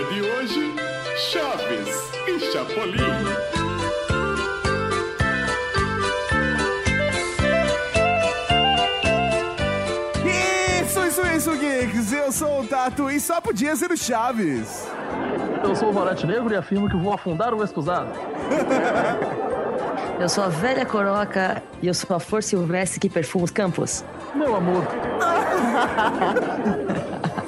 história de hoje: Chaves e Chapolin. Isso, isso, isso, geeks! Eu sou o Tato e só podia ser o Chaves. Eu sou o Valete Negro e afirmo que vou afundar o escusado. Eu sou a velha coroca e eu sou a flor silvestre que perfuma os campos. Meu amor,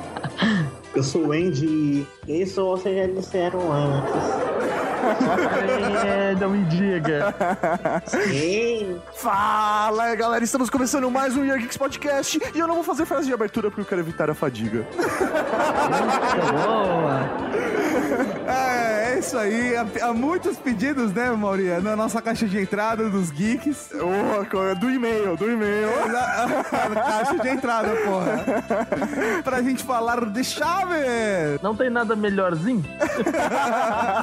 Eu sou o Andy e isso vocês já disseram antes. É, não me diga. Sim. Fala, galera! Estamos começando mais um Year Geeks Podcast e eu não vou fazer frase de abertura porque eu quero evitar a fadiga. Boa. É, é isso aí. Há, muitos pedidos, né, Mauria? Na nossa caixa de entrada dos geeks. do e-mail, do e-mail. caixa de entrada, porra. pra gente falar de Chaves. Não tem nada melhorzinho?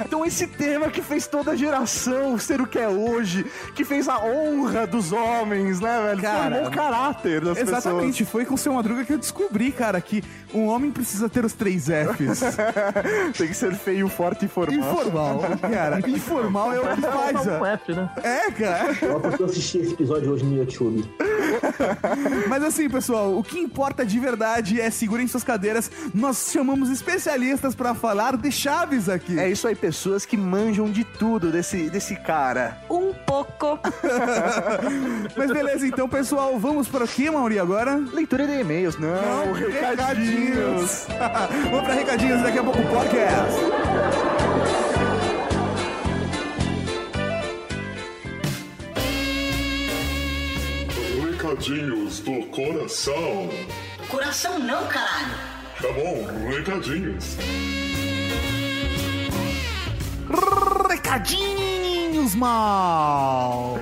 Então esse tema que fez toda a geração ser o que é hoje, que fez a honra dos homens, né, velho? Cara, Formou o caráter das Exatamente, foi com o seu Madruga que eu descobri, cara, que um homem precisa ter os três Fs. pessoas. Tem que ser feio, forte e formal. Informal, cara. Informal é o que faz. Não, um. F, né? É, cara. Só porque eu assisti esse episódio hoje no YouTube. Mas assim, pessoal, o que importa de verdade é segurem suas cadeiras. Nós chamamos especialistas pra falar de Chaves aqui. É isso aí, pessoas que manjam de tudo desse, desse cara. Um pouco. Mas beleza, então, pessoal, vamos para o que, Mauri, agora? Leitura de e-mails, não, recadinhos. vamos pra recadinhos, daqui a pouco podcast. Recadinhos do coração. Coração não, caralho. Tá bom, recadinhos. Recadinhos, mal.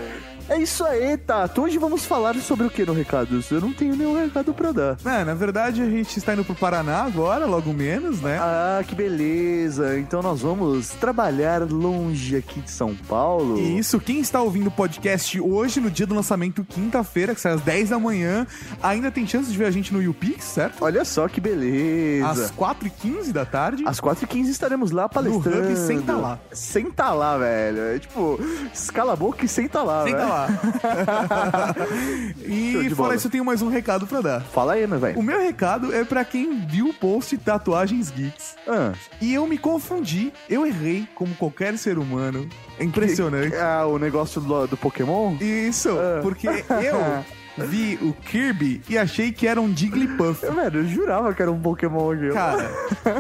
É isso aí, Tato. Hoje vamos falar sobre o que no Recados? Eu não tenho nenhum recado pra dar. É, na verdade, a gente está indo pro Paraná agora, logo menos, né? Ah, que beleza. Então nós vamos trabalhar longe aqui de São Paulo. E isso, quem está ouvindo o podcast hoje, no dia do lançamento, quinta-feira, que sai às 10 da manhã, ainda tem chance de ver a gente no YouPix, certo? Olha só que beleza. Às 4h15 da tarde. Às 4h15 estaremos lá palestrando. Hub, senta lá. Senta lá, velho. É tipo, escala a boca e senta lá, Senta velho. lá. E fora isso, eu tenho mais um recado pra dar. Fala aí, meu velho. O meu recado é pra quem viu o post Tatuagens Geeks. Ah, E eu me confundi, eu errei, como qualquer ser humano. É impressionante. ah, o negócio do, do Pokémon? Isso, Ah. porque eu vi o Kirby e achei que era um Jigglypuff. Eu, velho, eu jurava que era um Pokémon aqui. Cara,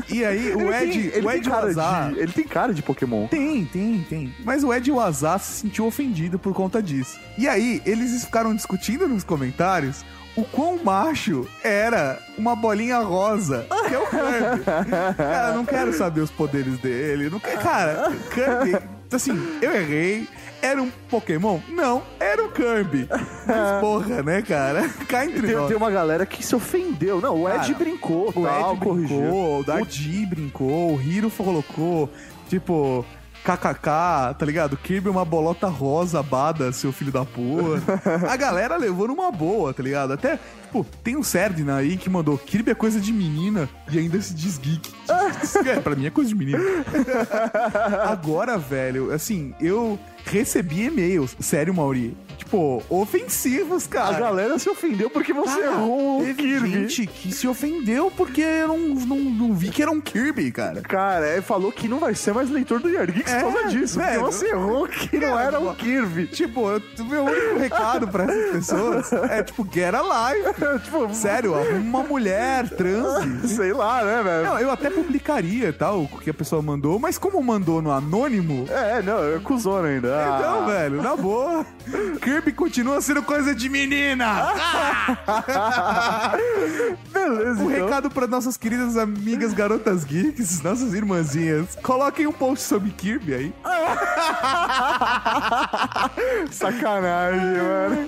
e aí o Ele Ed, tem, o Ed Wazar... ele tem cara de Pokémon. Tem, tem, tem. Mas o Ed Wazar se sentiu ofendido por conta disso. E aí, eles ficaram discutindo nos comentários o quão macho era uma bolinha rosa, que é o Kirby. Cara, não quero saber os poderes dele. Não quero, cara, Kirby, assim, eu errei. Era um Pokémon? Não, era um Kirby. Mas porra, né, cara? Cá entre Tem, nós. tem uma galera que se ofendeu. Não, o Ed Cara, brincou, O tal, Ed corrigiu. brincou, o Dardi brincou, o Hiro colocou, tipo, KKK, tá ligado? Kirby é uma bolota rosa, bada, seu filho da puta. A galera levou numa boa, tá ligado? Até, tipo, tem um Serdina aí que mandou Kirby é coisa de menina e ainda se diz geek. é, pra mim é coisa de menina. Agora, velho, assim, eu recebi e-mails, sério, Mauri, tipo, ofensivos, A cara. galera se ofendeu porque você Cara, errou o Kirby. gente que se ofendeu porque eu não, não, não vi que era um Kirby, cara. Cara, ele falou que não vai ser mais leitor do Yard Geeks É, por causa disso. velho. Porque você errou que não Cara, era um tipo, Kirby. Tipo, eu- meu único recado pra essas pessoas é, tipo, get alive. tipo, Sério, uma mulher, transe. sei lá, né, velho? Não, eu até publicaria, tal, o que a pessoa mandou, mas como mandou no anônimo... É, não, é cuzona ainda. Ah. Então, velho, na boa, Kirby continua sendo coisa de menina. Beleza, Um então. recado para nossas queridas amigas garotas geeks, nossas irmãzinhas. Coloquem um post sobre Kirby aí. Sacanagem, mano.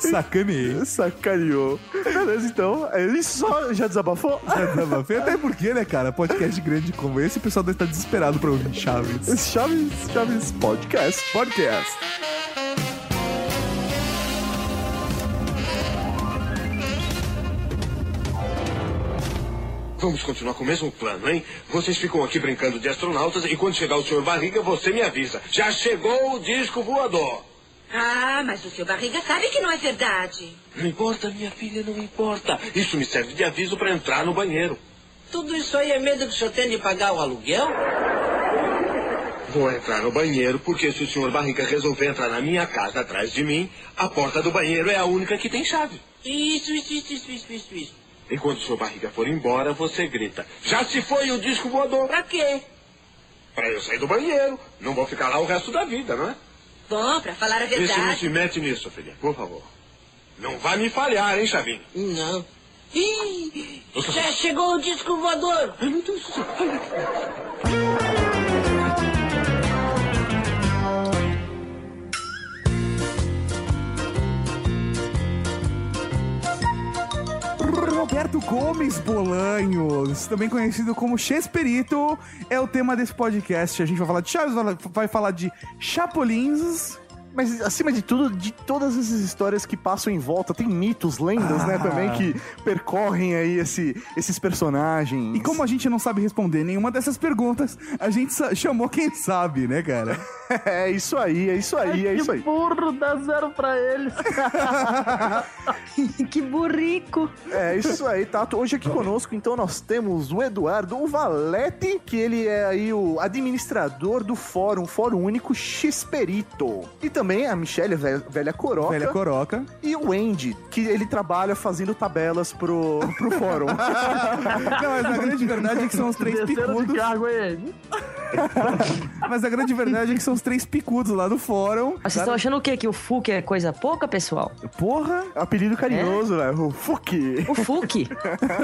Sacaneei. Sacaneou. Beleza, então. Ele só já desabafou? Desabafei, Até porque, né, cara, podcast grande como esse, o pessoal deve estar desesperado pra ouvir Chaves. Chaves, Chaves Podcast. Podcast. Vamos continuar com o mesmo plano, hein? Vocês ficam aqui brincando de astronautas e quando chegar o senhor Barriga, você me avisa. Já chegou o disco voador. Ah, mas o seu barriga sabe que não é verdade. Não importa, minha filha, não importa. Isso me serve de aviso para entrar no banheiro. Tudo isso aí é medo que o senhor tem de pagar o aluguel? Vou entrar no banheiro porque se o senhor Barriga resolver entrar na minha casa atrás de mim, a porta do banheiro é a única que tem chave. Isso, isso, isso, isso, isso, isso, isso. E quando o senhor Barriga for embora, você grita: Já se foi o disco voador! Pra quê? Pra eu sair do banheiro. Não vou ficar lá o resto da vida, não é? Bom, pra falar a Isso não verdade. se mete nisso, filha, por favor. Não vai me falhar, hein, Chavinho? Não. Ih, já chegou o disco voador. Ai, meu Deus do céu. Roberto Gomes Bolanhos, também conhecido como Chesperito, é o tema desse podcast. A gente vai falar de Chaves, vai- falar de Chapolins. Mas, acima de tudo, de todas essas histórias que passam em volta, tem mitos, lendas, né, Ah. também, que percorrem aí esse, esses personagens. E como a gente não sabe responder nenhuma dessas perguntas, a gente chamou quem sabe, né, cara? É isso aí, é isso aí, é isso aí. Que burro, dá zero pra eles. que burrico. É isso aí, Tato. Hoje aqui conosco, então, nós temos o Eduardo o Valete, que ele é aí o administrador do fórum, Fórum Único Xperito. E também a Michelle, velha, velha Coroca. Velha Coroca. E o Andy, que ele trabalha fazendo tabelas pro, pro fórum. Não, mas a grande verdade é que são os três Desceram de picudos. cargo. Mas a grande verdade é que são os três picudos lá do fórum. Mas vocês estão achando o quê? Que o Fuque é coisa pouca, pessoal? Porra! Apelido carinhoso, né? O Fuki. O Fuque.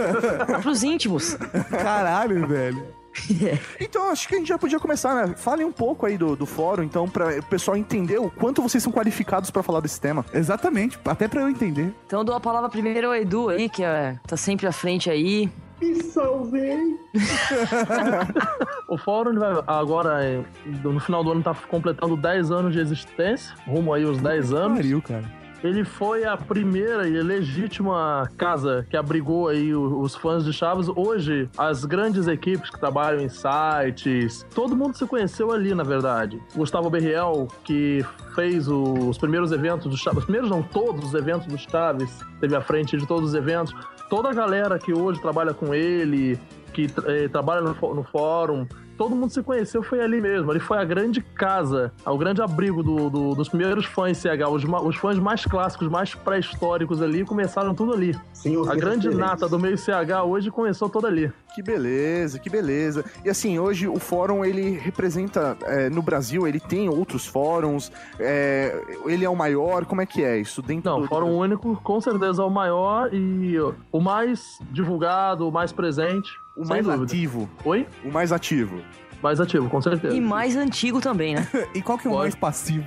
Pros íntimos. Caralho, velho. Então, acho que a gente já podia começar, né? Fale um pouco aí do, do fórum, então, para o pessoal entender o quanto vocês são qualificados pra falar desse tema. Exatamente, até pra eu entender. Então eu dou a palavra primeiro ao Edu aí, que é, tá sempre à frente aí. Me salvei. O fórum vai agora, é, no final do ano, tá completando 10 anos de existência, rumo aí os 10 anos. Pariu, cara. Ele foi a primeira e legítima casa que abrigou aí os fãs de Chaves. Hoje, as grandes equipes que trabalham em sites, todo mundo se conheceu ali, na verdade. Gustavo Berriel, que fez os primeiros eventos do Chaves, os primeiros não, todos os eventos do Chaves, teve à frente de todos os eventos. Toda a galera que hoje trabalha com ele, que eh, trabalha no, no fórum, todo mundo se conheceu foi ali mesmo. Ali foi a grande casa, o grande abrigo do- do- dos primeiros fãs CH. Os, os fãs mais clássicos, mais pré-históricos ali, começaram tudo ali. Sem A grande nata do meio CH hoje começou toda ali. Que beleza, que beleza. E assim, hoje o fórum, ele representa, é, no Brasil, ele tem outros fóruns, é, ele é o maior, como é que é isso? Dentro Não, do... o Fórum Único com certeza é o maior e o mais divulgado, o mais presente. O mais ativo. Oi? O mais ativo. Mais ativo, com certeza. E mais antigo também, né? E qual que é o Pode. mais passivo?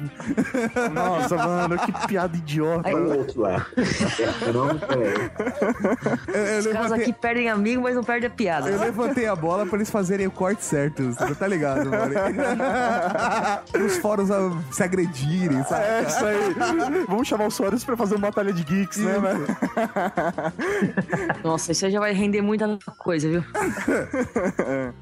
Nossa, mano, que piada idiota. Olha o outro lá. Eu não. Eu, eu Os caras levantei, aqui perdem amigo, mas não perdem a piada. eu levantei a bola pra eles fazerem o corte certo. Você tá ligado, mano? Os fóruns a se agredirem, sabe? É isso aí. Vamos chamar os fóruns pra fazer uma batalha de geeks, né, velho? Nossa, isso aí já vai render muita coisa, viu?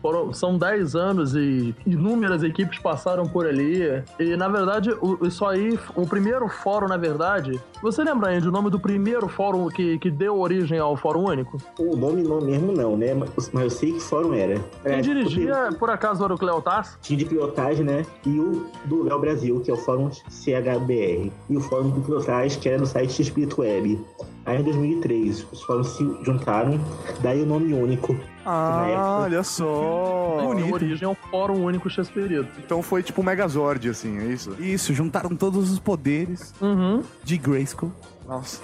Foram- são 10 anos e inúmeras equipes passaram por ali. E, na verdade, o- isso aí, o primeiro fórum, na verdade... Você lembra, Andy, o nome do primeiro fórum que, que deu origem ao Fórum Único? O nome não mesmo não, né? Mas mas eu sei que fórum era. Quem É, dirigia, por acaso, era o Cleotas? Tinha de pilotagem, né? E o do Léo Brasil, que é o Fórum CHBR. E o Fórum de pilotagem, que era no site Espírito Web. Aí em 2003, os fóruns se juntaram, daí o nome único. Ah, olha só. Deu origem ao Fórum Único Chespirito. Então foi tipo um Megazord, assim, é isso? Isso, juntaram todos os poderes Uhum. de Grayskull. Nossa.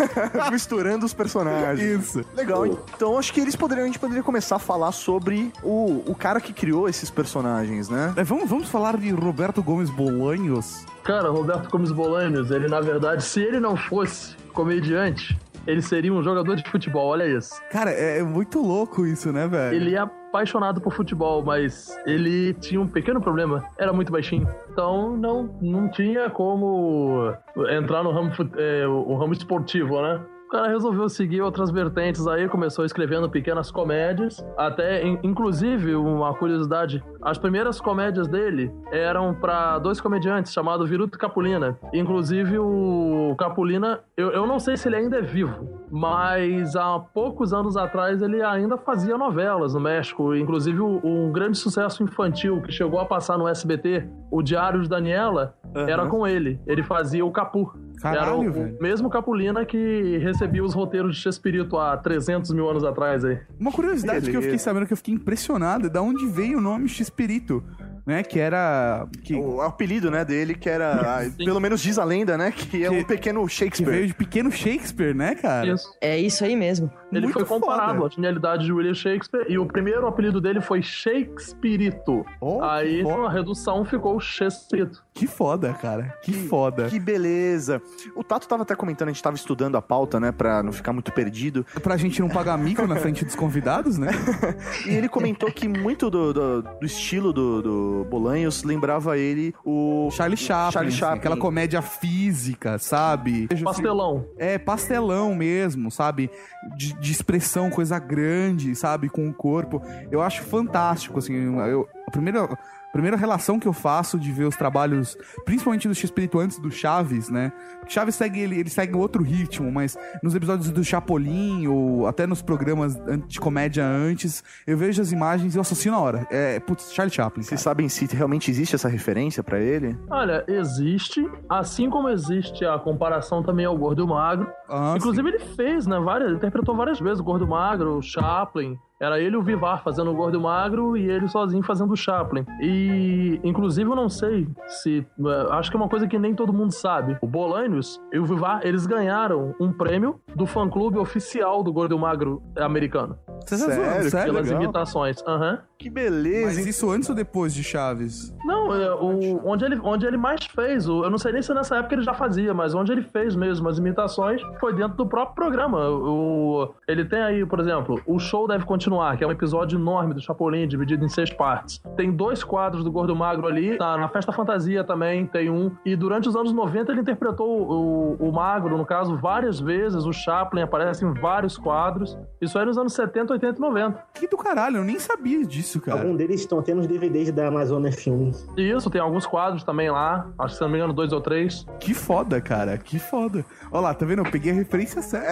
Misturando os personagens. Isso. Legal, então acho que eles poderiam, a gente poderia começar a falar sobre o, o cara que criou esses personagens, né? É, vamos, vamos falar de Roberto Gomes Bolanhos. Cara, Roberto Gomes Bolanhos, ele na verdade, se ele não fosse comediante, ele seria um jogador de futebol, olha isso. Cara, é, é muito louco isso, né, velho? Ele é apaixonado por futebol, mas ele tinha um pequeno problema, era muito baixinho. Então não, não tinha como entrar no ramo, é, o ramo esportivo, né? Cara resolveu seguir outras vertentes aí, começou escrevendo pequenas comédias, até, in- inclusive, uma curiosidade, as primeiras comédias dele eram pra dois comediantes, chamados Viruto e Capulina. Inclusive, o Capulina, eu, eu não sei se ele ainda é vivo, mas há poucos anos atrás ele ainda fazia novelas no México, inclusive um grande sucesso infantil que chegou a passar no SBT, o Diário de Daniela, era com ele. Ele fazia o Capu. era Caralho, o, velho. o mesmo Capulina que recebia os roteiros de Chespirito há 300 mil anos atrás aí. Uma curiosidade que eu Beleza. fiquei sabendo que eu fiquei impressionado é da onde veio o nome X-Pirito, né? Que era. Que, O apelido, né, dele, que era, pelo menos diz a lenda, né, que é um pequeno que Shakespeare. veio de pequeno Shakespeare, né, cara? Isso. É isso aí mesmo. Ele Muito foi comparado foda. à genialidade de William Shakespeare e o primeiro apelido dele foi Shakespearito. Oh, aí que a redução ficou Chespirito. Que foda, cara. Que foda. Que beleza. O Tato tava até comentando, a gente tava estudando a pauta, né, pra não ficar muito perdido. Pra gente não pagar mico na frente dos convidados, né? E ele comentou que muito do, do, do estilo do, do Bolanhos lembrava ele o Charlie Chaplin, Charlie assim, Chaplin. aquela comédia física, sabe? Pastelão. É, pastelão mesmo, sabe? De, de expressão, coisa grande, sabe? Com o corpo. Eu acho fantástico, assim. Eu, a primeira. Primeira relação que eu faço de ver os trabalhos, principalmente do X-Espírito antes do Chaves, né? Chaves segue ele, ele segue outro ritmo, mas nos episódios do Chapolin ou até nos programas de comédia antes, eu vejo as imagens e eu associo na hora. É, putz, Charlie Chaplin. Vocês sabem se realmente existe essa referência pra ele? Olha, existe, assim como existe a comparação também ao Gordo Magro. Ah, Inclusive ele fez, né, várias, interpretou várias vezes o Gordo Magro, o Chaplin. Era ele o Vivar fazendo o Gordo Magro e ele sozinho fazendo o Chaplin. E, inclusive, eu não sei se... eh, Acho que é uma coisa que nem todo mundo sabe. O Bolanios e o Vivar, eles ganharam um prêmio do fã-clube oficial do Gordo e Magro americano. Você Sério? sério? Pelas legal. imitações. Aham. Que beleza. Mas hein? isso antes ou depois de Chaves? Não, é, o, onde, ele, onde ele mais fez, o- eu não sei nem se nessa época ele já fazia, mas onde ele fez mesmo as imitações foi dentro do próprio programa. O, ele tem aí, por exemplo, O Show Deve Continuar, que é um episódio enorme do Chapolin, dividido em seis partes. Tem dois quadros do Gordo Magro ali, tá, na Festa Fantasia também tem um. E durante os anos 90 ele interpretou o, o Magro, no caso, várias vezes. O Chaplin aparece em vários quadros. Isso aí nos anos 70, 80 e 90. Que do caralho, eu nem sabia disso, cara. Alguns deles estão até nos DVDs da Amazônia Filmes. E isso, tem alguns quadros também lá. Acho que se não me engano, dois ou três. Que foda, cara, que foda. Olha lá, tá vendo? Eu peguei a referência certa.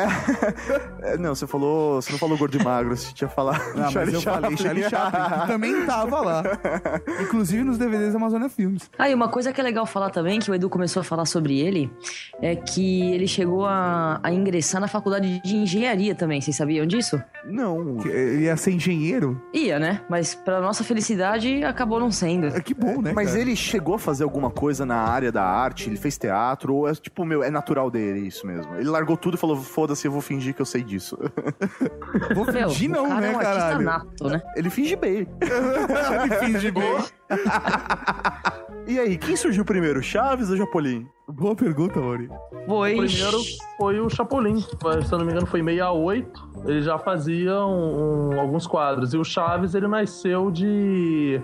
É, não, você falou. Você não falou gordo e magro, você tinha falado. Ah, mas eu falei Charlie Chaplin, que também tava lá. Inclusive nos DVDs da Amazônia Filmes. Ah, e uma coisa que é legal falar também, que o Edu começou a falar sobre ele, é que ele chegou a, a ingressar na faculdade de engenharia também. Vocês sabiam disso? Não. Ele ia ser engenheiro. Ia, né? Mas pra nossa felicidade, acabou não sendo. É que bom, né? Mas cara? ele chegou a fazer alguma coisa na área da arte? Ele fez teatro? Ou é tipo, meu, é natural dele isso mesmo? Ele largou tudo e falou: foda-se, eu vou fingir que eu sei disso. Vou Meu, fingir o não, cara né, é um artista caralho? nato, né? Ele finge bem. Ele finge bem. E aí, quem surgiu primeiro, Chaves ou Japolim? Boa pergunta, Mori. Foi. O primeiro foi o Chapolin, foi, se eu não me engano foi em 68. Ele já fazia um- um- alguns quadros. E o Chaves, ele nasceu de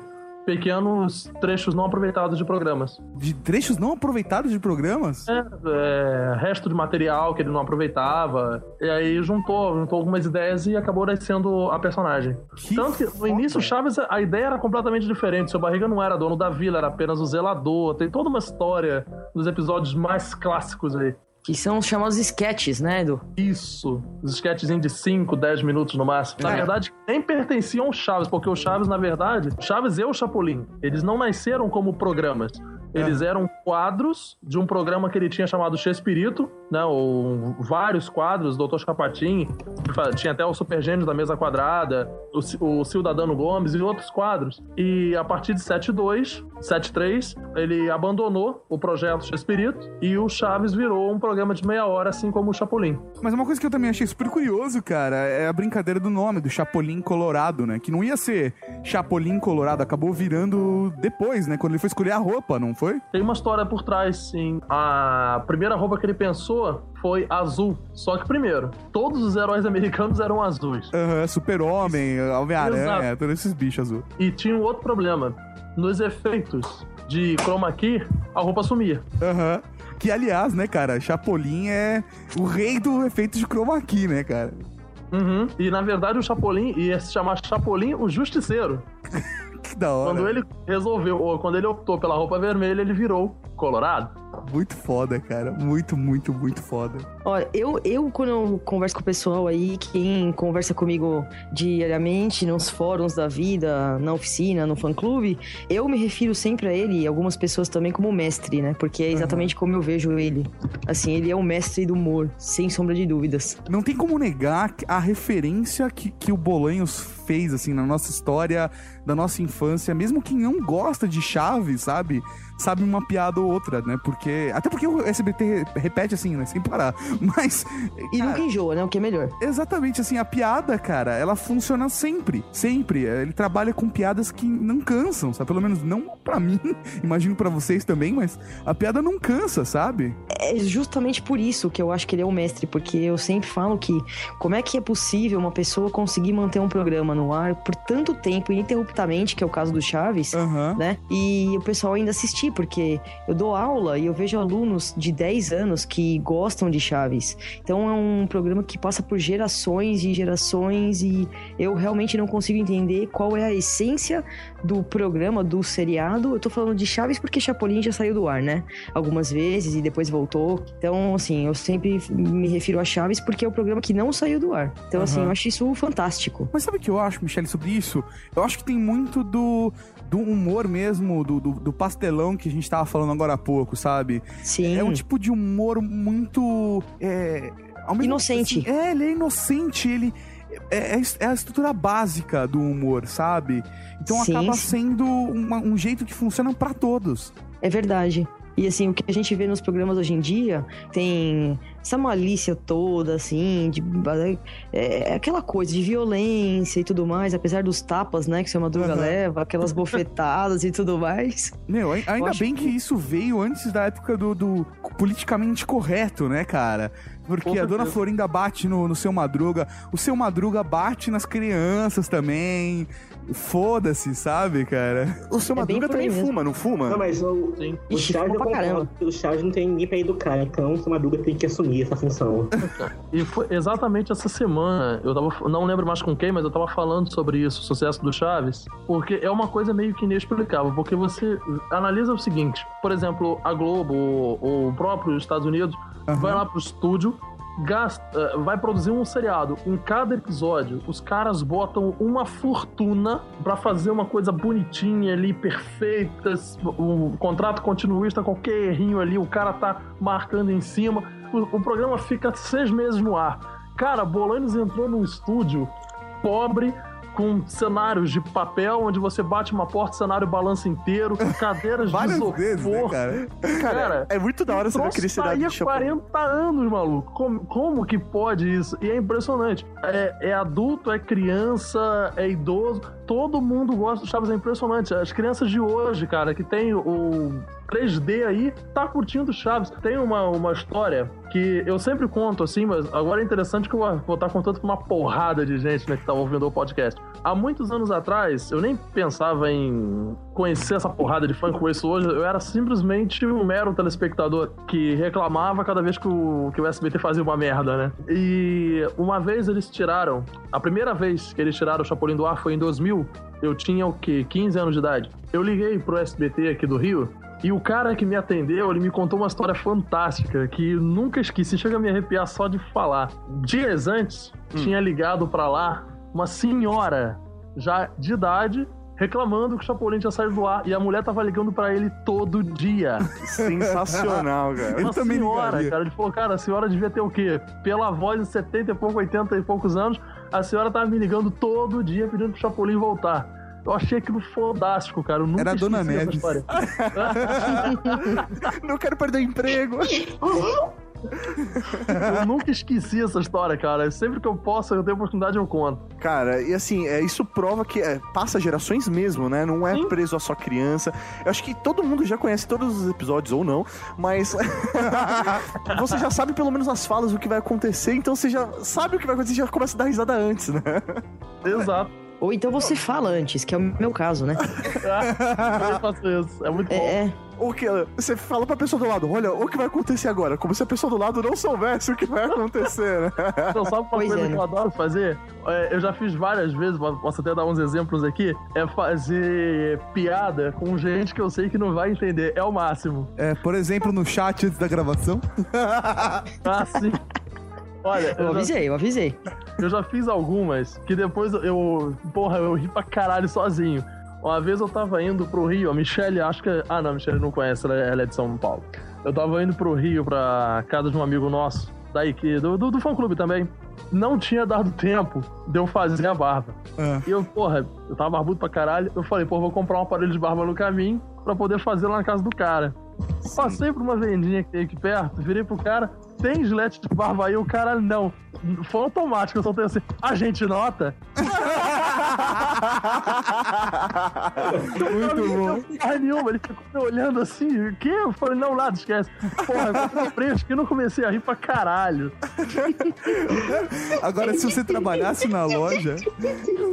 pequenos trechos não aproveitados de programas. De trechos não aproveitados de programas? É, é, resto de material que ele não aproveitava. E aí juntou, juntou algumas ideias e acabou nascendo a personagem. Que Tanto que no foda. início Chaves, a ideia era completamente diferente. Seu Barriga não era dono da vila, era apenas o zelador. Tem toda uma história dos episódios mais clássicos aí. Que são os chamados sketches, né, Edu? Isso. Os sketchzinhos de 5, 10 minutos no máximo. Na É. verdade, nem pertenciam ao Chaves, porque o Chaves, na verdade, Chaves e o Chapolin, eles não nasceram como programas. Eles eram quadros de um programa que ele tinha chamado Chespirito, né? Ou vários quadros, Doutor Chapatin, tinha até o Super Gênio da Mesa Quadrada, o, o Cidadano Gomes e outros quadros. E a partir de 72, 73, ele abandonou o projeto Chespirito e o Chaves virou um programa de meia hora, assim como o Chapolin. Mas uma coisa que eu também achei super curioso, cara, é a brincadeira do nome, do Chapolin Colorado, né? Que não ia ser Chapolin Colorado, acabou virando depois, né? Quando ele foi escolher a roupa, não foi? Tem uma história por trás, sim. A primeira roupa que ele pensou foi azul. Só que, primeiro, todos os heróis americanos eram azuis. Aham, Super-Homem, Homem-Aranha, todos esses bichos azul. E tinha um outro problema. Nos efeitos, de chroma key, a roupa sumia. Aham. Que, aliás, né, cara, Chapolin é o rei do efeito de chroma key, né, cara? Uhum. E na verdade o Chapolin ia se chamar Chapolin o Justiceiro. Que da hora. Quando ele resolveu, ou quando ele optou pela roupa vermelha, ele virou colorado. Muito foda, cara. Muito, muito, muito foda. Olha, eu, eu, quando eu converso com o pessoal aí, quem conversa comigo diariamente nos fóruns da vida, na oficina, no fã-clube, eu me refiro sempre a ele e algumas pessoas também como mestre, né? Porque é exatamente como eu vejo ele. Assim, ele é o mestre do humor, sem sombra de dúvidas. Não tem como negar a referência que, que o Bolanhos fez, assim, na nossa história, da nossa infância. Mesmo quem não gosta de Chaves, sabe? Sabe uma piada ou outra, né? Porque. Até porque o SBT repete assim, né? Sem parar. Mas. E nunca enjoa, né? O que é melhor. Exatamente, assim, a piada, cara, ela funciona sempre. Sempre. Ele trabalha com piadas que não cansam, sabe? Pelo menos não pra mim, imagino pra vocês também, mas a piada não cansa, sabe? É justamente por isso que eu acho que ele é o mestre, porque eu sempre falo que como é que é possível uma pessoa conseguir manter um programa no ar por tanto tempo, ininterruptamente, que é o caso do Chaves, né? E o pessoal ainda assistir, porque eu dou aula e eu vejo alunos de 10 anos que gostam de Chaves. Então é um programa que passa por gerações e gerações e eu realmente não consigo entender qual é a essência do programa, do seriado. Eu tô falando de Chaves porque Chapolin já saiu do ar, né? Algumas vezes e depois voltou. Então, assim, eu sempre me refiro a Chaves porque é o programa que não saiu do ar. Então, assim, Aham. eu acho isso fantástico. Mas sabe o que eu acho, Michele, sobre isso? Eu acho que tem muito do, do humor mesmo, do, do, do pastelão que a gente tava falando agora há pouco, sabe? Sim. É um tipo de humor muito. É, Inocente. assim, é, ele é inocente, ele. É, é- é a estrutura básica do humor, sabe? Então Sim, acaba sim. sendo uma- um jeito que funciona pra todos. É verdade. E assim, o que a gente vê nos programas hoje em dia tem essa malícia toda, assim, de, é, é aquela coisa de violência e tudo mais, apesar dos tapas, né, que o seu Madruga Aham. leva, aquelas bofetadas e tudo mais. Meu, ai- ainda bem que... isso veio antes da época do, do politicamente correto, né, cara? Porque Com a dona certeza. Florinda bate no, no seu Madruga, o seu Madruga bate nas crianças também. Foda-se, sabe, cara? O seu É Madruga também mesmo. fuma, não fuma? Não, mas o, Sim. o Ixi, Chaves fuma eu pra caramba. O Chaves não tem ninguém pra educar, então o Madruga tem que assumir essa função. E foi exatamente essa semana, eu tava, não lembro mais com quem, mas eu tava falando sobre isso, o sucesso do Chaves, porque é uma coisa meio que inexplicável, porque você analisa o seguinte, por exemplo, a Globo ou, ou o próprio Estados Unidos vai lá pro estúdio, gasta, eh, vai produzir um seriado. Em cada episódio, os caras botam uma fortuna pra fazer uma coisa bonitinha ali, perfeita, um contrato continuista, qualquer errinho ali, o cara tá marcando em cima. O, o programa fica seis meses no ar. Cara, Bolanes entrou num estúdio pobre, com cenários de papel, onde você bate uma porta, o cenário balança inteiro, com cadeiras de isopor. vezes, né, cara? Cara, é muito da hora você ver aquele Troço tá cenário de há Chapolin. 40 anos, maluco. Como, como que pode isso? E é impressionante. É, é adulto, é criança, é idoso. Todo mundo gosta do Chaves, é impressionante. As crianças de hoje, cara, que tem o 3D aí, tá curtindo Chaves. Tem uma, uma história que eu sempre conto, assim, mas agora é interessante que eu vou estar contando pra uma porrada de gente, né, que tá ouvindo o podcast. Há muitos anos atrás, eu nem pensava em conhecer essa porrada de fã que conheço hoje, eu era simplesmente um mero telespectador que reclamava cada vez que o, que o SBT fazia uma merda, né? E uma vez eles tiraram, a primeira vez que eles tiraram o Chapolin do ar foi em 2000, eu tinha o quê? 15 anos de idade. Eu liguei pro SBT aqui do Rio e o cara que me atendeu, ele me contou uma história fantástica que nunca esqueci, chega a me arrepiar só de falar. Dias antes, tinha ligado pra lá uma senhora já de idade reclamando que o Chapolin tinha saído do ar e a mulher tava ligando pra ele todo dia. Sensacional, cara. Uma senhora, cara. Ele falou, cara, a senhora devia ter o quê? Pela voz de 70 e pouco, 80 e poucos anos, a senhora tava me ligando todo dia pedindo pro Chapolin voltar. Eu achei aquilo fodástico, cara. Eu nunca Era a Dona Neves. Não quero perder emprego. Eu nunca esqueci essa história, cara. Sempre que eu posso, eu tenho oportunidade, eu conto. Cara, e assim, é, isso prova que é, passa gerações mesmo, né? Não é Sim. preso a só criança. Eu acho que todo mundo já conhece todos os episódios, ou não, mas você já sabe pelo menos as falas o que vai acontecer, então você já sabe o que vai acontecer e já começa a dar risada antes, né? Exato. Ou então você fala antes, que é o meu caso, né? eu faço isso. É muito bom. É. O que você fala pra pessoa do lado, olha, o que vai acontecer agora? Como se a pessoa do lado não soubesse o que vai acontecer, né? Então, sabe uma Pois coisa é, que né? eu adoro fazer? É, eu já fiz várias vezes, posso até dar uns exemplos aqui. É fazer piada com gente que eu sei que não vai entender. É o máximo. É, por exemplo, no chat antes da gravação. Assim. Olha, Eu eu já, avisei, eu avisei. eu já fiz algumas que depois eu. Porra, eu ri pra caralho sozinho. Uma vez eu tava indo pro Rio, a Michelle, acho que. Ah, não, a Michelle não conhece, ela é é de São Paulo. Eu tava indo pro Rio, pra casa de um amigo nosso, daí que. Do, do, do fã clube também. Não tinha dado tempo de eu fazer a barba. Ah. E eu, porra, eu tava barbudo pra caralho. Eu falei, pô, vou comprar um aparelho de barba no caminho pra poder fazer lá na casa do cara. Passei por uma vendinha que tem aqui perto, virei pro cara, tem gilete de barba aí? O cara, não. Foi automático, eu soltei assim, a gente nota? Muito bom. Porra nenhuma, ele ficou me olhando assim, o quê? Eu falei, não, nada, esquece. Porra, eu comprei isso que eu não comecei a rir pra caralho. Agora, se você trabalhasse na loja,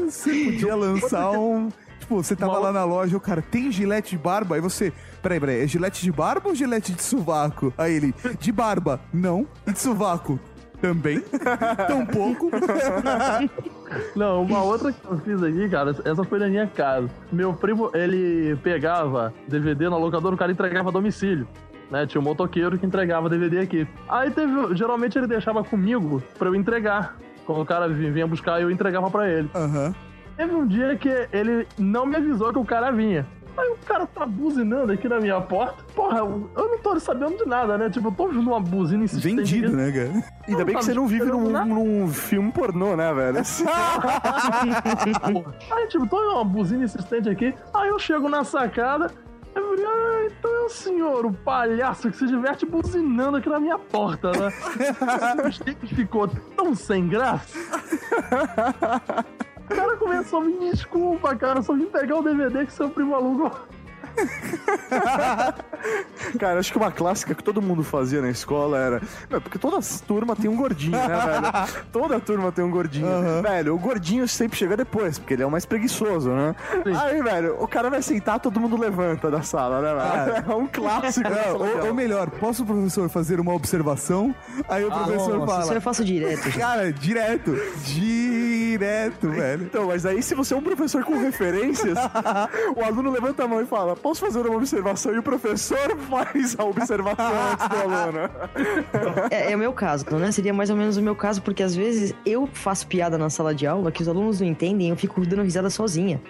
você podia lançar um. Tipo, você tava lá na loja, o cara tem gilete de barba, aí você. Peraí, peraí, é gilete de barba ou gilete de sovaco? Aí ele, de barba, não. E de sovaco? Também? Tão pouco? Não, uma outra que eu fiz aqui, cara, essa foi na minha casa. Meu primo, ele pegava DVD na locadora, o cara entregava a domicílio. Né? Tinha um motoqueiro que entregava DVD aqui. Aí teve. Geralmente ele deixava comigo pra eu entregar. Quando o cara vi- vinha buscar, eu entregava pra ele. Aham. Teve um dia que ele não me avisou que o cara vinha. Aí o cara tá buzinando aqui na minha porta. Porra, eu não tô sabendo de nada, né? Tipo, eu tô ouvindo uma buzina insistente. Vendido, aqui. né, cara? Ainda bem que você não vive num, num filme pornô, né, velho? Aí, tipo, tô uma buzina insistente aqui. Aí eu chego na sacada. Eu falei, ah, então é o senhor, o palhaço que se diverte buzinando aqui na minha porta, né? Ficou tão sem graça. O cara começou a me desculpa, cara, só vim pegar o DVD que seu primo alugou. Cara, acho que uma clássica que todo mundo fazia na escola era. Porque toda turma tem um gordinho, né, velho? Toda turma tem um gordinho. Velho, o gordinho sempre chega depois, porque ele é o mais preguiçoso, né? Aí, velho, o cara vai sentar, todo mundo levanta da sala, né, velho? É um clássico. Não, ou, ou melhor, posso o professor fazer uma observação? Aí o professor Nossa, fala. isso eu faço direto. Cara, direto. Direto, velho. Então, mas aí se você é um professor com referências, o aluno levanta a mão e fala, posso fazer uma observação? E o professor faz a observação antes do aluno. É, é o meu caso, né? Seria mais ou menos o meu caso, porque às vezes eu faço piada na sala de aula que os alunos não entendem e eu fico dando risada sozinha.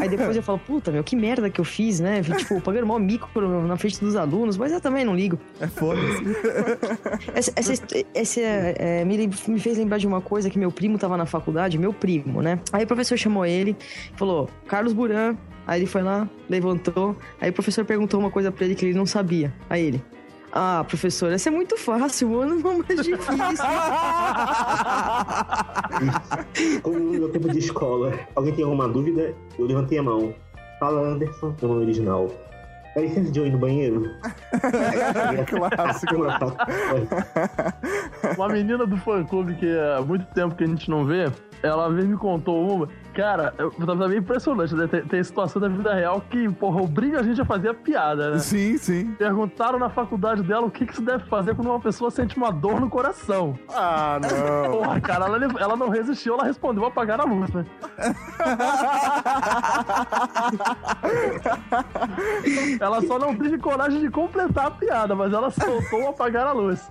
Aí depois eu falo, puta, meu, que merda que eu fiz, né? Tipo, pagando mó mico na frente dos alunos, mas eu também não ligo. É foda. Essa, essa, essa, é, me, me fez lembrar de uma coisa que meu primo tava na faculdade, meu primo, né? Aí o professor chamou ele, falou, Carlos Buran. Aí ele foi lá, levantou. Aí o professor perguntou uma coisa pra ele que ele não sabia. Aí ele, ah, professor, essa é muito fácil, mano, não é mais difícil. Como no meu tempo de escola, alguém tem alguma dúvida? Eu levantei a mão. Fala, Anderson, meu nome original. Dá licença de eu ir no banheiro? Clássico. Uma menina do fã clube que há muito tempo que a gente não vê, ela e me contou uma. Cara, eu, tá meio impressionante, né? Tem, tem situação da vida real que, porra, obriga a gente a fazer a piada, né? Sim, sim. Perguntaram na faculdade dela o que, que se deve fazer quando uma pessoa sente uma dor no coração. Ah, não. Porra, cara, ela, ela não resistiu, ela respondeu apagar a luz, né? ela só não teve coragem de completar a piada, mas ela soltou apagar a luz.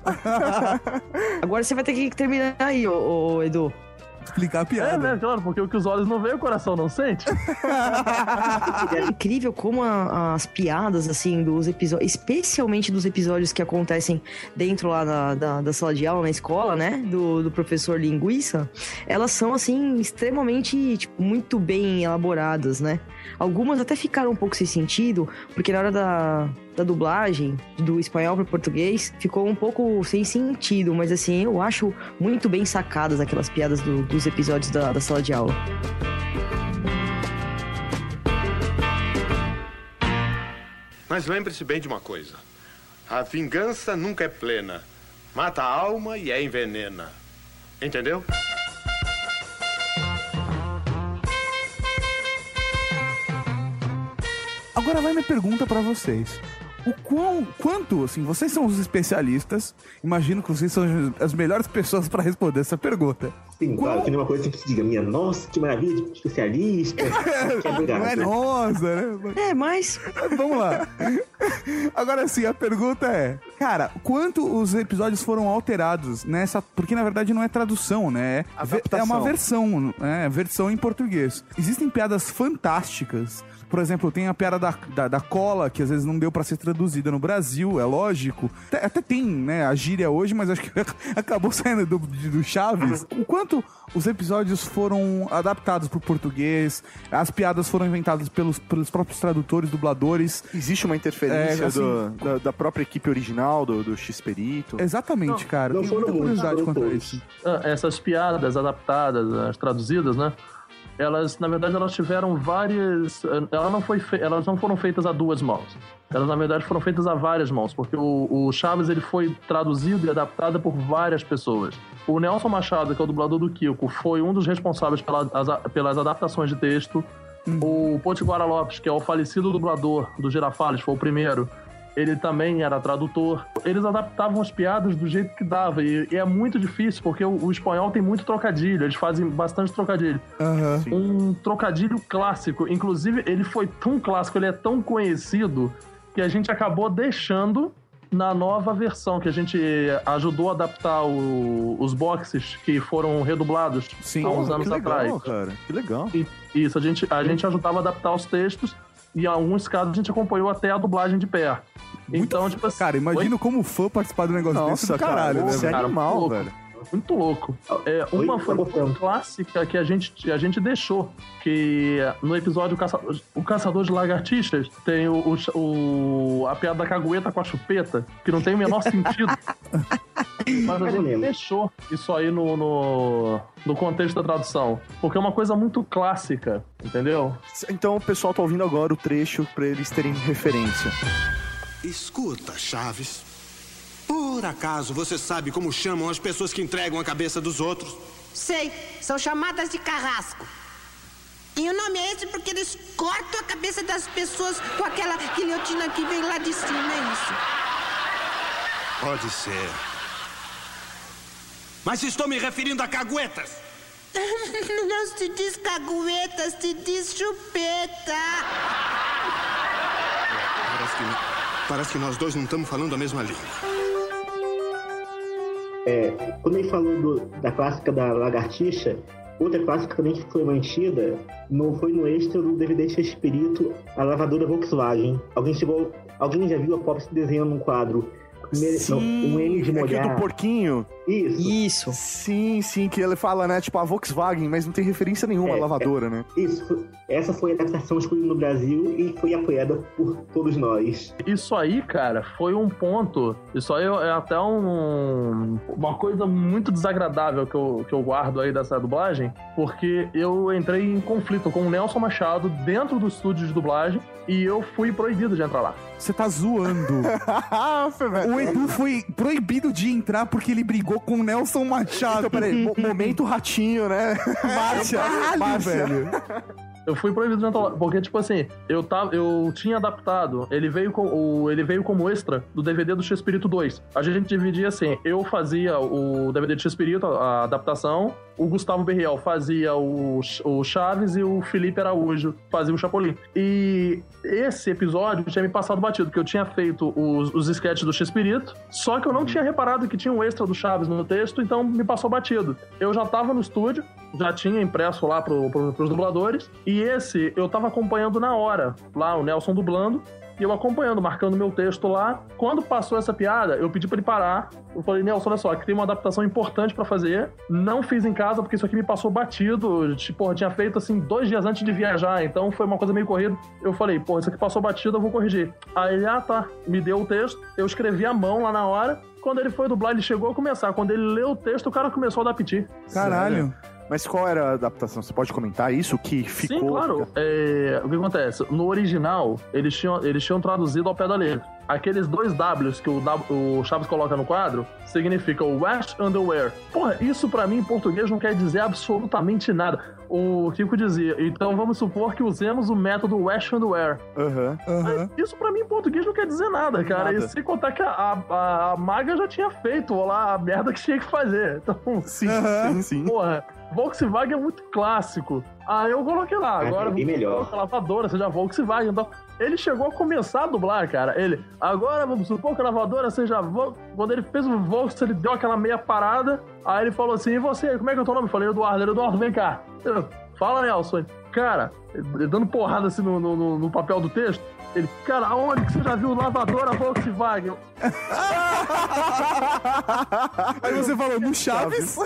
Agora você vai ter que terminar aí, ô, ô, Edu. Explicar a É, piada. né? Claro, porque o que os olhos não veem, o coração não sente. É incrível como a- as piadas, assim, dos episódios, especialmente dos episódios que acontecem dentro lá da, da, da sala de aula, na escola, né? Do, do professor Linguiça, elas são, assim, extremamente, tipo, muito bem elaboradas, né? Algumas até ficaram um pouco sem sentido, porque na hora da, da dublagem, do espanhol para português, ficou um pouco sem sentido, mas assim, eu acho muito bem sacadas aquelas piadas do- dos episódios da, da sala de aula. Mas lembre-se bem de uma coisa: a vingança nunca é plena. Mata a alma e a envenena. Entendeu? Agora vai minha pergunta pra vocês. O quão, quanto, assim, vocês são os especialistas, imagino que vocês são as melhores pessoas pra responder essa pergunta. Sim, claro, que não é uma coisa que se diga, minha nossa, que maravilha, de especialista. que Não é nossa, né? É, mas. Vamos lá. Agora sim, a pergunta é: Cara, quanto os episódios foram alterados nessa. Porque na verdade não é tradução, né? É, Adaptação. é uma versão, né? Versão em português. Existem piadas fantásticas. Por exemplo, tem a piada da, da, da cola, que às vezes não deu pra ser traduzida no Brasil, é lógico. Até, até tem, né, a gíria hoje, mas acho que acabou saindo do, do Chaves. O quanto os episódios foram adaptados pro português, as piadas foram inventadas pelos, pelos próprios tradutores, dubladores. Existe uma interferência É, assim, do- da, da própria equipe original, do, do X-Perito? Exatamente, cara. não Tem foram muita curiosidade quanto a isso. Ah, essas piadas adaptadas, as traduzidas, né? Elas, na verdade, elas tiveram várias. Ela não foi fe... Elas não foram feitas a duas mãos. Elas, na verdade, foram feitas a várias mãos, porque o, o Chaves ele foi traduzido e adaptado por várias pessoas. O Nelson Machado, que é o dublador do Kiko, foi um dos responsáveis pela- as- pelas adaptações de texto. O Potiguara Lopes, que é o falecido dublador do Girafales, foi o primeiro. Ele também era tradutor. Eles adaptavam as piadas do jeito que dava. E, e é muito difícil, porque o, o espanhol tem muito trocadilho. Eles fazem bastante trocadilho. Aham. Um trocadilho clássico. Inclusive, ele foi tão clássico, ele é tão conhecido, que a gente acabou deixando na nova versão, que a gente ajudou a adaptar o- os boxes que foram redublados Sim. há uns anos que legal, atrás. cara. Que legal. E- Isso, a gente, a gente ajudava a adaptar os textos em alguns casos a gente acompanhou até a dublagem de pé. então, tipo assim. Cara, imagina como fã participar do negócio desse do Nossa, caralho, cara, né, isso é animal, louco. velho. Muito louco. É, Oi, uma tá foi gostando. clássica que a gente, a gente deixou, que no episódio o, Caça- o Caçador de Lagartixas tem o, o, o- a piada da cagueta com a chupeta, que não tem o menor sentido. Mas a gente menos. deixou isso aí no, no, no contexto da tradução. Porque é uma coisa muito clássica, entendeu? Então o pessoal tá ouvindo agora o trecho pra eles terem referência. Escuta, Chaves. Por acaso você sabe como chamam as pessoas que entregam a cabeça dos outros? Sei, são chamadas de carrasco. E o nome é esse porque eles cortam a cabeça das pessoas com aquela guilhotina que vem lá de cima, é isso. Pode ser. Mas estou me referindo a caguetas. Não se diz cagueta, se diz chupeta. Parece que, parece que nós dois não estamos falando a mesma língua. É, quando ele falou do- da clássica da lagartixa, outra clássica também que foi mantida não foi no extra do DVD Espírito, a lavadora Volkswagen. Alguém chegou. Alguém já viu a Pop se desenhando num quadro? Primeiro- não, um de é do porquinho. Isso. Isso. Sim, sim, que ele fala, né? Tipo, a Volkswagen, mas não tem referência nenhuma à É, lavadora, né? Isso. Essa foi a adaptação escolhida no Brasil e foi apoiada por todos nós. Isso aí, cara, foi um ponto. Isso aí é até um, uma coisa muito desagradável que eu, que eu guardo aí dessa dublagem, porque eu entrei em conflito com o Nelson Machado dentro do estúdio de dublagem e eu fui proibido de entrar lá. Você tá zoando. o Edu foi proibido de entrar porque ele brigou com o Nelson Machado. Então, peraí, mo- momento ratinho, né? Márcia, Márcia. velho. Eu fui proibido de entrar lá, porque, tipo assim, eu, tava, eu tinha adaptado, ele veio, com, o, ele veio como extra do DVD do X-Espírito 2. A gente dividia assim, eu fazia o DVD do X-Espírito, a adaptação, o Gustavo Berriel fazia o, o Chaves e o Felipe Araújo fazia o Chapolin. E esse episódio tinha me passado batido, porque eu tinha feito os, os sketches do X-Espírito, só que eu não tinha reparado que tinha um extra do Chaves no texto, então me passou batido. Eu já tava no estúdio, já tinha impresso lá pro, pro, pros dubladores, e esse eu tava acompanhando na hora, lá o Nelson dublando, e eu acompanhando, marcando meu texto lá. Quando passou essa piada, eu pedi pra ele parar. Eu falei, Nelson, olha só, aqui tem uma adaptação importante pra fazer. Não fiz em casa, porque isso aqui me passou batido. Tipo, porra, tinha feito assim dois dias antes de viajar, então foi uma coisa meio corrida. Eu falei, pô, isso aqui passou batido, eu vou corrigir. Aí ele, ah, tá, me deu o texto, eu escrevi à mão lá na hora. Quando ele foi dublar, ele chegou a começar. Quando ele leu o texto, o cara começou a dar piti. Caralho. Mas qual era a adaptação? Você pode comentar isso? Que ficou. Sim, claro. É, o que acontece? No original, eles tinham, eles tinham traduzido ao pé da letra. Aqueles dois Ws que o, w, o Chaves coloca no quadro significa o West Underwear. Porra, isso para mim em português não quer dizer absolutamente nada. O Kiko dizia, então vamos supor que usemos o método West Underwear. Aham. Aham. Isso pra mim em português não quer dizer nada, cara. Nada. E sem contar que a, a, a maga já tinha feito lá a merda que tinha que fazer. Então, Sim, Aham. sim, sim. porra, Volkswagen é muito clássico. Aí eu coloquei lá, Ah, agora bem vamos melhor. lavadora seja Volkswagen. Então, ele chegou a começar a dublar, cara. Ele, agora vamos supor que a lavadora seja. Quando ele fez o Volks, ele deu aquela meia parada. Aí ele falou assim: e você, como é que é o teu nome? Eu falei, Eduardo. Ele, Eduardo, vem cá. Eu, Fala, Nelson. Cara, dando porrada assim no, no- no papel do texto. Ele, cara, aonde que você já viu lavadora Volkswagen? Aí você falou, no Chaves?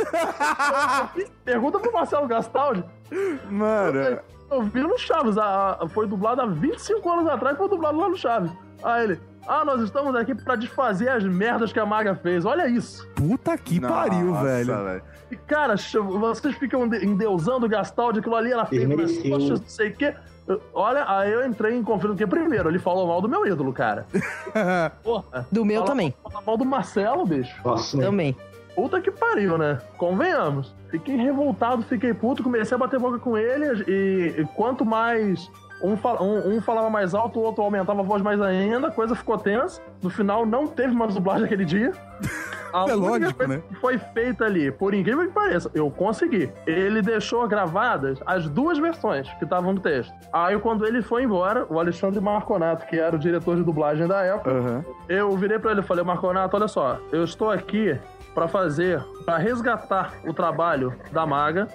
Pergunta pro Marcelo Gastaldi. Mano, Eu vi no Chaves, a, a- foi dublado há 25 anos atrás, foi dublado lá no Chaves. Aí ele, ah, nós estamos aqui pra desfazer as merdas que a Maga fez, olha isso. Puta que pariu, nossa, velho. E, cara, vocês ficam de- endeusando o Gastaldi, aquilo ali nas mereceu. coxas, não sei o quê. Eu- Olha, aí eu entrei em conflito, porque primeiro, ele falou mal do meu ídolo, cara. Porra. Do meu Fala- também. Fala mal do Marcelo, bicho. Nossa, né? Também. Puta que pariu, né? Convenhamos. Fiquei revoltado, fiquei puto, comecei a bater boca com ele e, e quanto mais um, fala- um- um falava mais alto, o outro aumentava a voz mais ainda, a coisa ficou tensa. No final não teve mais dublagem aquele dia. A É lógico, né? que foi feita ali, por incrível que pareça, eu consegui. Ele deixou gravadas as duas versões que estavam no texto. Aí quando ele foi embora, o Alexandre Marconato, que era o diretor de dublagem da época, aham. eu virei pra ele e falei, Marconato, olha só, eu estou aqui pra fazer, pra resgatar o trabalho da maga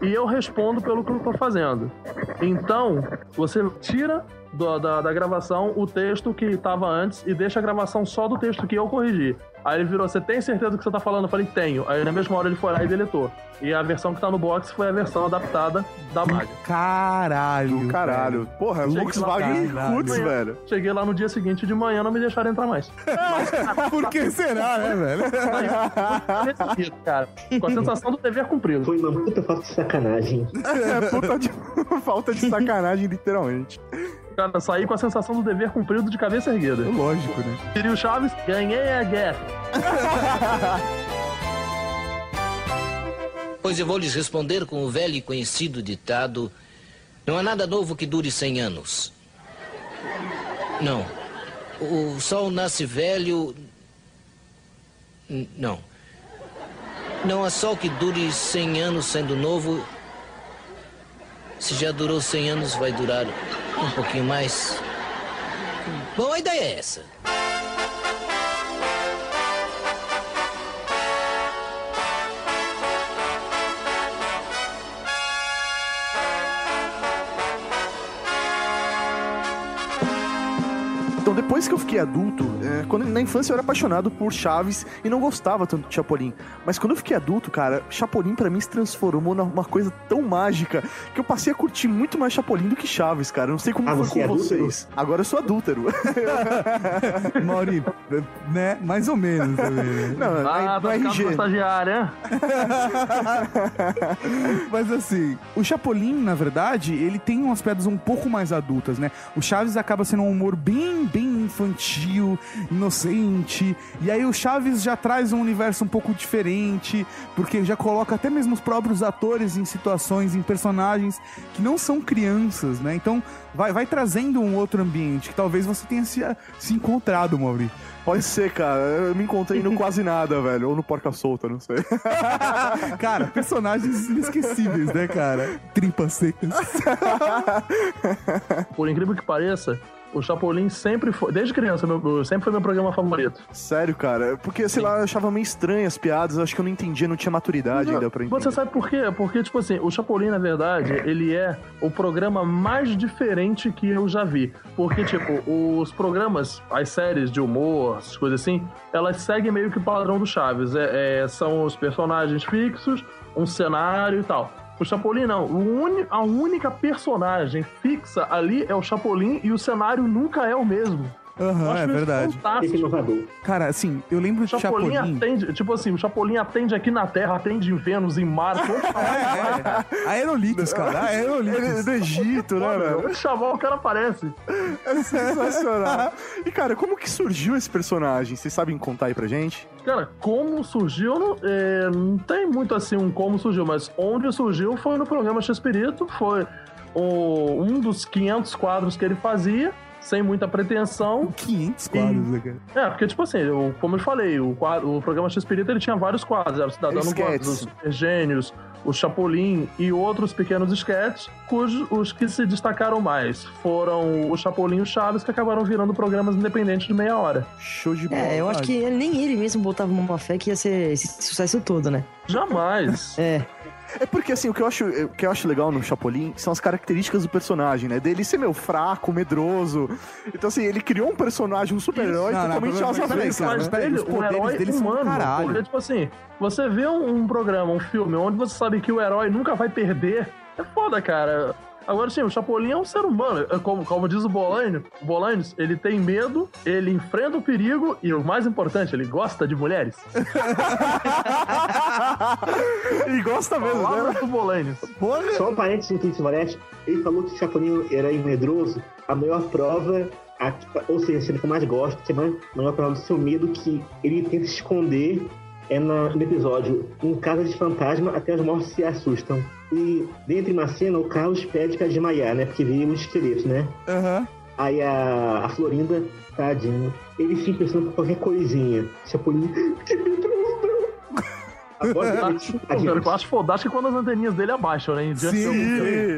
e eu respondo pelo que eu tô fazendo. Então, você tira do- da, da gravação o texto que tava antes e deixa a gravação só do texto que eu corrigi. Aí ele virou, você tem certeza do que você tá falando? Eu falei, tenho. Aí na mesma hora ele foi lá e deletou. E a versão que tá no box foi a versão adaptada da maga. Caralho. Do caralho. Porra, Cheguei Roots, caralho. velho. Cheguei lá no dia seguinte de manhã, não me deixaram entrar mais. velho. Por que será, né, velho? Aí, cara, com a sensação do dever cumprido. Foi uma puta falta de sacanagem. É, puta de falta de sacanagem, literalmente. Cara, saí com a sensação do dever cumprido de cabeça erguida. Lógico, né? Diria o Chaves, ganhei a guerra. Pois eu vou lhes responder com o velho e conhecido ditado: Não há nada novo que dure cem anos. Não. O sol nasce velho. Não. Não há sol que dure cem anos sendo novo. Se já durou cem anos, vai durar um pouquinho mais. Bom, a ideia é essa. Então, depois que eu fiquei adulto, é, quando, na infância eu era apaixonado por Chaves e não gostava tanto de Chapolin. Mas quando eu fiquei adulto, cara, Chapolin pra mim se transformou numa coisa tão mágica que eu passei a curtir muito mais Chapolin do que Chaves, cara. Eu não sei como Ah, foi é com adúltero? vocês. Agora eu sou adúltero. Mauri, né? Mais ou menos também. não, Ah, no tá RG. com estagiária. Mas assim, o Chapolin, na verdade, ele tem umas pedras um pouco mais adultas, né? O Chaves acaba sendo um humor bem, bem infantil, inocente. E aí o Chaves já traz um universo um pouco diferente, porque já coloca até mesmo os próprios atores em situações, em personagens que não são crianças, né? Então vai, vai trazendo um outro ambiente que talvez você tenha se, se encontrado, Mauri. Pode ser, cara. Eu me encontrei no quase nada, velho. Ou no Porca Solta, não sei. Cara, personagens inesquecíveis, né, cara? Tripas secas. Por incrível que pareça, o Chapolin sempre foi, desde criança, meu, sempre foi meu programa favorito. Sério, cara. Porque, sei lá, eu achava meio estranho as piadas. Acho que eu não entendia, não tinha maturidade ainda pra entender. Você sabe por quê? Porque, tipo assim, o Chapolin, na verdade, ele é o programa mais diferente que eu já vi. Porque, tipo, os programas, as séries de humor, essas coisas assim, elas seguem meio que o padrão do Chaves. É, é, são os personagens fixos, um cenário e tal. O Chapolin não. O uni- a única personagem fixa ali é o Chapolin e o cenário nunca é o mesmo. Aham, acho é verdade. fantástico. inovador. Cara, assim, eu lembro O de Chapolin, Chapolin. atende, tipo assim, o Chapolin atende aqui na Terra, atende em Vênus, em Marte. Chamar, É, Aerolitos, cara. Aerolitos. Do Egito, né, velho? chamar, o cara aparece. É sensacional. E, cara, como que surgiu esse personagem? Vocês sabem contar aí pra gente? Cara, como surgiu, não, é, não tem muito assim um como surgiu, mas onde surgiu foi no programa X-Espírito, foi o- um dos 500 quadros que ele fazia, sem muita pretensão. 500 quadros, né, cara? É, porque, tipo assim, eu, como eu falei, o, quadro, o programa X-Espírito ele tinha vários quadros, era o Cidadão no. Quadro, os Gênios, o Chapolin e outros pequenos esquetes, cujos os que se destacaram mais foram o Chapolin e o Chaves, que acabaram virando programas independentes de meia hora. Show de bola. É, eu acho que nem ele mesmo botava uma fé que ia ser esse sucesso todo, né? Jamais. É. É porque, assim, o que eu acho, o que eu acho legal no Chapolin são as características do personagem, né? Dele ser meio fraco, medroso. Então, assim, ele criou um personagem, um super-herói Não, não, totalmente mas- às mas peraí, cara, né? mas peraí, ele, os um poderes herói dele são humano. caralho. Porque, tipo assim, você vê um, um programa, um filme, onde você sabe que o herói nunca vai perder, é foda, cara. Agora, sim, o Chapolin é um ser humano. É Como, como diz o Bolanho, o Bolanhos, ele tem medo, ele enfrenta o perigo e, o mais importante, ele gosta de mulheres. e gosta mesmo, né? do Bolanhos. Só um parênteses no Kit Moretti, ele falou que o Chapolin era medroso. A maior prova, a, ou seja, a cena que eu mais gosto, que é a maior, maior prova do seu medo, que ele tenta se esconder, é no episódio Em Casa de Fantasma, até os mortos se assustam. E dentro de uma cena, o Carlos pede pra desmaiar, né? Porque veio um esqueleto, né? Aham. Aí a, a Florinda, tadinho, ele fica pensando por qualquer coisinha. Chapolin, que medroso, não. A eu acho fodástico quando as anteninhas dele abaixam, né? Sim,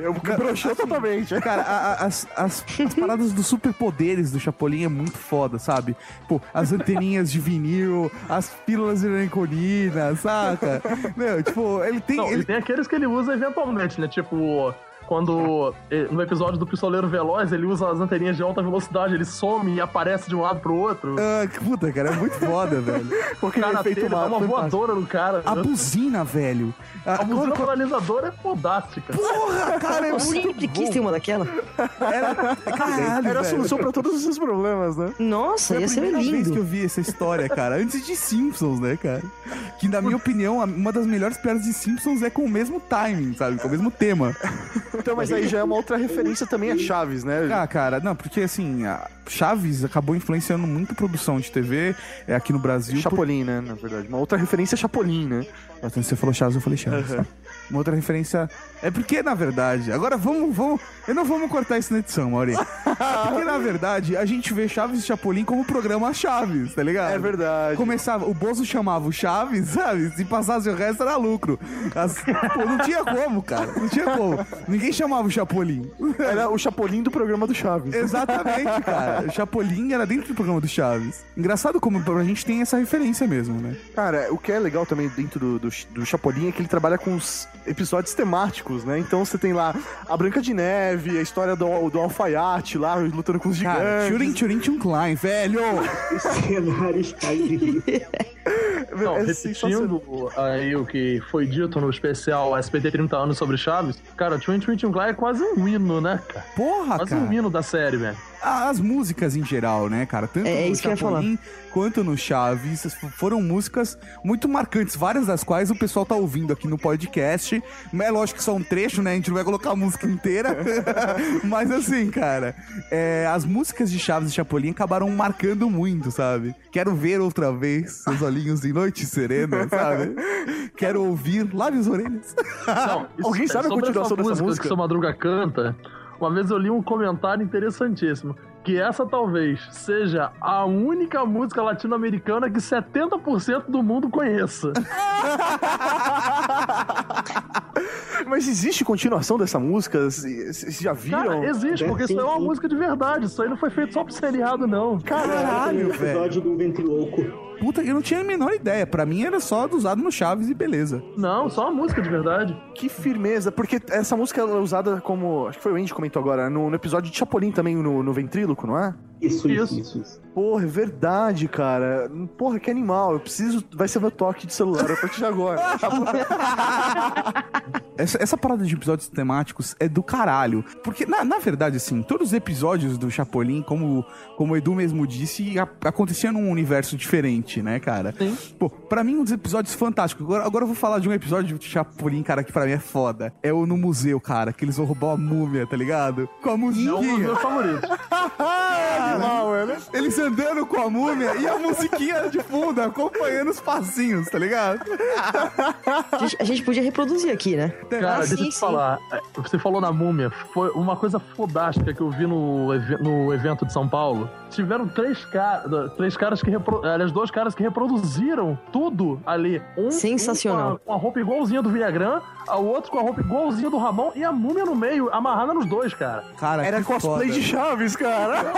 Eu broxou totalmente. Cara, a- a- as, as, as paradas dos superpoderes do Chapolin é muito foda, sabe? Pô, as anteninhas de vinil, as pílulas de rancolina, saca? Meu, tipo, ele tem. Não, ele- e tem aqueles que ele usa eventualmente, né? Tipo, quando eh, no episódio do Pistoleiro Veloz, ele usa as anteninhas de alta velocidade, ele some e aparece de um lado pro outro. Ah, que puta, cara, é muito foda, velho. Porque O cara efeito dele dá uma fantástico. voadora no cara. A buzina, velho. A buzina quando- paralisadora é fodástica. Porra, cara, é Eu muito sempre quis ter uma daquela. Era, caralho, Era a solução pra todos os seus problemas, né? Nossa, Foi a ia ser primeira vez que lindo. eu vi essa história, cara. Antes de Simpsons, né, cara? Que, na minha opinião, a- uma das melhores piadas de Simpsons é com o mesmo timing, sabe? Com o mesmo tema. Então, mas aí já é uma outra referência também a Chaves, né? Ah, cara, não, porque assim, a Chaves acabou influenciando muito a produção de TV é, aqui no Brasil. por- Chapolin, né? Na verdade. Uma outra referência a Chapolin, né? Você falou Chaves, eu falei Chaves. Aham. Uma outra referência. É porque, na verdade, agora vamos, vamos. Eu não vamos cortar isso na edição, Mauri. Porque, na verdade, a gente vê Chaves e Chapolin como programa Chaves, tá ligado? É verdade. Começava, o Bozo chamava o Chaves, sabe? Se passasse o resto era lucro. As- pô, não tinha como, cara. Não tinha como. Ninguém chamava o Chapolin. Era o Chapolin do programa do Chaves. Exatamente, cara. O Chapolin era dentro do programa do Chaves. Engraçado como a gente tem essa referência mesmo, né? Cara, o que é legal também dentro do, do, do Chapolin é que ele trabalha com os episódios temáticos, né? Então você tem lá a Branca de Neve, a história do, do alfaiate lá, lutando com os Cara, gigantes. Turing Turing Tchum Klein, velho! O cenário está rir. Não, é repetindo aí o que foi dito no especial SPT 30 anos sobre Chaves, cara, Twin Twin Twin Clay é quase um hino, né, cara? Porra, Quase cara. um hino da série, velho. As músicas em geral, né, cara? Tanto É, é no isso que eu ia Chapolin quanto no Chaves foram músicas muito marcantes, várias das quais o pessoal tá ouvindo aqui no podcast. É lógico que só um trecho, né? A gente não vai colocar a música inteira. Mas assim, cara, é, as músicas de Chaves e Chapolin acabaram marcando muito, sabe? Quero ver outra vez seus olhinhos em noite serena, sabe? Quero ouvir lábios orelhas. Não, isso- Alguém sabe a continuação essa dessa música? que o seu Madruga canta? Uma vez eu li um comentário interessantíssimo. Que essa talvez seja a única música latino-americana que 70% do mundo conheça. Mas existe continuação dessa música? Vocês já viram? Cara, existe, porque isso é uma música de verdade. Isso aí não foi feito só pro seriado, não. Caralho, o episódio do Ventriloco. Puta, eu não tinha a menor ideia. Pra mim era só usado no Chaves e beleza. Não, só uma música de verdade. Que firmeza, porque essa música é usada como. Acho que foi o Andy que comentou agora, no, no episódio de Chapolin também, no, no Ventríloco, não é? Isso, isso, Isso. isso, isso. Porra, é verdade, cara. Porra, que animal. Eu preciso. Vai ser meu toque de celular a partir de agora. Essa, essa parada de episódios temáticos é do caralho. Porque, na, na verdade, assim, todos os episódios do Chapolin, como, como o Edu mesmo disse, a, aconteciam num universo diferente, né, cara? Sim. Pô, pra mim, um dos episódios fantásticos. Agora, agora eu vou falar de um episódio de Chapolin, cara, que pra mim é foda. É o no museu, cara, que eles vão roubar a múmia, tá ligado? Com a musiquinha. É um dos meus favoritos. Animal, né? Eles andando com a múmia e a musiquinha de fundo, acompanhando os passinhos, tá ligado? A gente, a gente podia reproduzir aqui, né? Cara, Ah, deixa sim, eu te sim. falar. é, Você falou na múmia. Foi uma coisa fodástica que eu vi no, no evento de São Paulo. Tiveram três, caras, três caras que repro... aliás, dois caras que reproduziram tudo ali. Um, Sensacional. um com, a, com a roupa igualzinha do Viagrã, o outro com a roupa igualzinha do Ramon e a múmia no meio, amarrada nos dois, cara. Cara, Era cosplay de Chaves, cara.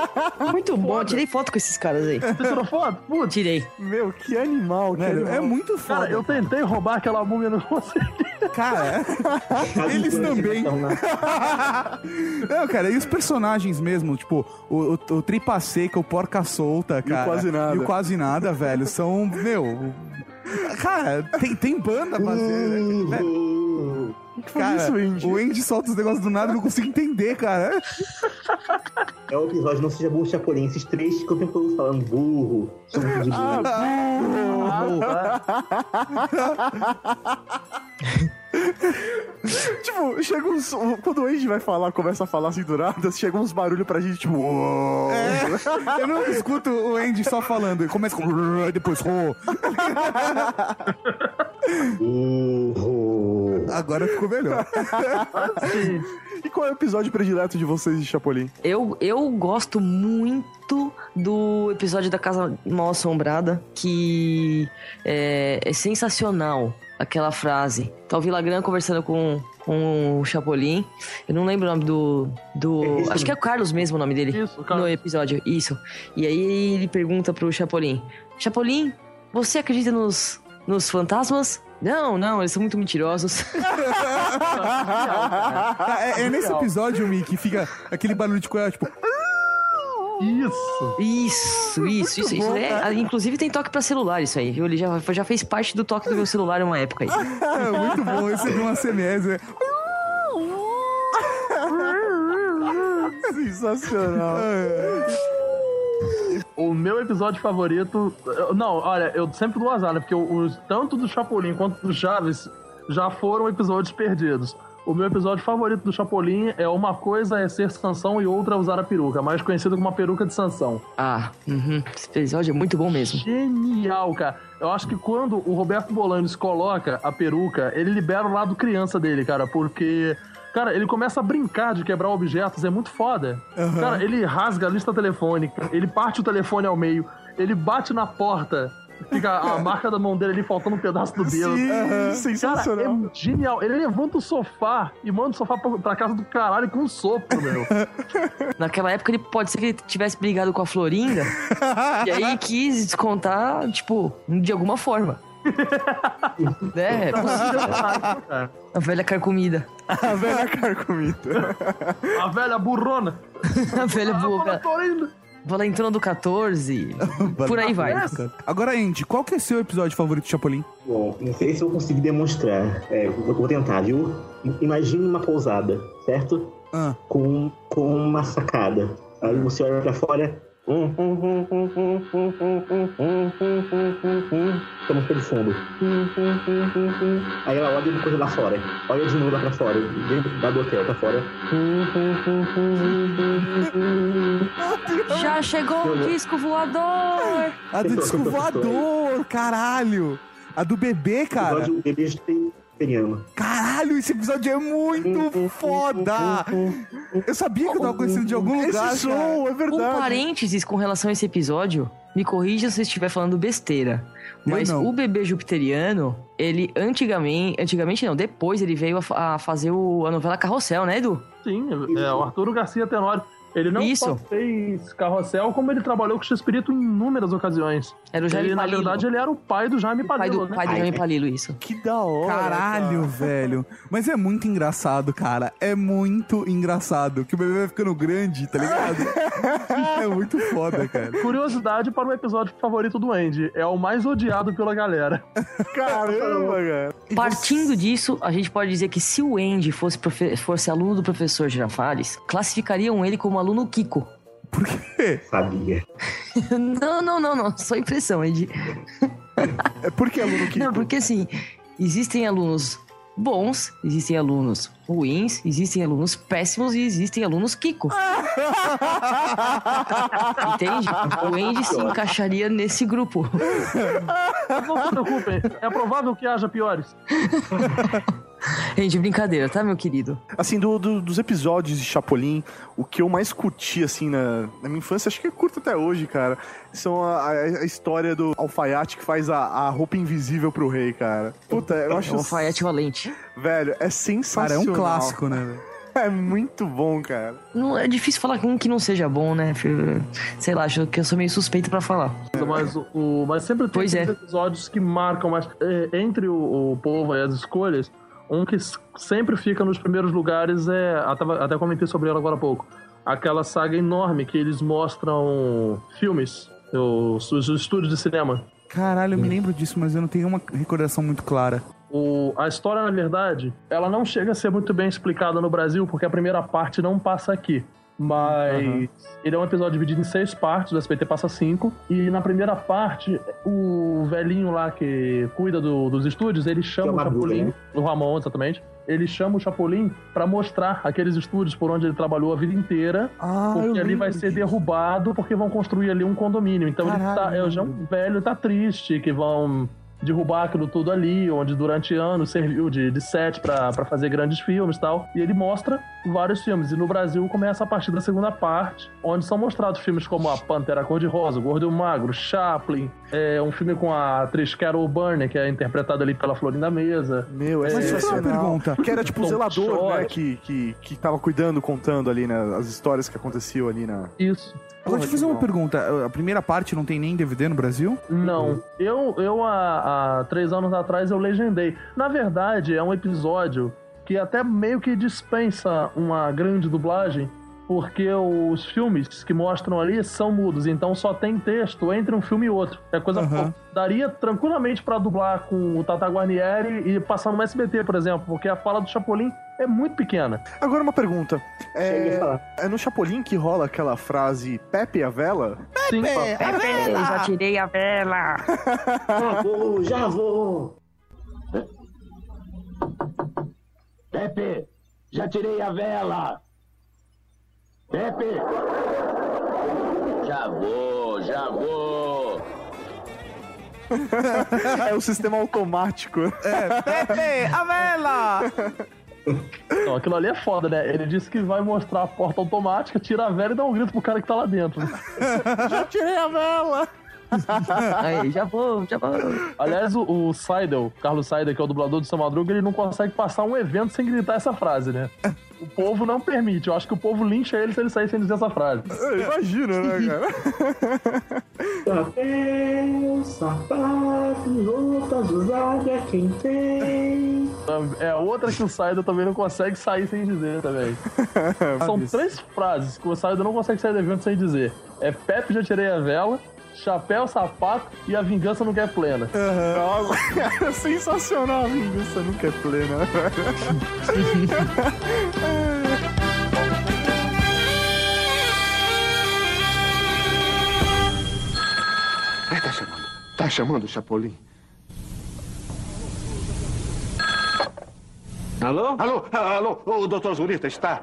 Muito bom, eu tirei foto com esses caras aí. Você tirou foto? Putz. Tirei. Meu, que animal, animal. é muito foda. Cara, eu tentei roubar aquela múmia, não consegui. Cara, eles também. Não, cara, e os personagens mesmo, tipo, o, o, o Tripa Seca, o Porca Solta, cara. Quase Nada. E o Quase Nada, velho, são, meu... Cara, tem, tem banda pra ser, né? Velho, Cara, isso, Andy? o Andy solta os negócios do nada e eu não consigo entender, cara. É o episódio Não Seja Burro Chapolin. Esses três que eu tempo todo falando burro, muito de burro. tipo, chega uns. Quando o Andy vai falar, começa a falar assim do nada, chega uns barulhos pra gente, tipo. "Uou". É, eu não escuto o Andy só falando, ele começa com... depois... "Rô". Agora ficou melhor. E qual é o episódio predileto de vocês de Chapolin? Eu, eu gosto muito do episódio da Casa Mal Assombrada, que é, é sensacional aquela frase. Tá o Villagrán conversando com, com o Chapolin. Eu não lembro o nome do. do acho que é o Carlos mesmo o nome dele. Isso, Carlos. No episódio, isso. E aí ele pergunta pro Chapolin: Chapolin, você acredita nos, nos fantasmas? Não, não, eles são muito mentirosos. É, é nesse episódio, Mi, que fica aquele barulho de coelho, tipo... Isso. Isso, isso, isso. isso é- inclusive tem toque pra celular isso aí, viu? Ele já, já fez parte do toque do meu celular uma época aí. É muito bom, receber uma CMS, né? Sensacional. O meu episódio favorito. eu- Não, olha, eu sempre dou azar, né? Porque os, tanto do Chapolin quanto do Chaves já foram episódios perdidos. O meu episódio favorito do Chapolin é uma coisa é ser Sansão e outra é usar a peruca, mais conhecido como a peruca de Sansão. Ah, uhum. esse episódio é muito bom mesmo. Genial, cara. Eu acho que quando o Roberto Bolanes coloca a peruca, ele libera o lado criança dele, cara, porque. Cara, ele começa a brincar de quebrar objetos, é muito foda. Aham. Cara, ele rasga a lista telefônica, ele parte o telefone ao meio, ele bate na porta, fica a marca da mão dele ali faltando um pedaço do dedo. Sim, Aham. sensacional. Cara, é genial. Ele levanta o sofá e manda o sofá pra, pra casa do caralho com um sopro, meu. Naquela época ele pode ser que ele tivesse brigado com a Florinda e aí quis descontar, tipo, de alguma forma. né? É possível. A velha carcomida. A velha carcomida. A velha burrona. A velha boca. Valentona do 14. Por aí vai. Agora, Andy, qual que é seu episódio favorito de Chapolin? Bom, não sei se eu consigo demonstrar. É, eu vou tentar, viu? Imagine uma pousada, certo? Ah. Com, com uma sacada. Aí você olha pra fora. Toma pelo fundo. Aí ela olha uma coisa lá fora. Olha de novo lá pra fora. Dentro da do hotel, pra fora. Já chegou o disco voador! A do disco voador, caralho! A do bebê, cara. O bebê tem Caralho, esse episódio é muito foda! Eu sabia que eu tava conhecendo de algum lugar. Esse som, é verdade. Um parênteses com relação a esse episódio, me corrija se eu estiver falando besteira. Mas o bebê jupiteriano, ele antigamente. Antigamente não, depois ele veio a, a fazer o- a novela Carrossel, né, Edu? Sim, é o Arturo Garcia Tenório. Ele não Isso. só fez Carrossel, como ele trabalhou com o X-Espírito em inúmeras ocasiões. Era o Jaime ele, na Palilo. verdade, ele era o pai do Jaime O pai Palilo, do, né? pai do Jaime Palilo, isso. Que da hora. Caralho, velho. Mas é muito engraçado, cara. É muito engraçado. Que o bebê vai ficando grande, tá ligado? é muito foda, cara. Curiosidade para o episódio favorito do Andy. É o mais odiado pela galera. Caramba, cara. Partindo disso, a gente pode dizer que se o Andy fosse, fosse aluno do professor Girafales, classificariam ele como aluno Kiko. Por quê? Sabia. não, não, não, não. Só impressão, Andy. É por que aluno Kiko? Não, porque assim, existem alunos bons, existem alunos ruins, existem alunos péssimos e existem alunos Kiko. Entende? O Andy se encaixaria nesse grupo. Não se preocupem, é provável que haja piores. Andy, brincadeira, tá, meu querido? Assim, do- do- dos episódios de Chapolin, o que eu mais curti, assim, na, na minha infância, acho que eu curto até hoje, cara, são a, a- a história do alfaiate que faz a, a roupa invisível pro rei, cara. Puta, eu acho... É um alfaiate valente. Velho, é Cara, é sensacional. um clássico, né? velho? É muito bom, cara. Não, é difícil falar com um que não seja bom, né? Sei lá, acho que eu sou meio suspeito pra falar. Mas, o, o- mas sempre tem Pois é. esses episódios que marcam, mas é, entre o, o povo e as escolhas, um que sempre fica nos primeiros lugares é. Até, até comentei sobre ela agora há pouco. Aquela saga enorme que eles mostram filmes, os, os estúdios de cinema. Caralho, eu me lembro disso, mas eu não tenho uma recordação muito clara. O, a história, na verdade, ela não chega a ser muito bem explicada no Brasil, porque a primeira parte não passa aqui. Mas ele é um episódio dividido em seis partes, o SBT passa cinco. E na primeira parte, o velhinho lá que cuida do- dos estúdios, ele chama é o Chapolin, né? o Ramon, exatamente. Ele chama o Chapolin pra mostrar aqueles estúdios por onde ele trabalhou a vida inteira. Ah, porque ali vai ser disso. derrubado porque vão construir ali um condomínio. Então ele tá, Caralho, é, já um velho tá triste que vão derrubar aquilo tudo ali, onde durante anos serviu de, de set pra pra fazer grandes filmes e tal. E ele mostra vários filmes. E no Brasil começa a partir da segunda parte, onde são mostrados filmes como A Pantera Cor-de-Rosa, Gordo e o Magro, Chaplin, é, um filme com a atriz Carol Burney, que é interpretada ali pela Florinda Mesa. Meu, é fazer uma sensacional. pergunta. Que era tipo o zelador, né? Que, que, que tava cuidando, contando ali, né? As histórias que aconteciam ali na. Isso. Deixa eu fazer uma pergunta. A primeira parte não tem nem DVD no Brasil? Não. Eu, eu há, há três anos atrás, eu legendei. Na verdade, é um episódio que até meio que dispensa uma grande dublagem, porque os filmes que mostram ali são mudos, então só tem texto entre um filme e outro. É coisa pouca. Daria tranquilamente pra dublar com o Tata Guarnieri e passar no SBT, por exemplo, porque a fala do Chapolin é muito pequena. Agora uma pergunta. A É, é no Chapolin que rola aquela frase Pepe a vela? Sim, Pepe, já tirei a vela. Já vou, já vou. Pepe, já tirei a vela. Pepe. Já vou, já vou. é o sistema automático. Pepe, a vela! Então, aquilo ali é foda, né? Ele disse que vai mostrar a porta automática, tira a vela e dá um grito pro cara que tá lá dentro. Já tirei a vela! Aí, já vou, já vou. Aliás, o, o Seidel, Carlos Seidel, que é o dublador do Seu Madruga, ele não consegue passar um evento sem gritar essa frase, né? O povo não permite. Eu acho que o povo lincha ele se ele sair sem dizer essa frase. Imagina, né, cara? Chapéu, sapato, roupas usadas, quem tem? É outra que o Seidel também não consegue sair sem dizer também. São três frases que o Seidel não consegue sair do evento sem dizer. É Pepe, já tirei a vela, chapéu, sapato e a vingança não quer plena. Nossa, cara, sensacional a vingança nunca é plena. Ai, tá chamando. Tá chamando o Chapolin. Alô? Alô, alô, o doutor Zurita está?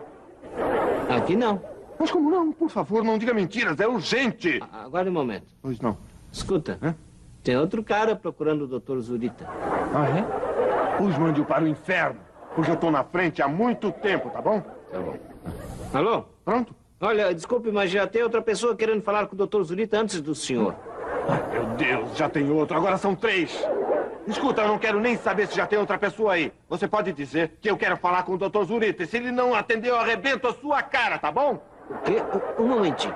Aqui não. Mas como não? Por favor, não diga mentiras, é urgente. Agora um momento. Pois não. Escuta, tem outro cara procurando o Dr. Zurita. Ah, é? Pois mande-o para o inferno, porque eu estou na frente há muito tempo, tá bom? Tá bom. Alô? Pronto? Olha, desculpe, mas já tem outra pessoa querendo falar com o Dr. Zurita antes do senhor. Meu Deus, já tem outro, agora são três. Escuta, eu não quero nem saber se já tem outra pessoa aí. Você pode dizer que eu quero falar com o Dr. Zurita, e se ele não atender, eu arrebento a sua cara, tá bom? O quê? Um, um momentinho.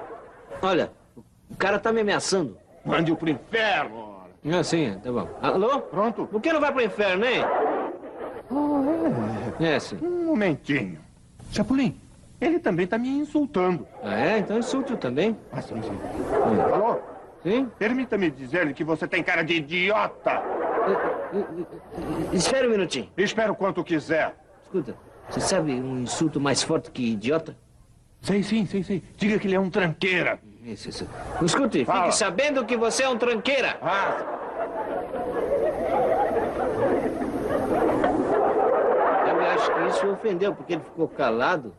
Olha, o cara tá me ameaçando. Mande-o pro inferno. Ah, sim, tá bom. Alô? Pronto? Por que não vai pro inferno, hein? É, sim. Um momentinho. Chapolin, ele também tá me insultando. Ah, é? Então insulte-o também. Ah, sim, sim. Alô? Sim? Permita-me dizer-lhe que você tem cara de idiota. Espera um minutinho. Espero quanto quiser. Escuta, você sabe um insulto mais forte que idiota? Sei, sim, sei, sei. Diga que ele é um tranqueira. Isso, isso. Escute, Fala. fique sabendo que você é um tranqueira. Ah, Eu acho que isso ofendeu, porque ele ficou calado.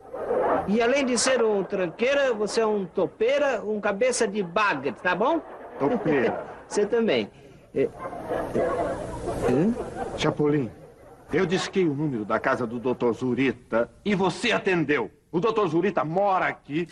E além de ser um tranqueira, você é um topeira, um cabeça de baga, tá bom? Topeira. você também. É... Hã? Chapolin, eu disquei o número da casa do Dr. Zurita e você atendeu. O Dr. Zurita mora aqui.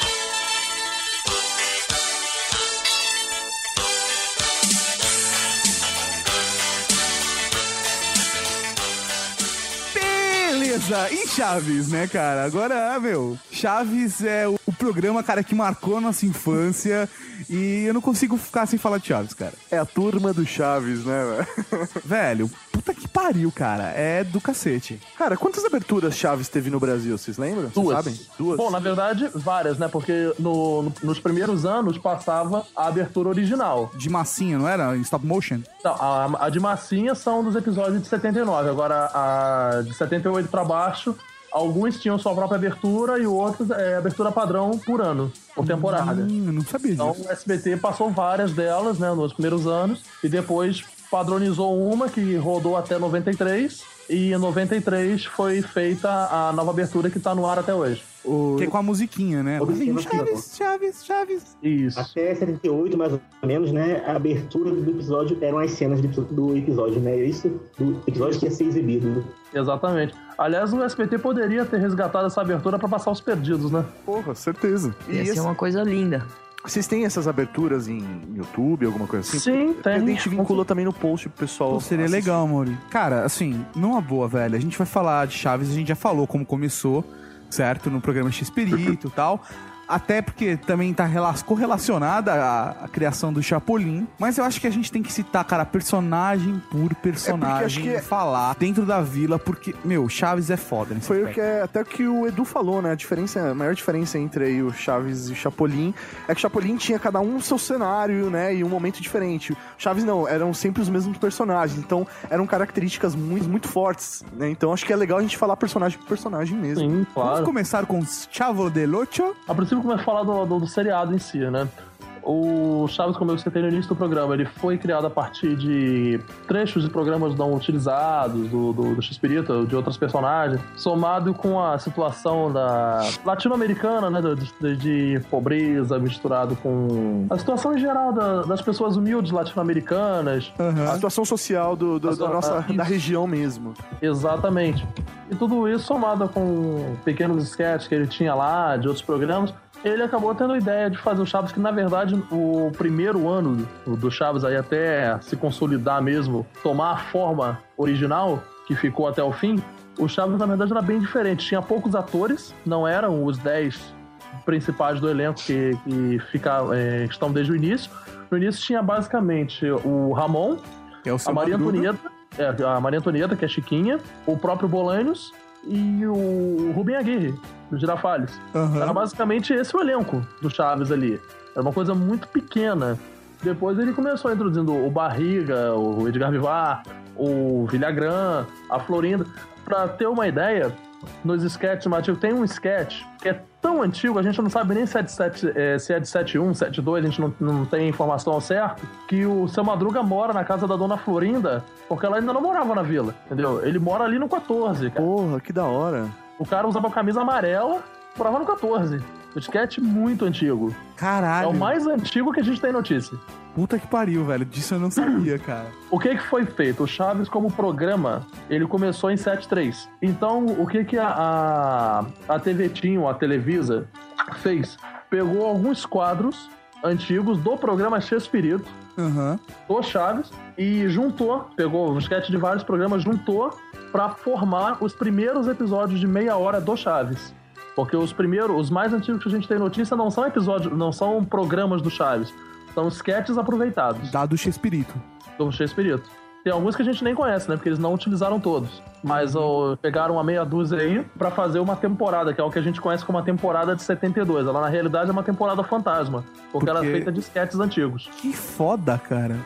Beleza, e Chaves, né, cara? Agora, meu, Chaves é o, o programa, cara, que marcou a nossa infância e eu não consigo ficar sem falar de Chaves, cara. É a turma do Chaves, né, velho? Velho, puta que pariu, cara. É do cacete. Cara, quantas aberturas Chaves teve no Brasil, vocês lembram? Vocês Duas. sabem? Duas. Bom, na verdade, várias, né? Porque no- no- nos primeiros anos passava a abertura original. De massinha, não era? Em stop motion? Não, a, a de massinha são dos episódios de 79. Agora, a de 78 pra baixo, alguns tinham sua própria abertura e outros é abertura padrão por ano, por temporada. Hum, eu não sabia Então disso. o SBT passou várias delas, né, nos primeiros anos, e depois padronizou uma que rodou até 93, e em 93 foi feita a nova abertura que tá no ar até hoje. Que é com a musiquinha, né? Que- Chaves, Chaves, Chaves. Isso. Até 78, mais ou menos, né? A abertura do episódio eram as cenas do episódio, né? Isso, do episódio que ia ser exibido. Exatamente. Aliás, o SBT poderia ter resgatado essa abertura pra passar os perdidos, né? Porra, certeza. E Ia ser esse- uma coisa linda. vocês têm essas aberturas em YouTube, alguma coisa assim? Sim, Porque A tem. gente vinculou também no post pro pessoal. Pô, seria assistir. legal, Mauri. Cara, assim, numa boa, velho. A gente vai falar de Chaves, a gente já falou como começou, certo? No programa X-Perito e tal. Até porque também tá rela- correlacionada à, à criação do Chapolin. Mas eu acho que a gente tem que citar, cara, personagem por personagem. acho que é- Falar dentro da vila, porque, meu, Chaves é foda nesse Foi o aspecto. que é, até o que o Edu falou, né? A diferença, a maior diferença entre aí o Chaves e o Chapolin é que o Chapolin tinha cada um o seu cenário, né? E um momento diferente. O Chaves não, eram sempre os mesmos personagens. Então, eram características muito, muito fortes, né? Então, acho que é legal a gente falar personagem por personagem mesmo. Sim, Vamos claro. começar com Chavo del Ocho. A princípio, começa a falar do, do, do seriado em si, né? O Chaves, como eu citei no início do programa, ele foi criado a partir de trechos de programas não utilizados, do, do, do X-Pirito, de outros personagens, somado com a situação da latino-americana, né? De, de pobreza misturado com a situação em geral da- das pessoas humildes latino-americanas. A situação social do, do- da nossa da região mesmo. Exatamente. E tudo isso somado com pequenos sketches que ele tinha lá, de outros programas, ele acabou tendo a ideia de fazer o Chaves, que na verdade o primeiro ano do Chaves aí até se consolidar mesmo, tomar a forma original, que ficou até o fim, o Chaves na verdade era bem diferente. Tinha poucos atores, não eram os 10 principais do elenco que, que fica, é, que estão desde o início. No início tinha basicamente o Ramon, é o a Maria Madruga. Antonieta, é, a Maria Antonieta, que é Chiquinha, o próprio Bolanhos e o Rubem Aguirre, do Girafales. Aham. Era basicamente esse o elenco do Chaves ali. Era uma coisa muito pequena. Depois ele começou introduzindo o Barriga, o Edgar Vivar, o Villagrán, a Florinda. Pra ter uma ideia, nos sketches Matheus, tem um sketch que é tão antigo, a gente não sabe nem se é de, 7, é, se é de 71, 72, a gente não, não tem informação ao certo, que o seu Madruga mora na casa da dona Florinda, porque ela ainda não morava na vila, entendeu? Ele mora ali no 14, cara. Porra, que da hora. O cara usava camisa amarela, morava no 14. O sketch muito antigo. Caralho. É o mais antigo que a gente tem notícia. Puta que pariu, velho. Disso eu não sabia, cara. O que que foi feito? O Chaves, como programa, ele começou em 7.3. Então, o que que a, a, a TV Tinho, a Televisa, fez? Pegou alguns quadros antigos do programa Chespirito, Aham. do Chaves, e juntou, pegou um sketch de vários programas, juntou pra formar os primeiros episódios de meia hora do Chaves. Porque os primeiros, os mais antigos que a gente tem notícia não são episódios, não são programas do Chaves. São sketches aproveitados. Da do Chespirito. Do Chespirito. Tem alguns que a gente nem conhece, né? Porque eles não utilizaram todos. Mas pegaram uma meia dúzia aí pra fazer uma temporada, que é o que a gente conhece como uma temporada de 72. Ela, na realidade, é uma temporada fantasma. Porque, ela é Porque- feita de sketches antigos. Que foda, cara.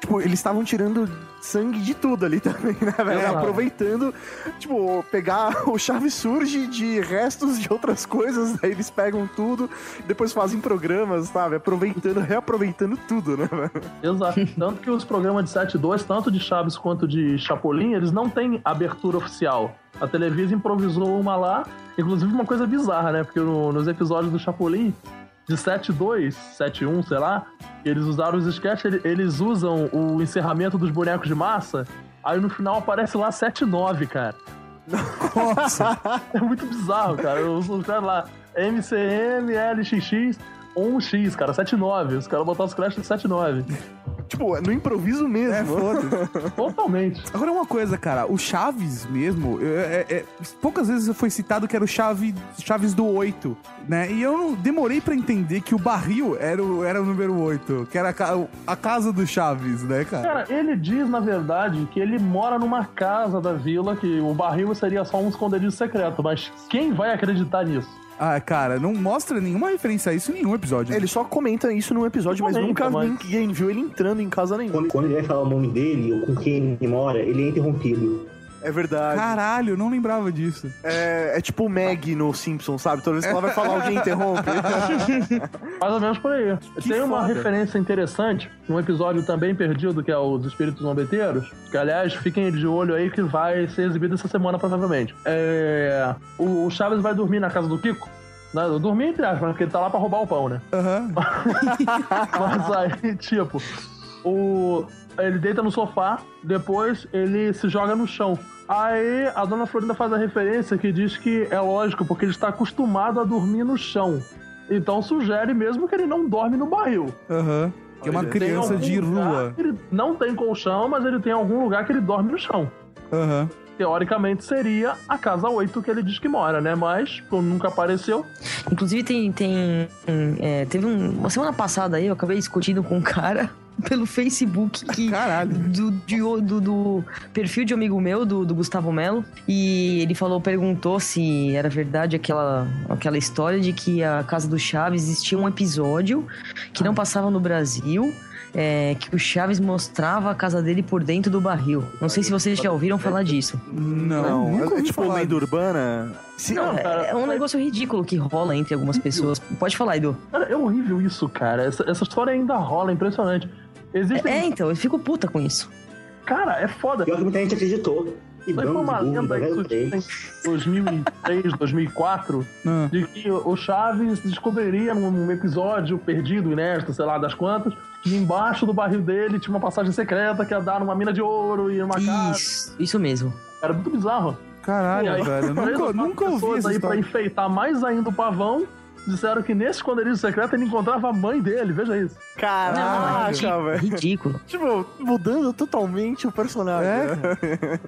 Tipo, eles estavam tirando sangue de tudo ali também, né, velho? Exato. Aproveitando, tipo, pegar o Chaves surge de restos de outras coisas, daí eles pegam tudo, depois fazem programas, sabe? Aproveitando, reaproveitando tudo, né, velho? Exato. Tanto que os programas de 7.2, tanto de Chaves quanto de Chapolin, eles não têm abertura oficial. A Televisa improvisou uma lá, inclusive uma coisa bizarra, né? Porque no- nos episódios do Chapolin, de 7.2, 7.1, sei lá, eles usaram os sketches, ele- eles usam o encerramento dos bonecos de massa, aí no final aparece lá 7.9, cara. Nossa! É muito bizarro, cara. Os, os caras lá, MCM, LXX, 1X, cara, 7.9. Os caras botaram os créditos de 7.9. Tipo, no improviso mesmo. É, foda. Totalmente. Agora uma coisa, cara, o Chaves mesmo, é- é- é- poucas vezes foi citado que era o Chaves, Chaves do 8, né? E eu demorei pra entender que o barril era o, era o número 8, que era a, a casa do Chaves, né, cara? Cara, ele diz, na verdade, que ele mora numa casa da vila, que o barril seria só um esconderijo secreto, mas quem vai acreditar nisso? Ah, cara, não mostra nenhuma referência a isso em nenhum episódio. Ele só comenta isso num episódio, mas nunca mas- ninguém viu ele entrando em casa nenhuma. Quando, quando ele vai falar o nome dele ou com quem ele mora, ele é interrompido. É verdade. Caralho, eu não lembrava disso. É, é tipo o Meg no Simpsons, sabe? Toda vez que ela vai falar, alguém interrompe. Mais ou menos por aí. Tem uma foda. referência interessante, um episódio também perdido, que é o dos Espíritos Zombeteiros, que, aliás, fiquem de olho aí que vai ser exibido essa semana, provavelmente. É... O o Chaves vai dormir na casa do Kiko, né? Dormir entre aspas, porque ele tá lá pra roubar o pão, né? Aham. Mas aí, tipo, o... ele deita no sofá, depois ele se joga no chão. Aí a dona Florinda faz a referência que diz que é lógico, porque ele está acostumado a dormir no chão. Então sugere mesmo que ele não dorme no barril. Aham. Que é uma criança de rua. Ele não tem colchão, mas ele tem algum lugar que ele dorme no chão. Aham. Teoricamente seria a casa 8 que ele diz que mora, né? Mas, como nunca apareceu, Inclusive, tem. tem é, teve um- uma semana passada aí, eu acabei discutindo com um cara pelo Facebook que. Caralho. Do, de- do, do perfil de um amigo meu, do, do Gustavo Melo. E ele falou, perguntou se era verdade aquela, aquela história de que a casa do Chaves existia um episódio que não passava no Brasil. é, que o Chaves mostrava a casa dele por dentro do barril. Não sei se vocês já ouviram falar disso. Não, Não, nunca é, tipo falar lenda urbana. Se- Não, é, é um negócio ridículo que rola entre algumas pessoas. Pode falar, Edu. cara, é horrível isso, cara. Essa, essa história ainda rola, impressionante. Existem. É, então, eu fico puta com isso. Cara, é foda. Pior que muita gente acreditou. E Isso aí foi uma lenda que em três. 2003, 2004, Ah. de que o Chaves descobriria num episódio perdido, inédito, sei lá das quantas, que embaixo do barril dele tinha uma passagem secreta que ia dar numa mina de ouro e numa casa. Isso, isso mesmo. Era muito bizarro. Caralho, aí, velho. Nunca, nunca ouvi pessoas essa aí pra enfeitar mais ainda o pavão. Disseram que nesse esconderijo secreto ele encontrava a mãe dele, veja isso. Caraca, ridículo, velho. ridículo. Tipo, mudando totalmente o personagem. É, né?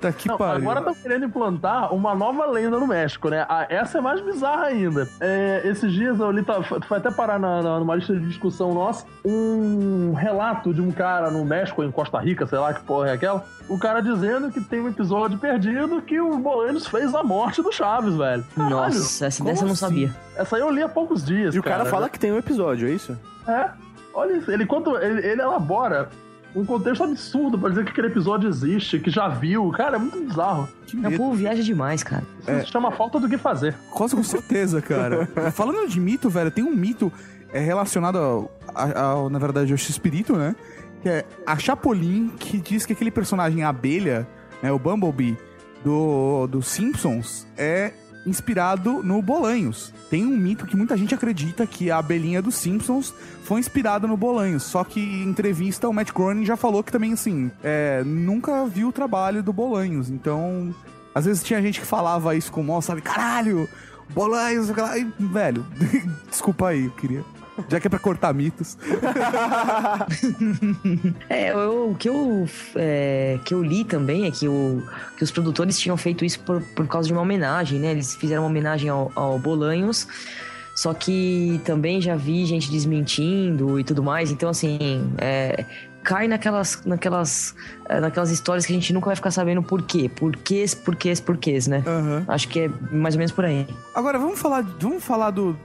Tá que Não, pariu. agora estão querendo implantar uma nova lenda no México, né? Ah, essa é mais bizarra ainda. É, esses dias eu li, tá, foi até parar na, na- numa lista de discussão nossa, um relato de um cara no México, em Costa Rica, sei lá que porra é aquela, o cara dizendo que tem um episódio perdido que o Bolanos fez a morte do Chaves, velho. Caralho, Nossa, essa dessa eu não assim? Sabia. Essa aí eu li há poucos dias. E o cara fala que tem um episódio, é isso? É, olha isso. Ele, conta, ele, ele elabora um contexto absurdo pra dizer que aquele episódio existe, que já viu. Cara, é muito bizarro. O povo viaja demais, cara. Isso se chama falta do que fazer. Quase com certeza, cara. Falando de mito, velho, tem um mito é, relacionado ao, ao, na verdade, ao X-Espírito, né? Que é a Chapolin, que diz que aquele personagem abelha, né, o Bumblebee, do, do Simpsons, é inspirado no Bolanhos. Tem um mito que muita gente acredita que a abelhinha dos Simpsons foi inspirada no Bolanhos. Só que em entrevista o Matt Groening já falou que também, assim, é, nunca viu o trabalho do Bolanhos. Então, às vezes tinha gente que falava isso com o mal, sabe? Caralho, Bolanhos, e, velho, desculpa aí, eu queria. Já que é pra cortar mitos. É, eu- o que eu, é, que eu li também é que, o, que os produtores tinham feito isso por, por causa de uma homenagem, né? Eles fizeram uma homenagem ao, ao Bolanhos, só que também já vi gente desmentindo e tudo mais. Então, assim, é, cai naquelas, naquelas, é, naquelas histórias que a gente nunca vai ficar sabendo por quê. Porquês, porquês, porquês, né? Acho que é mais ou menos por aí. Agora, vamos falar, vamos falar do,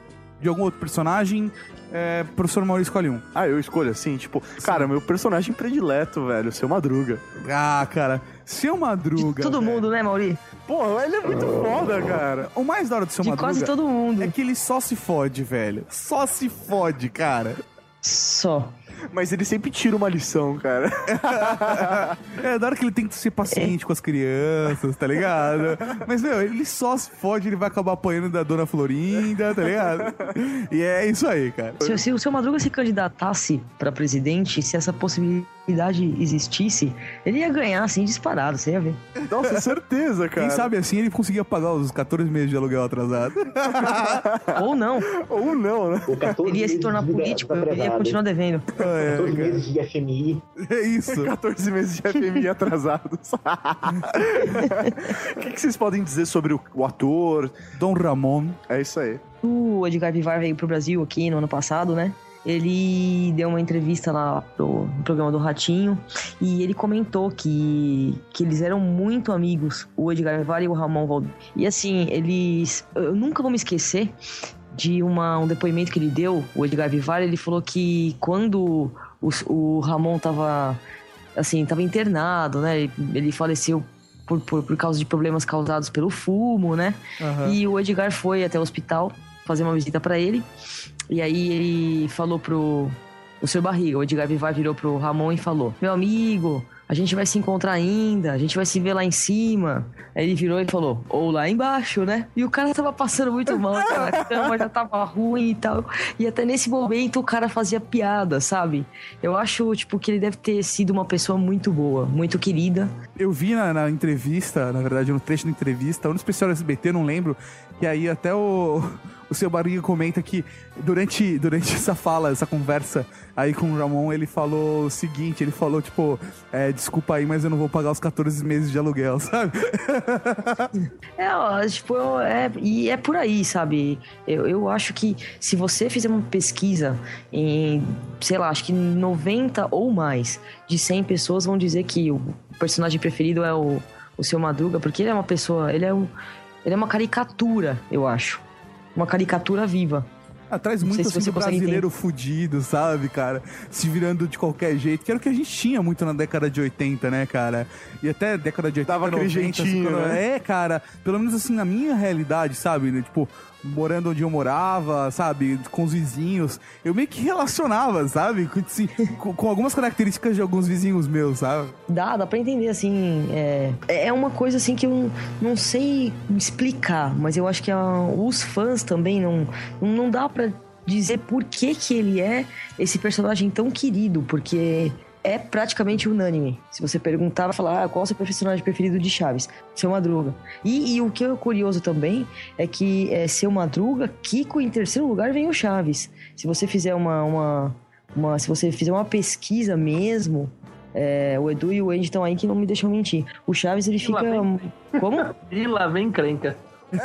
de algum outro personagem. É, professor Maurício escolhe um. Ah, eu escolho assim, tipo, cara, meu personagem predileto, velho, seu Madruga. Ah, cara, seu Madruga. Todo mundo, né, Mauri? Pô, ele é muito foda, cara. O mais da hora do seu De Madruga quase todo mundo. é que ele só se fode, velho. Só se fode, cara. Só. Mas ele sempre tira uma lição, cara. É, da hora que ele tem que ser paciente com as crianças, tá ligado? Mas, meu, ele só se fode, ele vai acabar apanhando da dona Florinda, tá ligado? E é isso aí, cara. Se, se o seu Madruga se candidatasse pra presidente, se essa possibilidade existisse, ele ia ganhar, assim, disparado, você ia ver. Nossa, certeza, cara. Quem sabe assim ele conseguia pagar os 14 meses de aluguel atrasado. Ou não. Ou não, né? O 14 Ele ia se tornar político, ele ia continuar devendo. É, 14 cara. meses de FMI. É isso. 14 meses de FMI atrasados. O que, que vocês podem dizer sobre o, o ator? Dom Ramon. É isso aí. O Edgar Vivar veio pro Brasil aqui no ano passado, né? Ele deu uma entrevista lá pro no programa do Ratinho e ele comentou que, que eles eram muito amigos, o Edgar Vivar e o Ramon Valdir. E assim, eles. Eu nunca vou me esquecer de uma, um depoimento que ele deu, o Edgar Vivar, ele falou que quando o, o Ramon tava assim, tava internado, né? Ele- Ele faleceu por, por, por causa de problemas causados pelo fumo, né? Aham. E o Edgar foi até o hospital fazer uma visita pra ele. E aí ele falou pro o seu barriga, o Edgar Vivar virou pro Ramon e falou: Meu amigo, a gente vai se encontrar ainda, a gente vai se ver lá em cima. Aí ele virou e falou: Ou lá embaixo, né? E o cara tava passando muito mal, cara. A cama já tava ruim e tal. E até nesse momento o cara fazia piada, sabe? Eu acho, tipo, que ele deve ter sido uma pessoa muito boa, muito querida. Eu vi na, na entrevista, na verdade, no trecho da entrevista, no especial SBT, não lembro, que aí até o, o seu Barriga comenta que durante, durante essa fala, essa conversa aí com o Ramon, ele falou o seguinte, ele falou, tipo, é, desculpa aí, mas eu não vou pagar os 14 meses de aluguel, sabe? É, ó, tipo, é, e é por aí, sabe? Eu, eu acho que se você fizer uma pesquisa em, sei lá, acho que 90 ou mais de 100 pessoas vão dizer que o personagem preferido é o, o seu Madruga, porque ele é uma pessoa, ele é, um, ele é uma caricatura, eu acho. Uma caricatura viva. Ah, traz Não muito se assim brasileiro fudido, sabe, cara? Se virando de qualquer jeito, que era o que a gente tinha muito na década de 80, né, cara? E até década de 80, Dava aquele 90, assim, jeitinho, quando- né? É, cara, pelo menos assim, na minha realidade, sabe? né, Tipo, morando onde eu morava, sabe? Com os vizinhos, eu meio que relacionava, sabe? Com, com, com algumas características de alguns vizinhos meus, sabe? Dá, dá pra entender, assim. É, é uma coisa assim que eu não, não sei explicar, mas eu acho que a- os fãs também não, não dá pra dizer por que, que ele é esse personagem tão querido, porque é praticamente unânime. Se você perguntar, vai falar ah, qual é o seu personagem preferido de Chaves? Seu Madruga. E, e o que é curioso também é que é Seu Madruga, Kiko em terceiro lugar vem o Chaves. Se você fizer uma, uma, uma se você fizer uma pesquisa mesmo, é, o Edu e o Andy estão aí que não me deixam mentir. O Chaves, ele fica. Como? E lá vem crenca.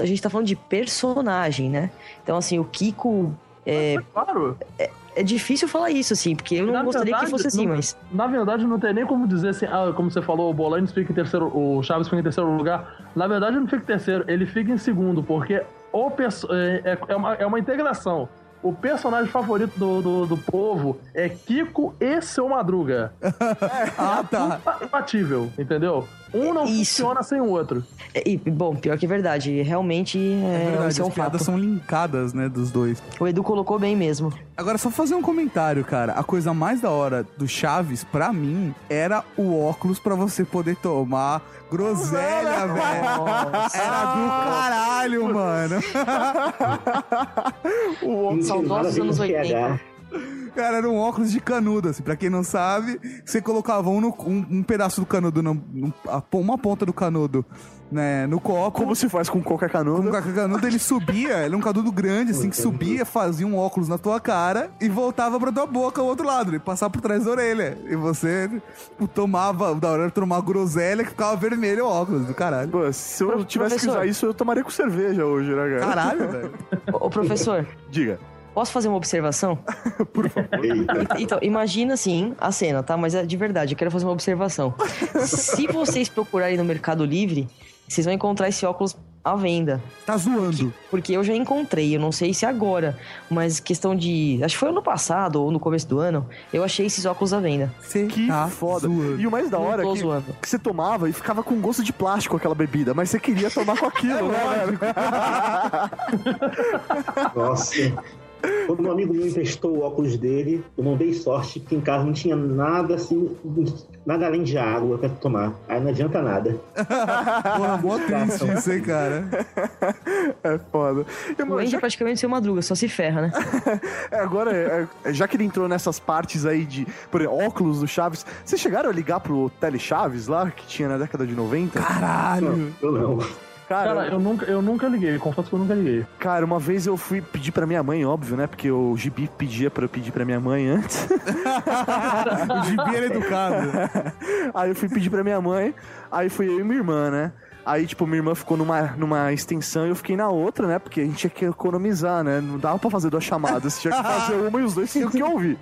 A gente tá falando de personagem, né? Então, assim, o Kiko. É, Claro. é, é difícil falar isso, assim, porque eu não Na gostaria que fosse assim, não- mas. Na verdade, não tem nem como dizer assim, ah, como você falou, o Bolanes fica em terceiro, o Chaves fica em terceiro lugar. Na verdade, não fica em terceiro, ele fica em segundo, porque o perso- é, é- é uma, é uma integração. O personagem favorito do, do, do povo é Kiko e seu Madruga. ah, tá. Compatível, entendeu? Um não funciona sem o outro. E, bom, pior que é verdade. Realmente é, É verdade, isso é um as piadas fato. são linkadas, né, dos dois. O Edu colocou bem mesmo. Agora, só fazer um comentário, cara. A coisa mais da hora do Chaves, pra mim, era o óculos pra você poder tomar groselha, velho. Era do caralho, mano. o Saudosos anos 80. Cara, era um óculos de canudo, assim. Pra quem não sabe, você colocava um, no- um, um pedaço do canudo, no, no- a uma ponta do canudo, né, no copo. Como se faz com qualquer canudo. Com qualquer canudo, ele subia, ele era um canudo grande, assim, que subia, fazia um óculos na tua cara e voltava pra tua boca ao outro lado. Ele passava por trás da orelha. E você tipo, tomava, da hora de tomar groselha que ficava vermelho o óculos do caralho. Pô, se eu tivesse que professor. usar isso, eu tomaria com cerveja hoje, né, cara? Caralho, velho. Ô, professor, Diga. Posso fazer uma observação? Então, imagina assim a cena, tá? Mas é de verdade, eu quero fazer uma observação. Se vocês procurarem no Mercado Livre, vocês vão encontrar esse óculos à venda. Tá zoando. Porque eu já encontrei, eu não sei se agora, mas questão de. Acho que foi ano passado ou no começo do ano, eu achei esses óculos à venda. Que foda. E o mais da hora é tô que, zoando. que você tomava e ficava com gosto de plástico aquela bebida, mas você queria tomar com aquilo, né, velho? Nossa. Quando um amigo meu emprestou o óculos dele, eu não dei sorte, porque em casa não tinha nada assim, nada além de água pra tomar. Aí não adianta nada. Porra, mó triste isso, hein, cara. É foda. E, O mano, Andy já, é praticamente seu madruga, só se ferra, né? é, agora, é, é, já que ele entrou nessas partes aí de por exemplo, óculos do Chaves, vocês chegaram a ligar pro Tele Chaves lá, que tinha na década de 90? Caralho. Eu não. Cara, Cara, eu nunca, eu nunca liguei, confesso que eu nunca liguei. Cara, uma vez eu fui pedir pra minha mãe, óbvio, né? Porque o Gibi pedia pra eu pedir pra minha mãe antes. o Gibi era educado. aí eu fui pedir pra minha mãe, aí fui eu e minha irmã, né? Aí, tipo, minha irmã ficou numa, numa extensão e eu fiquei na outra, né? Porque a gente tinha que economizar, né? Não dava pra fazer duas chamadas, tinha que fazer uma e os dois tinham que ouvir.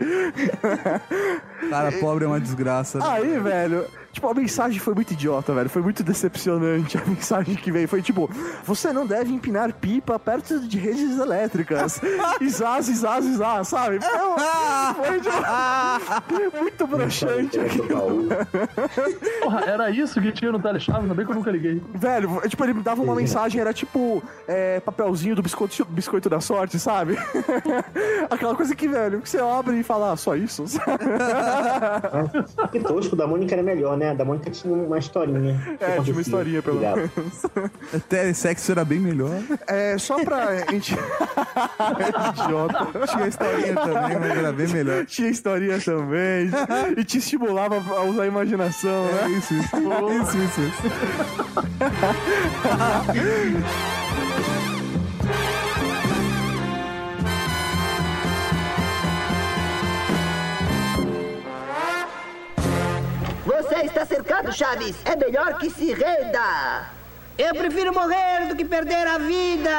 Cara, pobre é uma desgraça. né? Aí, velho, tipo, a mensagem foi muito idiota, velho. Foi muito decepcionante a mensagem que veio. Foi tipo, você não deve empinar pipa perto de redes elétricas. Isás, isás, isás, sabe? Foi, foi tipo, muito broxante aquilo. Porra, era isso que tinha no Telechave, ainda bem que eu nunca liguei. Velho, tipo, ele me dava uma mensagem, era tipo é, papelzinho do biscoito, biscoito da sorte, sabe? Aquela coisa que, velho, que você abre e fala, ah, só isso? Que tosco, o da Mônica era melhor, né? A da Mônica tinha uma historinha. É, tinha uma historinha, pelo Obrigado. menos. Até sexo era bem melhor. É, só pra gente... Idiota. Tinha historinha também, mas era bem melhor. Tinha historinha também. e te estimulava a usar a imaginação, É né? isso, isso. Isso, isso, isso. Você está cercado, Chaves. É melhor que se renda. Eu prefiro morrer do que perder a vida.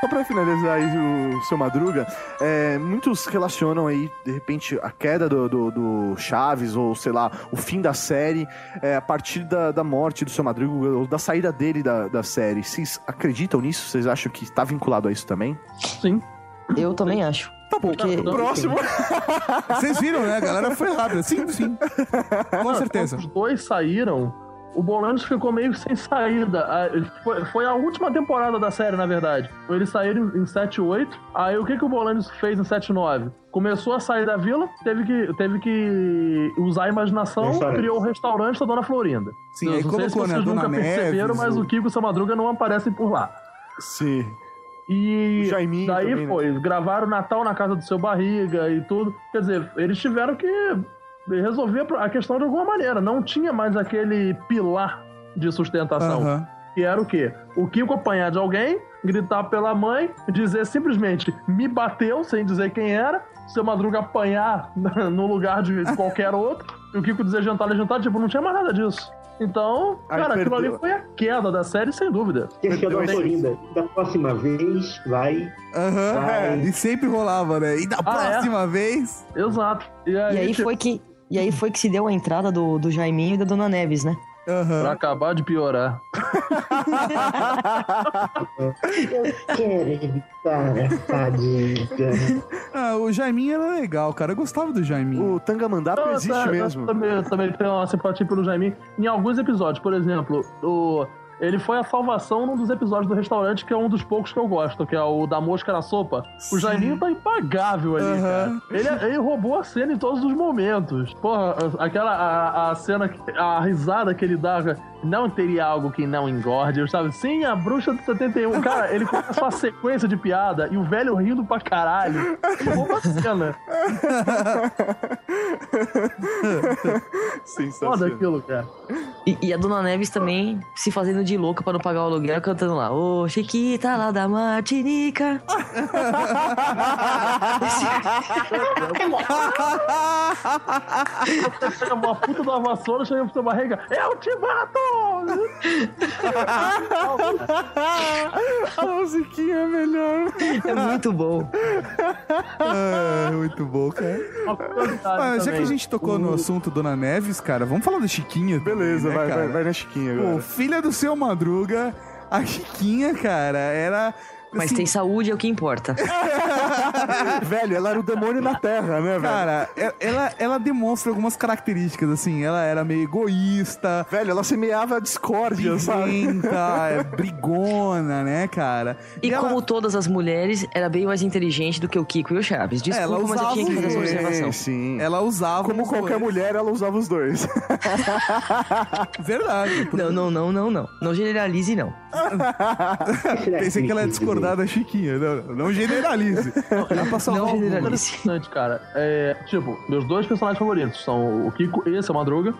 Só pra finalizar aí o seu Madruga, é, muitos relacionam aí, de repente, a queda do, do, do Chaves, ou sei lá, o fim da série, é, a partir da, da morte do seu Madruga, ou da saída dele da, da série. Vocês acreditam nisso? Vocês acham que está vinculado a isso também? Sim. Eu também acho. Tá bom, Porque- próximo. Vocês viram, né? A galera foi rápida. Sim, sim. Com certeza. Os dois saíram, o Bolanhos ficou meio sem saída. Ah, Foi, a última temporada da série, na verdade. Eles saíram em 7 8. Aí o que, que o Bolanhos fez em 7 9? Começou a sair da vila, teve que, teve que usar a imaginação, criou o restaurante da Dona Florinda. Sim, Eu aí não sei se colocou, né, vocês Dona nunca perceberam, mas o- Kiko e o Seu Madruga não aparecem por lá. Sim. E daí também, né? foi, gravaram Natal na casa do seu barriga e tudo. Quer dizer, eles tiveram que resolver a questão de alguma maneira. Não tinha mais aquele pilar de sustentação. Aham. Que era o quê? O Kiko apanhar de alguém, gritar pela mãe, dizer simplesmente me bateu, sem dizer quem era, seu Madruga apanhar no lugar de qualquer outro, e o Kiko dizer jantar, jantar, tipo, não tinha mais nada disso. Então, Aí cara, aquilo perdeu. ali foi a queda da série, sem dúvida. Que é que a Dona Tem- Florinda, da próxima vez, vai. Aham. Vai. E sempre rolava, né? E da Ah, é? próxima vez. Exato. E aí tipo, foi que. E aí foi que se deu a entrada do, do Jaiminho e da Dona Neves, né? Aham. Pra acabar de piorar. Eu quero evitar essa dica. Ah, o Jaiminho era legal, cara. Eu gostava do Jaiminho. O Tangamandapo Eu- existe eu- eu mesmo. Também, eu também tenho uma simpatia pelo Jaiminho. Em alguns episódios, por exemplo, o, ele foi a salvação num dos episódios do restaurante, que é um dos poucos que eu gosto, que é o da mosca na sopa. O Jaiminho tá impagável ali, Aham. cara. Ele, ele roubou a cena em todos os momentos. Porra, aquela a, a cena, a risada que ele dá não teria algo que não engorde. Eu sabe, sim, a bruxa do 71. Cara, ele começa uma sequência de piada e o velho rindo pra caralho. Uma cena. Foda aquilo, cara. E, e a Dona Neves também se fazendo de louca pra não pagar o aluguel, cantando lá, ô Chiquita lá da Martinica. Pega uma puta da vassoura, chega pra sua barriga, eu te mato! A musiquinha é melhor. É muito bom. É, muito bom, cara. Ah, já que a gente tocou no assunto Dona Neves, cara, vamos falar da Chiquinha. Beleza, também, né, vai, vai, vai na Chiquinha Pô, agora. filha do seu Madruga, a Chiquinha, cara, era. Mas assim, tem saúde, é o que importa. velho, ela era o demônio na Terra, né, velho? Cara, e- ela, ela demonstra algumas características, assim, ela era meio egoísta. Velho, ela semeava a discórdia, sabe? é, brigona, né, cara? E ela- como todas as mulheres, era bem mais inteligente do que o Kiko e o Chaves. Desculpa, ela mas eu usava tinha que fazer essa observação. Sim. Ela usava. Como qualquer dois. mulher, ela usava os dois. Verdade. Não, não, não, não, não. Não generalize, não. Pensei que ela ia discordar da Chiquinha. Não, não generalize. Dá pra salvar Não generalize. Interessante, cara. É, tipo, meus dois personagens favoritos são o Kiko e esse é o Madruga.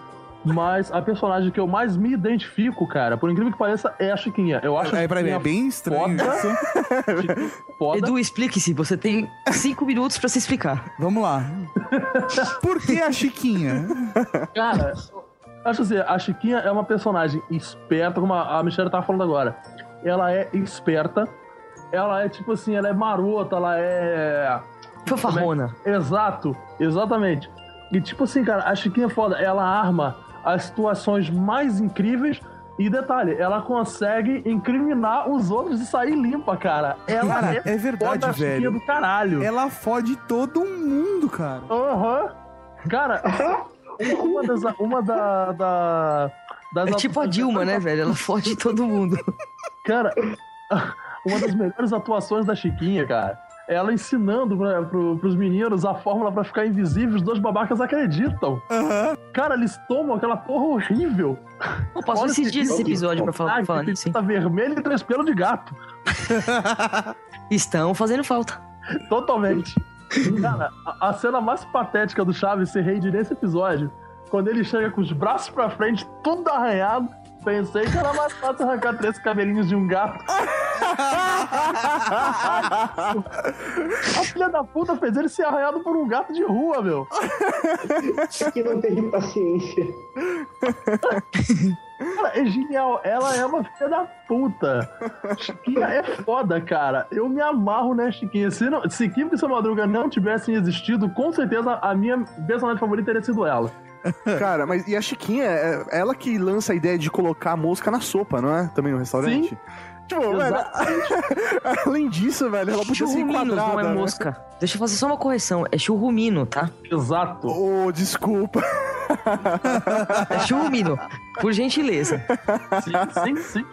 Mas a personagem que eu mais me identifico, cara, por incrível que pareça, é a Chiquinha. Eu acho É, pra mim, é bem estranho foda. isso. Chiquinha foda. Edu, explique-se. Você tem cinco minutos pra se explicar. Vamos lá. Por que a Chiquinha? Cara, acho assim, a Chiquinha é uma personagem esperta, como a a Michelle tava falando agora. Ela é esperta, ela é tipo assim, ela é marota, ela é. Fanfarrona. Exato, exatamente. E tipo assim, cara, a Chiquinha é foda, ela arma as situações mais incríveis. E detalhe, ela consegue incriminar os outros e sair limpa, cara. Ela Cara, é, é verdade, velho. do caralho. Ela fode todo mundo, cara. Aham. Cara, uma das. Uma da, da- das É tipo a Dilma, né, velho? Ela fode todo mundo. Cara, uma das melhores atuações da Chiquinha, cara. é Ela ensinando pra, pro, pros meninos a fórmula pra ficar invisível, os dois babacas acreditam. Cara, eles tomam aquela porra horrível. Pô, passou esses dias esse episódio pra falar, falar que nisso, hein? Tá vermelho e três pelos de gato. Estão fazendo falta. Totalmente. Cara, a, a cena mais patética do Chaves ser rei nesse episódio, quando ele chega com os braços pra frente, tudo arranhado, pensei que era mais fácil arrancar três cabelinhos de um gato. a filha da puta fez ele ser arranhado por um gato de rua, meu. Que não teve paciência. Cara, é genial. Ela é uma filha da puta. Chiquinha é foda, cara. Eu me amarro né, Chiquinha. Se, não, se Kim e Madruga não tivessem existido, com certeza a minha personagem favorita teria sido ela. Cara, mas e a Chiquinha, é ela que lança a ideia de colocar a mosca na sopa, não é? Também no restaurante? Sim. Tipo, velho, além disso, velho, ela podia ser Churruminos, enquadrada. não é né? mosca. Deixa eu fazer só uma correção. É churrumino, tá? Exato. Oh, desculpa. É churrumino. Por gentileza. Sim, sim, sim.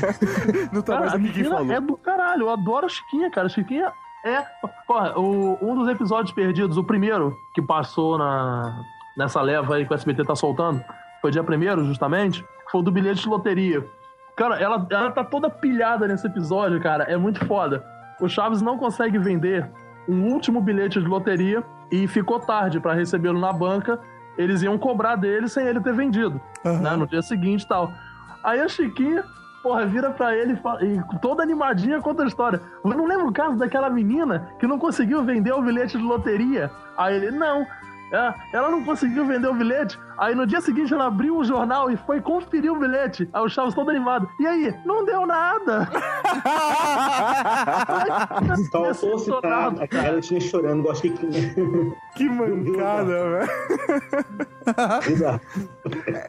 Não tá Cara, mais a aqui quem falou. é do caralho. Eu adoro a Chiquinha, cara. A Chiquinha é. Porra, o- um dos episódios perdidos, o primeiro que passou na, nessa leva aí que o SBT tá soltando, foi dia primeiro, justamente, foi o do bilhete de loteria. Cara, ela, ela tá toda pilhada nesse episódio, cara. É muito foda. O Chaves não consegue vender um último bilhete de loteria e ficou tarde pra recebê-lo na banca. Eles iam cobrar dele sem ele ter vendido, né? No dia seguinte e tal. Aí a Chiquinha, porra, vira pra ele e, fala- e toda animadinha conta a história. Eu não lembro o caso daquela menina que não conseguiu vender o bilhete de loteria. Aí ele, não. É, ela não conseguiu vender o bilhete. Aí no dia seguinte ela abriu o jornal e foi conferir o bilhete. Aí o Chaves todo animado. E aí? Não deu nada. Faltou citar a garotinha chorando, a Chiquinha. Que mancada, velho.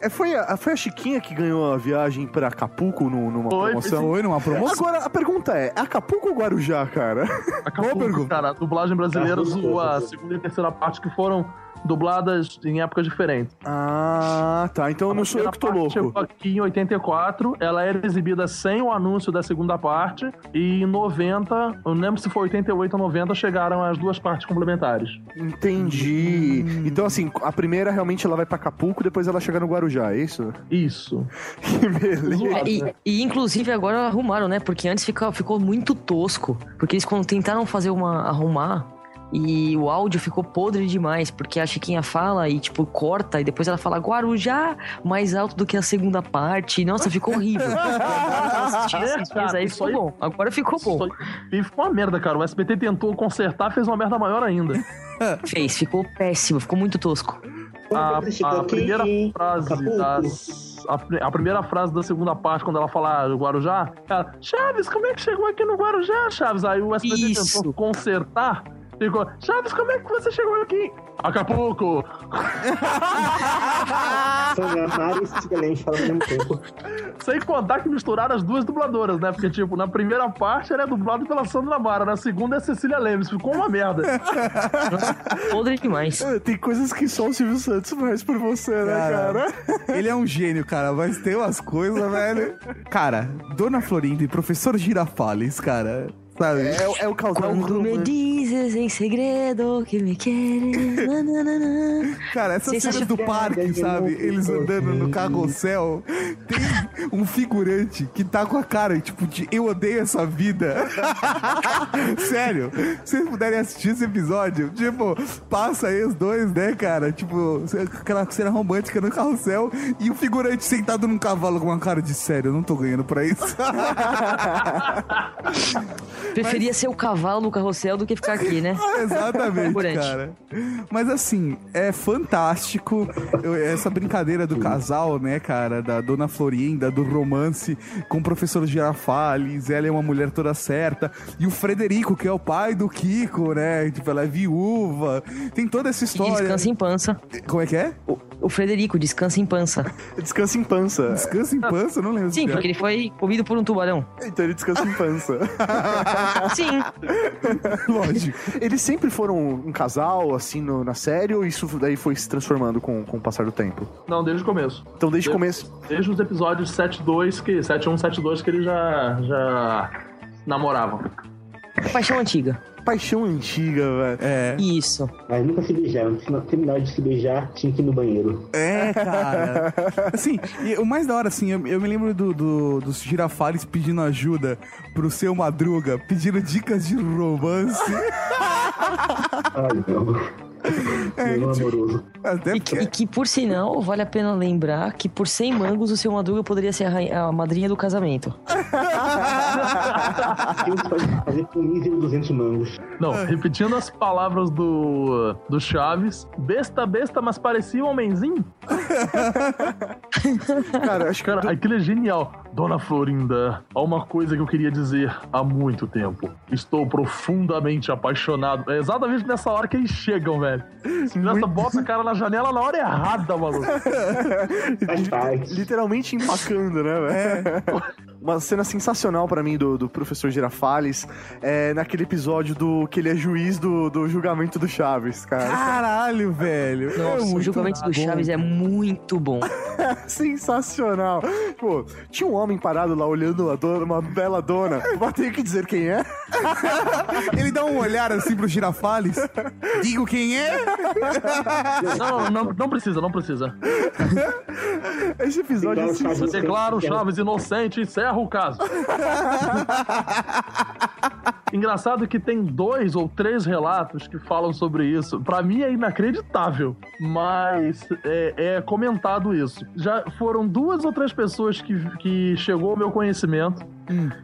É, foi, a, foi a Chiquinha que ganhou a viagem pra Acapulco no- numa Foi, promoção? Foi numa promoção? Agora, a pergunta é, Acapulco ou Guarujá, cara? Acabou, cara. A dublagem brasileira zoou a segunda e terceira parte que foram dubladas em épocas diferentes. Ah, tá. Então não sou eu que tô louco. Chegou aqui em 84, ela era exibida sem o anúncio da segunda parte, e em 90, eu não lembro se foi 88 ou 90, chegaram as duas partes complementares. Entendi. Hum. Então, assim, a primeira realmente ela vai pra Acapulco, depois ela chega no Guarujá, é isso? Isso. Que beleza. E, e, inclusive agora arrumaram, né? Porque antes ficou, ficou muito tosco. Porque eles quando tentaram fazer uma. arrumar. E o áudio ficou podre demais, porque a Chiquinha fala e, tipo, corta, e depois ela fala Guarujá mais alto do que a segunda parte. Nossa, ficou horrível. Mas aí ficou bom. Agora ficou bom. E ficou uma merda, cara. O SBT tentou consertar, fez uma merda maior ainda. Fez, ficou péssimo, ficou muito tosco. A, a primeira frase das a, a, primeira frase da segunda parte, quando ela fala ah, Guarujá, ela, Chaves, como é que chegou aqui no Guarujá, Chaves? Aí o SBT Isso. tentou consertar. Ficou, Chaves, como é que você chegou aqui? Acapulco! Mara e falando ao mesmo tempo. Sem contar que misturaram as duas dubladoras, né? Porque, tipo, na primeira parte ela é dublada pela Sandra Mara, na segunda é Cecília Lemes. Ficou uma merda. Podre demais. Tem coisas que só o Silvio Santos faz por você, né, cara? Ele é um gênio, cara, mas tem umas coisas, velho. Cara, Dona Florinda e Professor Girafales, cara. Sabe? É, é o casal Quando me dizes em segredo que me queres. nananana. Cara, essas cenas do parque, sabe? Eles andando no carrossel. Tem um figurante que tá com a cara, tipo, de eu odeio essa vida. Sério. Se vocês puderem assistir esse episódio, tipo, passa aí os dois, né, cara? Tipo, aquela cena romântica no carrossel e o figurante sentado num cavalo com uma cara de sério, eu não tô ganhando pra isso. Preferia ser o cavalo no carrossel do que ficar aqui, né? Exatamente, cara. Mas assim, é fantástico eu- essa brincadeira do casal, né, cara? Da Dona Florinda, do romance com o professor Girafales. Ela é uma mulher toda certa. E o Frederico, que é o pai do Kiko, né? Tipo, ela é viúva. Tem toda essa E história. descansa em pança. Como é que é? O, o Frederico descansa em pança. Descansa em pança. Descansa em pança? Não lembro. Sim, porque ele foi comido por um tubarão. Então ele descansa em pança. Sim. Lógico. Eles sempre foram um casal, assim, no- na série, ou isso daí foi se transformando com, com o passar do tempo? Não, desde o começo. Então, desde o Desde- começo. Desde os episódios 7-2, que 7-1, 7-2, que eles já, já namoravam. Paixão antiga. Paixão antiga, velho. É. Isso. Mas nunca se beijaram. Se não terminar de se beijar, tinha que ir no banheiro. É, cara. Assim, e o mais da hora, assim, eu, eu me lembro do, do- dos girafales pedindo ajuda pro seu Madruga, pedindo dicas de romance. Ai, não. Meu amoroso. Até E que, e que, por sinal, vale a pena lembrar que por 100 mangos o seu Madruga poderia ser a, rainha- a madrinha do casamento. Pode fazer com mísero 200 mangos? Não, repetindo as palavras do, do Chaves, besta, besta, mas parecia um homenzinho. Cara, acho que Cara, aquilo é genial. Dona Florinda, há uma coisa que eu queria dizer há muito tempo. Estou profundamente apaixonado. É exatamente nessa hora que eles chegam, velho. Nessa bota a cara na janela na hora errada, maluco. Literalmente empacando, né, velho? Uma cena sensacional pra mim do, do professor Girafales é naquele episódio do que ele é juiz do, do julgamento do Chaves, cara. Caralho, velho. É Nossa, o muito julgamento do bom. Chaves é muito bom. Sensacional. Pô, tinha um homem parado lá olhando a dona, uma bela dona. Vou ter que dizer quem é. Ele dá um olhar assim pro girafales. Digo quem é? Não, não, não precisa, não precisa. Esse episódio é Chaves sensacional. Declaro o Chaves inocente e encerra o caso. Engraçado que tem dois ou três relatos que falam sobre isso. Pra mim é inacreditável, mas é, é comentado isso. Já foram duas ou três pessoas que, que chegou ao meu conhecimento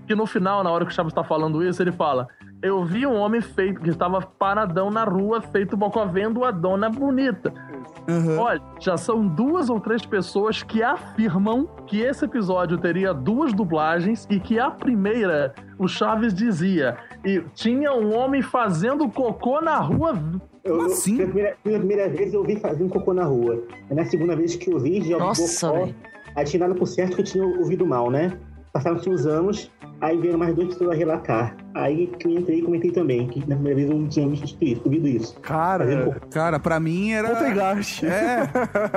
que no final, na hora que o Chaves tá falando isso, ele fala: Eu vi um homem feito que estava paradão na rua, feito bocó vendo a dona bonita. Olha, já são duas ou três pessoas que afirmam que esse episódio teria duas dublagens e que a primeira, o Chaves dizia, e tinha um homem fazendo cocô na rua. Eu, assim? Pela primeira, pela primeira vez eu vi fazer um cocô na rua. É na segunda vez que eu vi, já Nossa, velho. Aí tinha dado por certo que eu tinha ouvido mal, né? Passaram-se os anos, aí vieram mais duas pessoas a relatar. Aí que eu entrei e comentei também, que na primeira vez eu não tinha visto isso, ouvido isso. Cara, Cara, pra mim era. Poltergeist. É.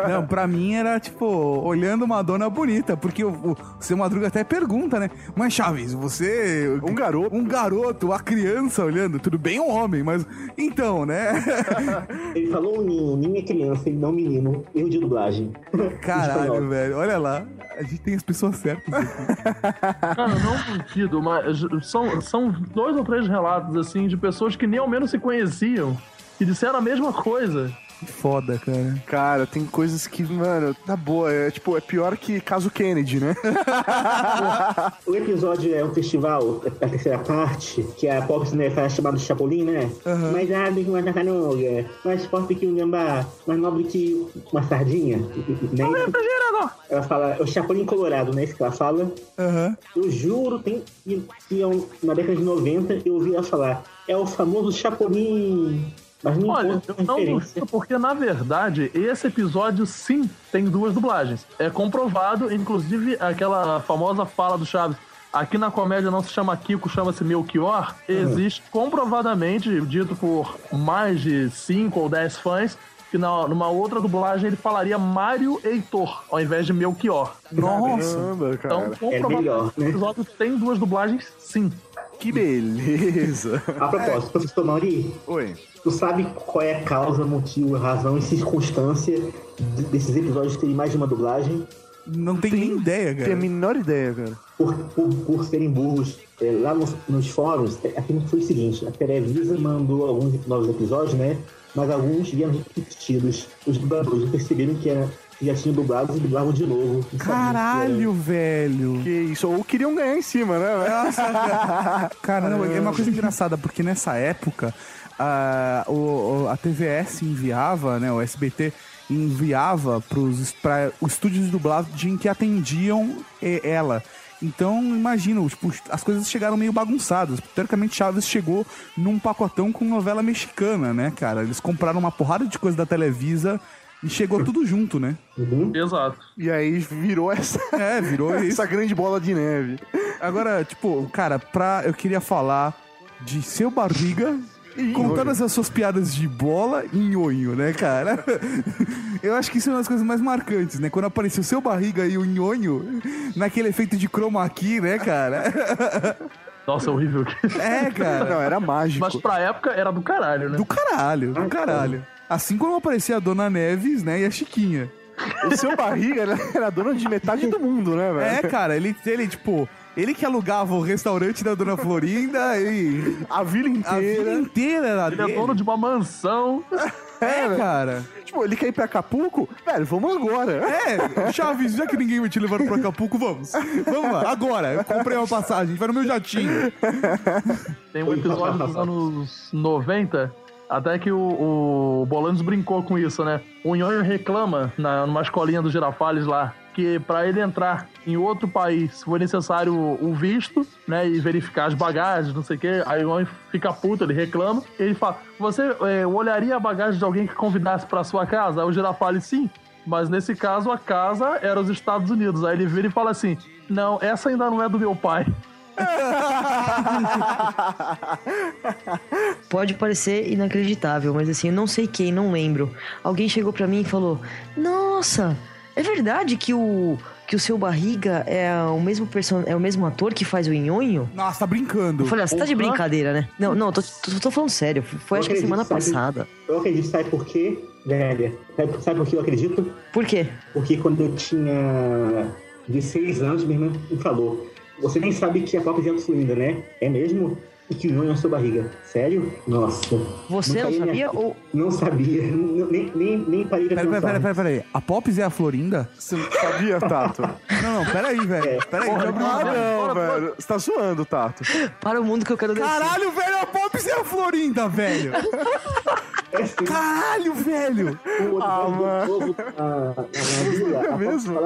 Não, pra mim era tipo, olhando uma dona bonita. Porque o, o seu Madruga até pergunta, né? Mas Chaves, você. Um garoto. Um garoto, a criança olhando. Tudo bem, um homem, mas. Então, né? Ele falou um ninho, ninho é criança e não menino. Erro de dublagem. Caralho, velho. Olha lá. A gente tem as pessoas certas aqui. Cara, eu não duvido, mas são, são dois ou três relatos, assim, de pessoas que nem ao menos se conheciam e disseram a mesma coisa. Foda, cara. Cara, tem coisas que, mano, na boa, é tipo, é pior que caso Kennedy, né? O episódio é um festival, é a terceira parte, que a Pop Cinefa é chamada Chapolin, né? Mais ágil que uma tartaruga, mais forte que um gambá, mais nobre que uma sardinha. Né? Ela fala, é o Chapolin Colorado, né? Isso que ela fala. Aham. Eu juro tem, que, na década de 90 eu ouvi ela falar, é o famoso Chapolin. Mas não Olha, eu não duvido, porque na verdade, esse episódio sim tem duas dublagens. É comprovado, inclusive, aquela famosa fala do Chaves. Aqui na comédia não se chama Kiko, chama-se Melchior. Existe comprovadamente, dito por mais de 5 ou 10 fãs, que na, numa outra dublagem ele falaria Mário Heitor, ao invés de Melchior. Nossa. Caramba, cara. Então, comprovadamente, melhor, né? o episódio tem duas dublagens, sim. Que beleza. A propósito, professor Mauri, Oi. Tu sabe qual é a causa, motivo, razão e circunstância de- desses episódios terem mais de uma dublagem? Não tem, nem ideia, Tem a cara. menor ideia, cara. Por, por, por serem burros. É, lá nos, nos fóruns, é, aqui foi o seguinte, a Televisa mandou alguns novos episódios, né? Mas alguns vieram repetidos. Os dubladores perceberam que, era, que já tinham dublado e dublavam de novo. Caralho, velho. Que isso. Ou queriam ganhar em cima, né? Caramba, é uma coisa engraçada, porque nessa época a, o, a TVS enviava, né, o SBT enviava pros, pra os estúdios de dublagem que atendiam ela. Então, imagina, tipo, as coisas chegaram meio bagunçadas. Teoricamente, Chaves chegou num pacotão com novela mexicana, né, cara? Eles compraram uma porrada de coisa da Televisa e chegou tudo junto, né? Exato. E aí virou essa, É, virou isso. essa grande bola de neve. Agora, tipo, cara, pra, eu queria falar de seu barriga com todas as suas piadas de bola e nhonho, né, cara? Eu acho que isso é uma das coisas mais marcantes, né? Quando apareceu seu barriga e o nhonho, naquele efeito de chroma key, né, cara? Nossa, horrível. É, cara. Não, era mágico. Mas pra época era do caralho, né? Do caralho, do caralho. Assim como aparecia a Dona Neves, né, e a Chiquinha. O seu barriga era, era dono de metade do mundo, né, velho? É, cara, ele, ele, tipo, ele que alugava o restaurante da Dona Florinda e A vila a vida inteira. inteira era Ele é dele. dono de uma mansão. É, cara. Tipo, ele quer ir pra Acapulco? Velho, vamos agora. É, Chaves, já que ninguém vai te levar pra Acapulco, vamos. Vamos lá, agora. Eu comprei uma passagem, a gente vai no meu jatinho. Tem um episódio dos anos 90, até que o, o Bolanos brincou com isso, né? O Nhonho reclama na, numa escolinha do Girafales lá que pra ele entrar em outro país foi necessário o visto, né? E verificar as bagagens, não sei o quê. Aí o Nhonho fica puto, ele reclama. Ele fala: Você é, olharia a bagagem de alguém que convidasse pra sua casa? Aí o Girafales, sim. Mas nesse caso, a casa era os Estados Unidos. Aí ele vira e fala assim: Não, essa ainda não é do meu pai. Pode parecer inacreditável, mas assim, eu não sei quem, não lembro. Alguém chegou pra mim e falou: Nossa, é verdade que o que o seu barriga é o mesmo person... é o mesmo ator que faz o Nhonho? Nossa, tá brincando. Eu falei, ah, você tá de Porra. brincadeira, né? Não, não, tô, tô, tô falando sério. Foi Eu acho que semana sabe? passada. Eu acredito, sabe por quê, velha? Sabe, sabe por que eu acredito? Por quê? Porque quando eu tinha 16 anos, minha irmã me falou: Você nem sabe que a própria gente ainda, né? É mesmo? E que o nhonho é a sua barriga. Sério? Nossa. Você não na- sabia ou- Não sabia. Não- Nem, nem, nem parei pra Pera, pensar. pera, pera, pera aí. A Pops é a Florinda? Você não sabia, Tato? Não, não, pera aí, velho. Pera aí, Porra, já abriu Ah, uma- não, velho. Você tá zoando, Tato. Para o mundo que eu quero descer. Caralho, velho, a Pops é a Florinda, velho. É sim. Caralho, velho. O Ah, mano. povo na, na, na vila, a mesmo?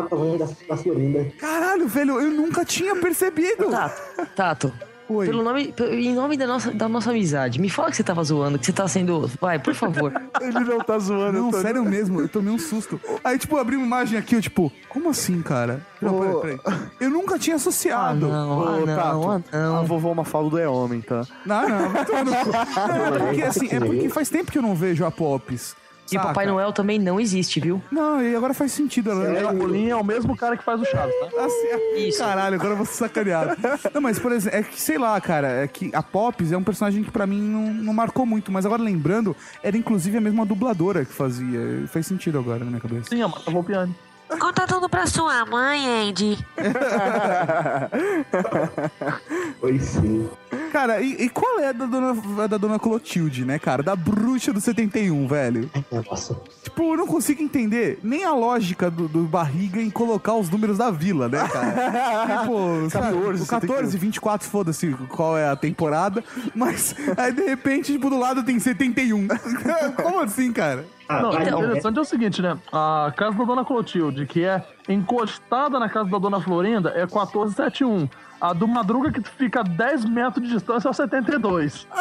Caralho, velho, eu nunca tinha percebido. Tato, Tato, Oi. Pelo nome, em nome da nossa, da nossa amizade, me fala que você tava zoando, que você tá sendo. Vai, por favor. Ele não tá zoando, Não, Antônio. sério mesmo, eu tomei um susto. Aí, tipo, eu abri uma imagem aqui, eu, tipo, como assim, cara? Não, Ô. peraí, peraí. Eu nunca tinha associado. Ah, não, Ô, ah, não, Tato, ah, não. A vovó Mafalda é homem, tá? Não, não, cu. Não, é porque, assim, é porque faz tempo que eu não vejo a Pops. E Papai Noel também não existe, viu? Não, e agora faz sentido. Ela, ela, O Linha é o mesmo cara que faz o Chaves, tá? Assim, Isso. Caralho, agora eu vou ser sacaneado. Não, mas, por exemplo, é que, sei lá, cara, é que a Pops é um personagem que pra mim não, não marcou muito, mas agora lembrando, era inclusive a mesma dubladora que fazia. Faz sentido agora na minha cabeça. Sim, a Marta Volpiani. Conta tudo pra sua mãe, Andy. Foi sim. Cara, e, e qual é a da dona, a da dona Clotilde, né, cara? Da bruxa do 71, velho. Nossa. Tipo, eu não consigo entender nem a lógica do, do barriga em colocar os números da vila, né, cara? tipo, sabe, 14, o 14, 24, foda-se qual é a temporada, mas aí de repente, tipo, do lado tem 71. Como assim, cara? Ah, Não, vai, o não, né? interessante é o seguinte, né? A casa da Dona Clotilde, que é encostada na casa da Dona Florinda, é 1471. A do Madruga, que fica a 10 metros de distância, é o 72.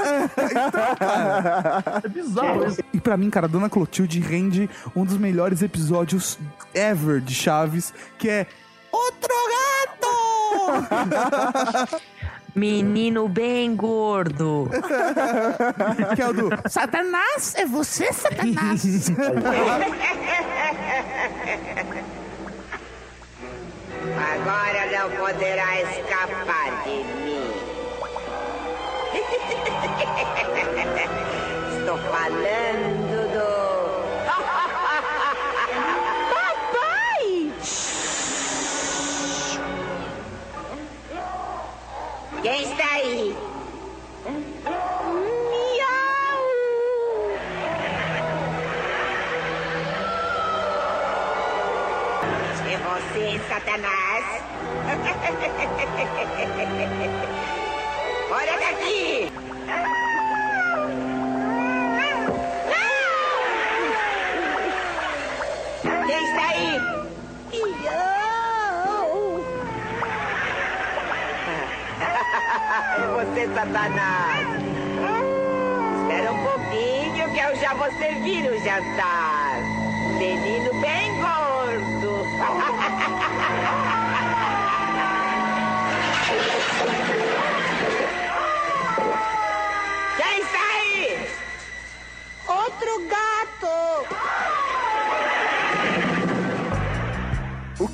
É bizarro isso. E pra mim, cara, a Dona Clotilde rende um dos melhores episódios ever de Chaves, que é Outro Gato! Menino bem gordo. que é o do Satanás, é você, Satanás? Agora não poderá escapar de mim. Estou falando Quem está aí? Miau! É você, Satanás? Fora daqui! Você, Satanás. Espera um pouquinho que eu já vou servir o jantar. Menino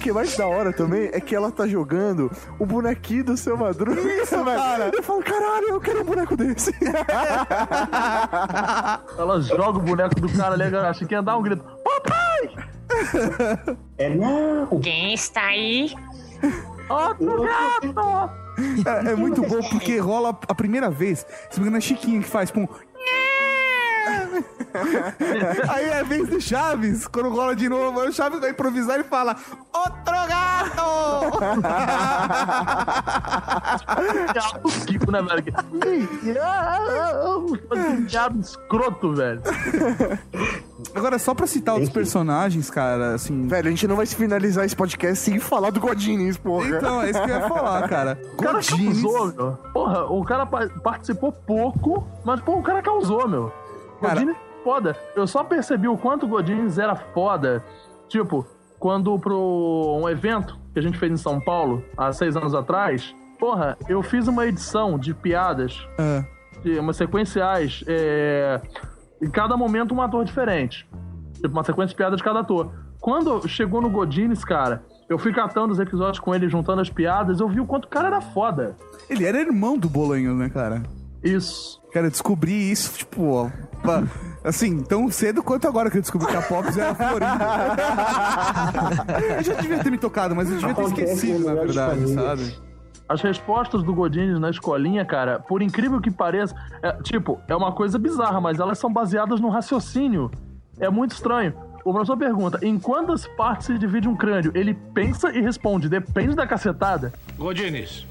que é mais da hora também é que ela tá jogando o bonequinho do seu Madruga. Isso, cara. Eu falo, caralho, eu quero um boneco desse. Ela joga o boneco do cara ali, acha que ia dar um grito. Papai! É não. Quem está aí? Outro gato! É, é muito bom porque rola a primeira vez. Se não me engano, é Chiquinho que faz, tipo. Aí é a vez do Chaves, quando rola de novo, aí o Chaves vai improvisar e fala: Outro gato! Kiko, né, velho? Que diabo escroto, velho. Agora, só pra citar outros personagens, cara, assim. Velho, a gente não vai se finalizar esse podcast sem falar do Godines, porra. Então, é isso que eu ia falar, cara. O cara causou, meu. Porra, o cara pa- participou pouco, mas, pô, o cara causou, meu. Cara- Godines é foda. Eu só percebi o quanto o Godines era foda. Tipo, quando pro um evento que a gente fez em São Paulo, há seis anos atrás, porra, eu fiz uma edição de piadas, Ah, de umas sequenciais, é, em cada momento um ator diferente. Tipo, uma sequência de piadas de cada ator. Quando chegou no Godines, cara, eu fui catando os episódios com ele, juntando as piadas, eu vi o quanto o cara era foda. ele era irmão do Bolanho, né, cara? Isso. Cara, eu descobri isso, tipo, ó, assim, tão cedo quanto agora que eu descobri que a Pops era Florinda. eu já devia ter me tocado, mas eu devia ter esquecido, em na verdade, sabe? As respostas do Godines na escolinha, cara, por incrível que pareça, é, tipo, é uma coisa bizarra, mas elas são baseadas no raciocínio. É muito estranho. O professor pergunta: em quantas partes se divide um crânio? Ele pensa e responde: depende da cacetada. Godines,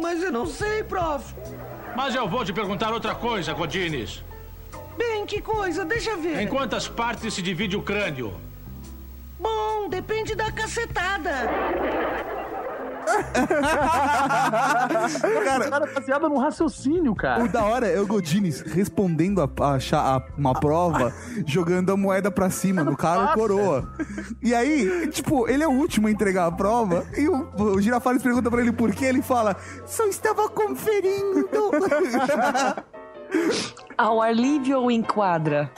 Mas eu não sei, prof. mas eu vou te perguntar outra coisa, Godines. Bem, que coisa, deixa ver. Em quantas partes se divide o crânio? Bom, depende da cacetada. cara, cara, baseada no raciocínio, cara. O da hora é o Godines respondendo a, a a- uma prova, jogando a moeda pra cima no cara ou coroa. E aí, tipo, ele é o último a entregar a prova, e o, o Girafales pergunta pra ele por quê, ele fala, só estava conferindo. Ao ar livre ou em quadra?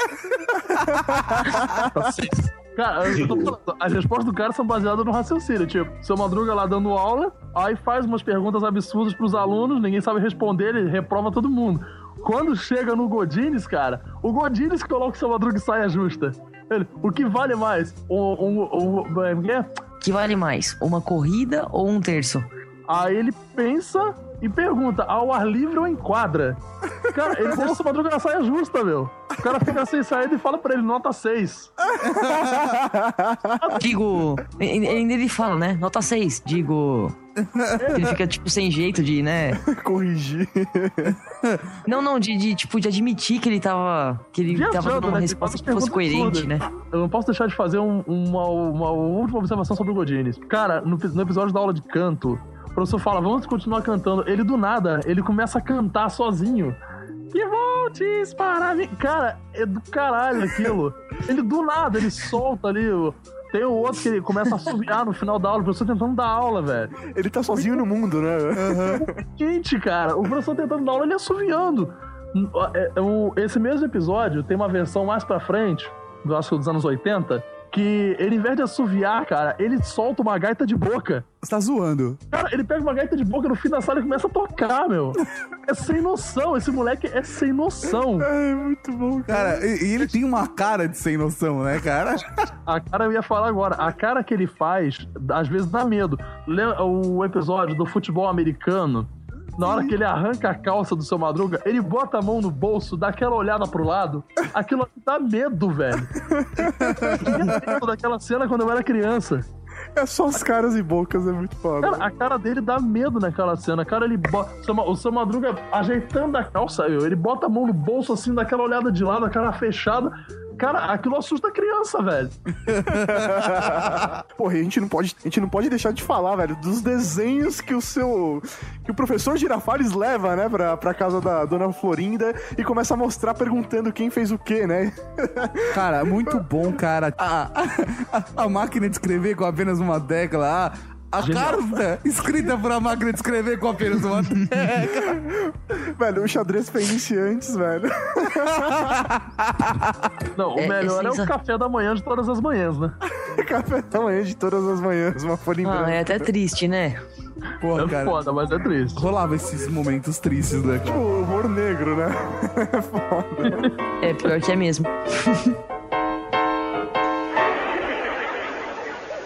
Cara, eu tô falando, as respostas do cara são baseadas no raciocínio. Tipo, seu Madruga lá dando aula, aí faz umas perguntas absurdas pros alunos, ninguém sabe responder, ele reprova todo mundo. Quando chega no Godines, cara, o Godines coloca o seu Madruga em saia justa. Ele, o que vale mais? Um, um, um, é, que é? Que vale mais? Uma corrida ou um terço? Aí ele pensa e pergunta, ao ar livre ou em quadra? Cara, ele deixa o Madruga na saia justa, meu. O cara fica sem saída e fala pra ele, nota 6. Digo, ele ele fala, né? Nota 6. Digo. Ele fica, tipo, sem jeito de, né? Corrigir. Não, não, de, de, tipo, de admitir que ele tava. Que ele tava Viajando, dando uma né? resposta Tem que fosse coerente, né? Eu não posso deixar de fazer um- uma, uma última observação sobre o Godines. Cara, no, no episódio da aula de canto, o professor fala, vamos continuar cantando. Ele, do nada, ele começa a cantar sozinho. E voltes para mim. Cara, é do caralho aquilo. Ele, do nada, ele solta ali o... Tem o outro que ele começa a assobiar no final da aula, o professor tentando dar aula, velho. Ele tá sozinho no mundo, né? Quente, cara. O professor tentando dar aula, ele assoviando. É, é, Esse mesmo episódio tem uma versão mais pra frente, do acho que dos anos 80, que ele, em vez de assoviar, cara, ele solta uma gaita de boca. Você tá zoando. Cara, ele pega uma gaita de boca no fim da sala e começa a tocar, meu. É sem noção, esse moleque é sem noção. É muito bom, Cara, e, e ele tem uma cara de sem noção, né, cara? A cara eu ia falar agora, a cara que ele faz, às vezes dá medo. Lembra o episódio do futebol americano? Na hora que ele arranca a calça do seu madruga, ele bota a mão no bolso, dá aquela olhada pro lado. Aquilo ali dá medo, velho. Eu daquela cena quando eu era criança. É só os caras e bocas, é muito foda. Cara, a cara dele dá medo naquela cena. Cara, ele bota. o seu Madruga ajeitando a calça, eu, ele bota a mão no bolso assim, dá aquela olhada de lado, a cara fechada. Cara, aquilo assusta a criança, velho. Porra, a gente não pode, a gente não pode deixar de falar, velho, dos desenhos que o seu que o professor Girafales leva, né, pra, pra casa da dona Florinda e começa a mostrar perguntando quem fez o quê, né? Cara, muito bom, cara. A, a, a máquina de escrever com apenas uma tecla. A, a carta escrita por uma máquina de escrever com apenas uma tecla. velho, o xadrez pra iniciantes, velho. Não, o É- melhor é é, o sensa- café da manhã de todas as manhãs, né? Café da manhã de todas as manhãs, uma folha em Ah, branco. é até triste, né? Porra, É cara. foda, mas é triste. Rolava esses momentos tristes, né? Tipo, humor negro, né? É pior que é mesmo.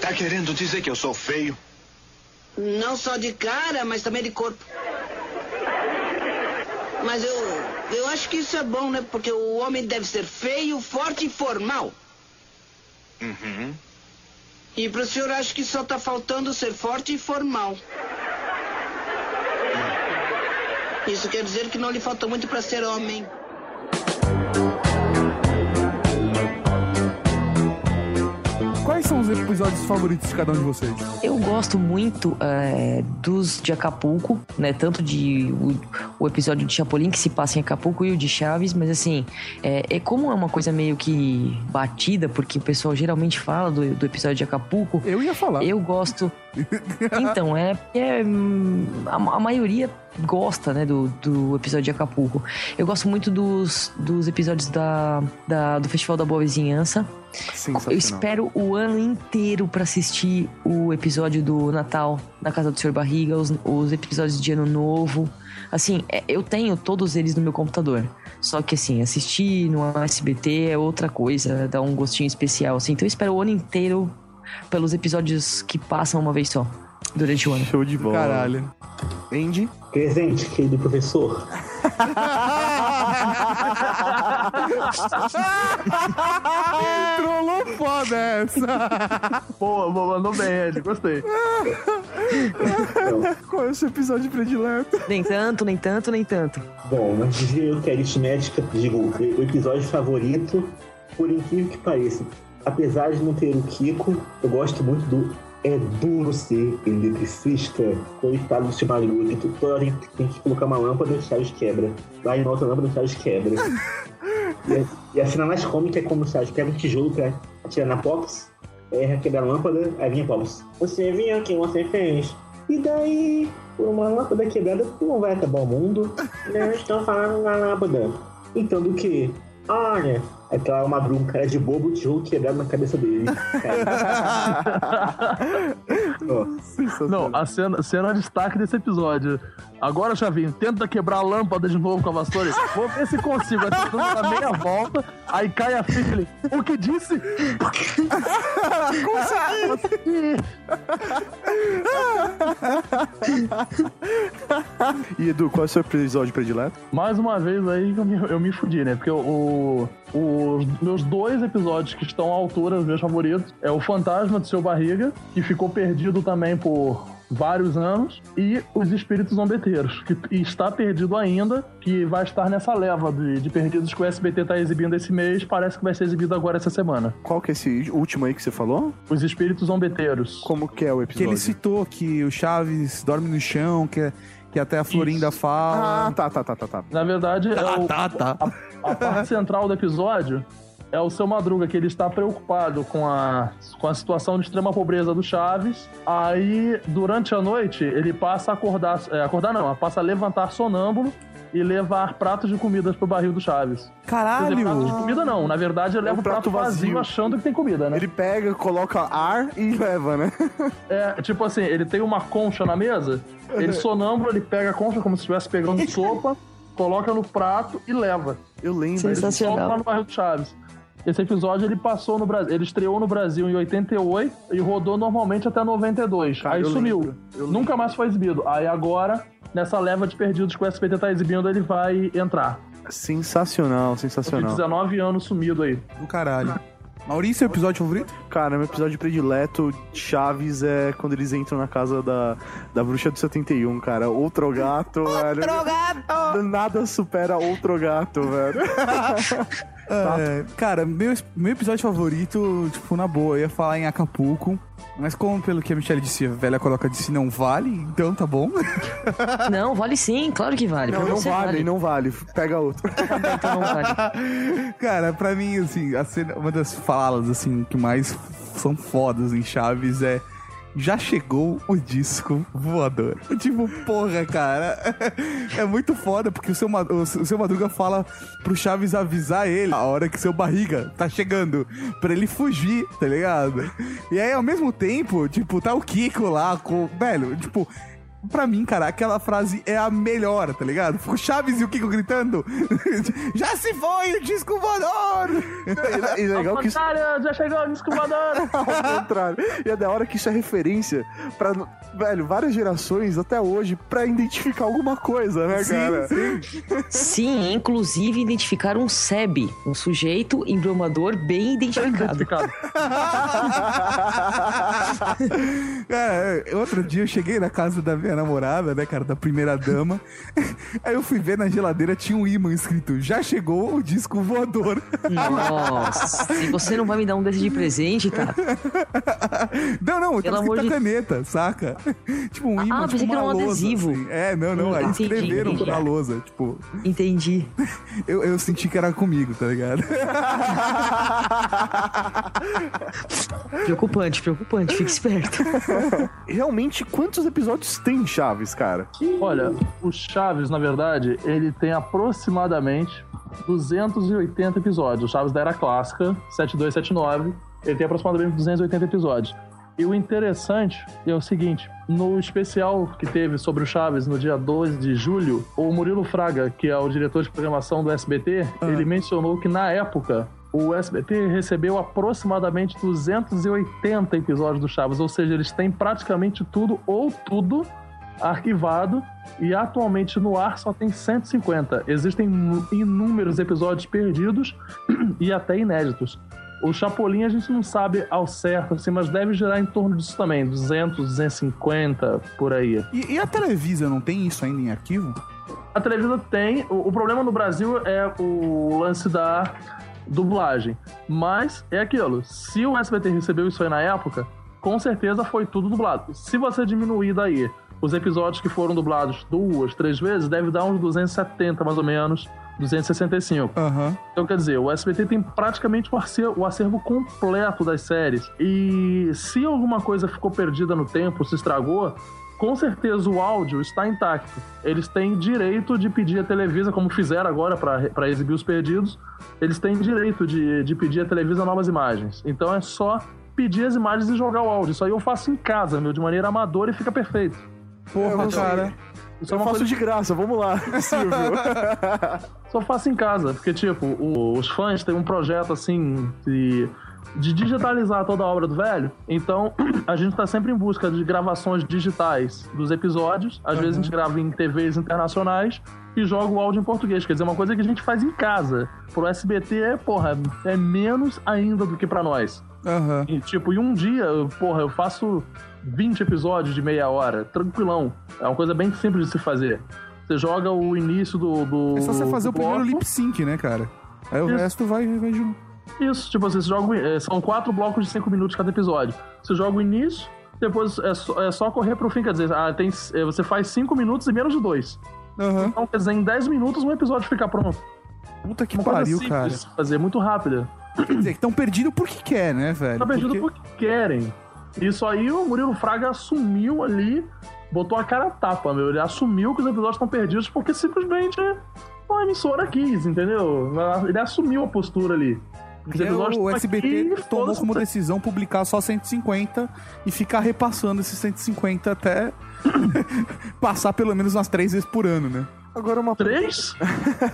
Tá querendo dizer que eu sou feio? Não só de cara, mas também de corpo. Mas eu, eu acho que isso é bom, né? Porque o homem deve ser feio, forte e formal. Uhum. E pro senhor acho que só tá faltando ser forte e formal. Isso quer dizer que não lhe falta muito pra ser homem. Quais são os episódios favoritos de cada um de vocês? Eu gosto muito é, dos de Acapulco, né? Tanto de o, o episódio de Chapolin que se passa em Acapulco e o de Chaves, mas assim, é, é como é uma coisa meio que batida, porque o pessoal geralmente fala do, do episódio de Acapulco. Eu ia falar. Eu gosto. Então, é, é a, a maioria gosta, né, do, do episódio de Acapulco. Eu gosto muito dos, dos episódios da, da- do Festival da Boa Vizinhança. Eu espero o ano inteiro pra assistir o episódio do Natal na casa do Sr. Barriga, os, os episódios de Ano Novo. Assim, é, eu tenho todos eles no meu computador. Só que assim, assistir no SBT é outra coisa, dá um gostinho especial. Assim. Então eu espero o ano inteiro pelos episódios que passam uma vez só durante o ano. Show de bola. Caralho. Andy? Presente, querido professor. Trollou foda essa. Pô, mandou bem, Ed, gostei. Qual é o seu episódio predileto? Nem tanto, nem tanto, nem tanto. Bom, mas dizia eu que a aritmética, digo, o episódio favorito, por incrível que pareça, apesar de não ter o Kiko, eu gosto muito do é duro ser eletricista. Coitado do seu que toda hora tem que colocar uma lâmpada e o Chaves quebra. Vai em outra lâmpada e o Chaves quebra. e, a, e a cena mais cômica é quando o Chaves pega um tijolo pra atirar na Pops, erra, quebra a lâmpada, aí vinha Pops. Você viu o que você fez? E daí, por uma lâmpada quebrada, não vai acabar o mundo. Não estou falando na lâmpada. Então do que? Olha, aquela madruga, um cara de bobo, o tijolo quebrado na cabeça dele. Não, a cena, cena de destaque desse episódio. Agora, Chavinho, tenta quebrar a lâmpada de novo com a vassoura. Vou ver se consigo. Aí tentando dar meia volta, aí cai a ele. O que disse? Consegui! e Edu, qual é o seu episódio predileto? Mais uma vez aí eu me, eu me fudi, né? Porque o- os meus dois episódios que estão à altura dos meus favoritos é o Fantasma do Seu Barriga, que ficou perdido também por vários anos, e os Espíritos Zombeteiros, que está perdido ainda, que vai estar nessa leva de, de perdidos que o SBT está exibindo esse mês, parece que vai ser exibido agora essa semana. Qual que é esse último aí que você falou? Os Espíritos Zombeteiros. Como que é o Que episódio? ele citou que o Chaves dorme no chão, que, que até a Florinda fala. Ah, tá, tá, tá, tá, tá. Na verdade, é Ah, o- tá, tá. A, a parte central do episódio é o seu Madruga, que ele está preocupado com a, com a situação de extrema pobreza do Chaves. Aí, durante a noite, ele passa a acordar. é, acordar não, passa a levantar sonâmbulo e levar pratos de comidas pro barril do Chaves. Caralho! Quer dizer, pratos de comida não, na verdade ele leva o prato, vazio, achando que tem comida, né? Ele pega, coloca ar e leva, né? É, tipo assim, ele tem uma concha na mesa, ele sonâmbulo, ele pega a concha como se estivesse pegando sopa, coloca no prato e leva. Eu lembro. Ele Sensacional. solta lá no barril do Chaves. Esse episódio ele passou no Brasil, ele estreou no Brasil em 88 e rodou normalmente até 92. Cara, Aí eu sumiu. lembro, eu Nunca mais foi exibido. Aí agora, nessa leva de perdidos que o SBT tá exibindo, ele vai entrar. Sensacional, Depois de sensacional. 19 anos sumido aí. Do caralho. Maurício, episódio favorito? Cara, meu episódio predileto de Chaves é quando eles entram na casa da, da bruxa do 71, cara. Outro gato, velho. Outro gato! Nada supera outro gato, velho. É, cara, meu, meu episódio favorito, tipo, na boa, eu ia falar em Acapulco. Mas como pelo que a Michelle disse, a velha coloca disse não vale, então tá bom. Não, vale sim, claro que vale. Não, Pra não você vale, não vale. Pega outro. Então não vale. Cara, pra mim, assim, a cena- uma das falas, assim, que mais são fodas em Chaves é. Já chegou o disco voador. Tipo, porra, cara. É muito foda, porque o seu, o seu Madruga fala pro Chaves avisar ele a hora que seu barriga tá chegando. Pra ele fugir, tá ligado? E aí, ao mesmo tempo, tipo, tá o Kiko lá com. Velho, tipo. Pra mim, cara, aquela frase é a melhor, tá ligado? O Chaves e o Kiko gritando: Já se foi o disco voador! E é legal que isso, já chegou o disco voador! ao contrário. E é da hora que isso é referência pra, velho, várias gerações até hoje pra identificar alguma coisa, né, cara? Sim, inclusive identificar um SEB, um sujeito embromador bem identificado. Cara, é, outro dia eu cheguei na casa da minha namorada, né, cara, da primeira dama. Aí eu fui ver na geladeira, tinha um imã escrito: Já chegou o disco voador. Nossa, se você não vai me dar um desse de presente, tá? Não, não, Pelo tava amor escrito a de- caneta, saca? Tipo um imã, Ah, tipo pensei que uma era um lousa, adesivo. assim. É, não, não, Hum, aí entendi, escreveram entendi. na lousa, tipo... Entendi. Eu, eu senti que era comigo, tá ligado? Preocupante, preocupante, fique esperto. Realmente, quantos episódios tem Chaves, cara? Olha, o Chaves, na verdade, ele tem aproximadamente 280 episódios. O Chaves da Era Clássica, 7279, ele tem aproximadamente 280 episódios. E o interessante é o seguinte: no especial que teve sobre o Chaves no dia 12 de julho, o Murilo Fraga, que é o diretor de programação do SBT, ele mencionou que na época o SBT recebeu aproximadamente 280 episódios do Chaves, ou seja, eles têm praticamente tudo ou tudo arquivado e atualmente no ar só tem 150. Existem inúmeros episódios perdidos e até inéditos. O Chapolin a gente não sabe ao certo, assim, mas deve girar em torno disso também, 200, 250 por aí. E, e a Televisa não tem isso ainda em arquivo? A Televisa tem. O, o problema no Brasil é o lance da dublagem. Mas é aquilo. Se o SBT recebeu isso aí na época, com certeza foi tudo dublado. Se você diminuir daí os episódios que foram dublados duas, três vezes, deve dar uns 270 mais ou menos, 265. Então, quer dizer, o SBT tem praticamente o acervo, o acervo completo das séries. E se alguma coisa ficou perdida no tempo, se estragou, com certeza o áudio está intacto. Eles têm direito de pedir a Televisa, como fizeram agora para exibir os perdidos, eles têm direito de, de pedir a Televisa novas imagens. Então é só pedir as imagens e jogar o áudio. Isso aí eu faço em casa, meu, de maneira amadora e fica perfeito. Porra, cara. É Eu uma faço coisa de graça, vamos lá, só faço em casa, porque, tipo, o- os fãs têm um projeto assim de, de digitalizar toda a obra do velho. Então, a gente tá sempre em busca de gravações digitais dos episódios. Às vezes a gente grava em TVs internacionais e joga o áudio em português. Quer dizer, uma coisa que a gente faz em casa. Pro SBT é, porra, é menos ainda do que pra nós. E, tipo, em um dia, eu- porra, eu faço 20 episódios de meia hora, tranquilão. É uma coisa bem simples de se fazer. Você joga o início do. do É só você fazer o primeiro bloco. lip sync, né, cara? Aí o Isso. resto vai, vai junto. Isso, tipo, você joga. é, São quatro blocos de cinco minutos cada episódio. Você joga o início, depois é só, é só correr pro fim. Quer dizer, ah, tem, é, você faz cinco minutos e menos de dois. Então, quer dizer, em 10 minutos um episódio fica pronto. Puta que Uma pariu, cara. Fazer muito rápida. Quer dizer, que estão perdidos porque quer, né, velho? Tá perdido Porque- porque querem. Isso aí o Murilo Fraga assumiu ali, botou a cara a tapa, meu. Ele assumiu que os episódios estão perdidos porque simplesmente a emissora quis, entendeu? Ele assumiu a postura ali. Episódios o SBT aqui, tomou como decisão publicar só 150 e ficar repassando esses 150 até passar pelo menos umas três vezes por ano, né? Agora uma. Três?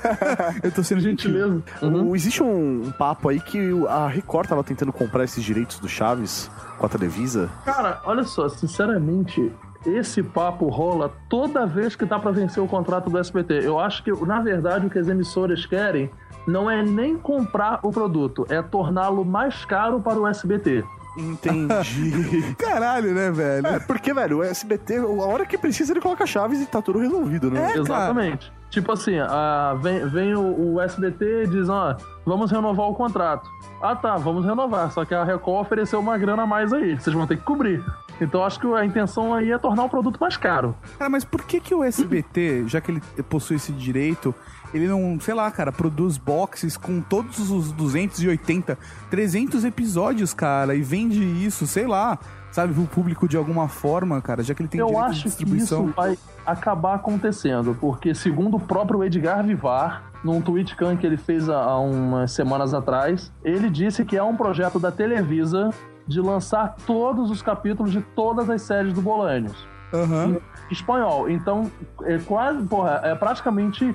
Eu tô sendo gentil. mesmo. O- Existe um, papo aí que a Record tava tentando comprar esses direitos do Chaves com a Televisa. Cara, olha só, sinceramente, esse papo rola toda vez que tá pra vencer o contrato do SBT. Eu acho que, na verdade, o que as emissoras querem não é nem comprar o produto, é torná-lo mais caro para o SBT. Entendi. Caralho, né, velho? É, porque, velho, o SBT, a hora que precisa, ele coloca Chaves e tá tudo resolvido, né? Exatamente. Tipo assim, ah, vem, vem o, o SBT e diz, ó, vamos renovar o contrato. Ah tá, vamos renovar. Só que a Record ofereceu uma grana a mais aí. Vocês vão ter que cobrir. Então acho que a intenção aí é tornar o produto mais caro. Cara, mas por que que o SBT, já que ele possui esse direito, ele não, sei lá, cara, produz boxes com todos os 280, 300 episódios, cara, e vende isso, sei lá, sabe, pro público de alguma forma, cara, já que ele tem Eu acho que isso vai acabar acontecendo, porque segundo o próprio Edgar Vivar, num tweet can que ele fez há, umas semanas atrás, ele disse que é um projeto da Televisa de lançar todos os capítulos de todas as séries do Bolanios. Em espanhol. Então, é quase, porra, é praticamente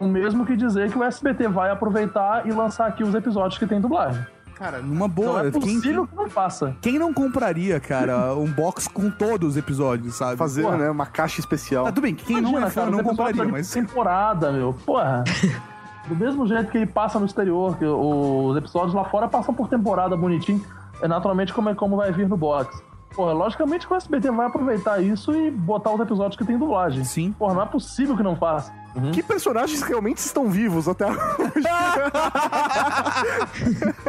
o mesmo que dizer que o SBT vai aproveitar e lançar aqui os episódios que tem dublagem. Cara, numa boa, Não é quem, possível que não faça. quem não compraria, cara, um box com todos os episódios, sabe? Fazer, Porra. né, uma caixa especial. Ah, tudo bem, que quem não Imagina, é fã cara, não compraria, mas... por temporada, meu. Porra. Do mesmo jeito que ele passa no exterior, que os episódios lá fora passam por temporada bonitinho, é naturalmente como, é, como vai vir no box. Porra, logicamente que o SBT vai aproveitar isso e botar os episódios que tem dublagem. Sim. Porra, não é possível que não faça. Que personagens realmente estão vivos até hoje?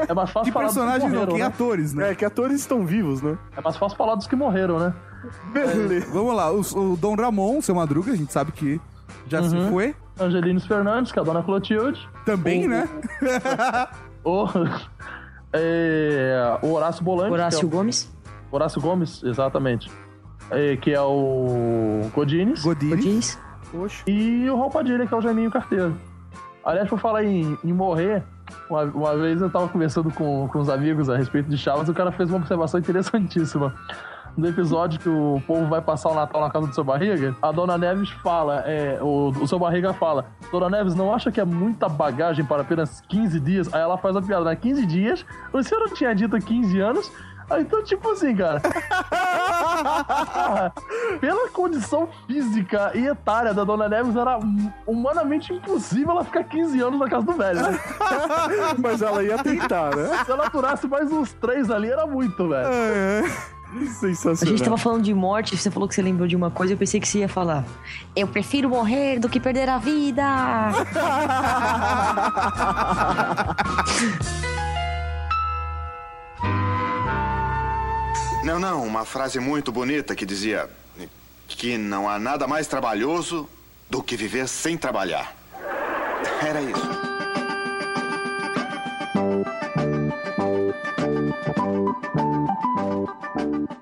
É mais fácil Que falar dos que personagem não, morreram, que né? atores, né? É, que atores estão vivos, né? É mais fácil falar dos que morreram, né? Beleza. Vamos lá, o, o Dom Ramon, seu Madruga, a gente sabe que já se Uhum. foi. Angelines Fernandes, que é a dona Clotilde. Também, O- né? O, é, o Horácio Bolante. Horácio é o- Gomes. Horácio Gomes, exatamente. É, que é o Godines. Godines. Poxa. E o Raul Padilha, que é o Jaiminho Carteiro. Aliás, por falar em, em morrer, uma, uma vez eu tava conversando com, com os amigos a respeito de Chaves e o cara fez uma observação interessantíssima. No episódio que o povo vai passar o Natal na casa do seu barriga, a dona Neves fala, é, o, o seu barriga fala, Dona Neves, não acha que é muita bagagem para apenas 15 dias? Aí ela faz a piada, né? 15 dias? O senhor não tinha dito 15 anos? Aí, então, tipo assim, cara. Pela condição física e etária da Dona Neves, era humanamente impossível ela ficar 15 anos na casa do velho, né? Mas ela ia tentar, né? Se ela durasse mais uns três ali, era muito, velho. Sensacional. A gente tava falando de morte, você falou que você lembrou de uma coisa, eu pensei que você ia falar. Eu prefiro morrer do que perder a vida. Não, não, uma frase muito bonita que dizia que não há nada mais trabalhoso do que viver sem trabalhar. Era isso.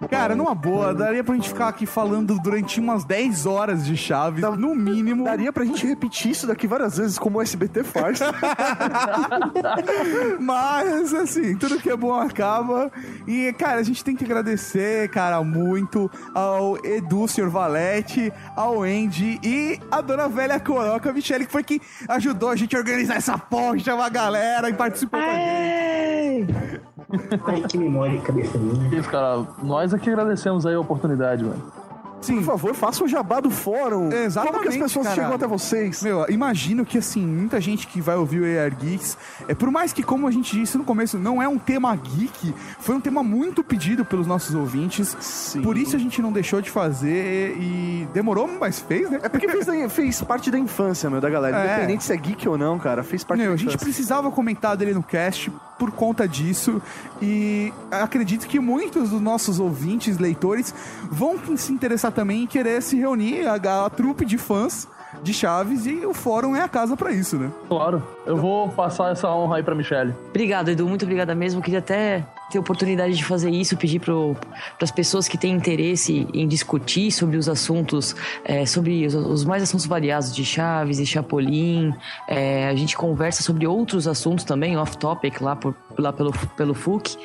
Cara, numa boa, daria pra gente ficar aqui falando durante umas 10 horas de Chaves, no mínimo. Daria pra gente repetir isso daqui várias vezes, como o SBT faz. Mas, assim, tudo que é bom acaba. E, cara, a gente tem que agradecer, cara, muito ao Edu, Sr. Valete, ao Andy e a dona velha Coroca, Michele, que foi que ajudou a gente a organizar essa porra, chamar a galera e participou com a gente. Ai, que memória, cabeça minha. Isso, cara, nós aqui agradecemos aí a oportunidade, mano. Sim. Por favor, faça o jabá do fórum. Exatamente, Como que as pessoas cara. chegam até vocês? Meu, imagino que, assim, muita gente que vai ouvir o AR Geeks, é, por mais que, como a gente disse no começo, não é um tema geek, foi um tema muito pedido pelos nossos ouvintes. Por isso a gente não deixou de fazer e demorou, mas fez, né? É porque fez, da- fez parte da infância, meu, da galera. É. Independente se é geek ou não, cara, fez parte Meu, da a gente infância. precisava comentar dele no cast por conta disso e acredito que muitos dos nossos ouvintes, leitores, vão se interessar também em querer se reunir, a, a trupe de fãs de Chaves e o fórum é a casa pra isso, né? Claro, eu vou passar essa honra aí pra Michelle. Obrigado, Edu. Muito obrigada mesmo. Queria até ter oportunidade de fazer isso, pedir para as pessoas que têm interesse em discutir sobre os assuntos, é, sobre os, os mais assuntos variados de Chaves e Chapolin. É, a gente conversa sobre outros assuntos também, off-topic, lá, por, lá pelo, pelo FUC.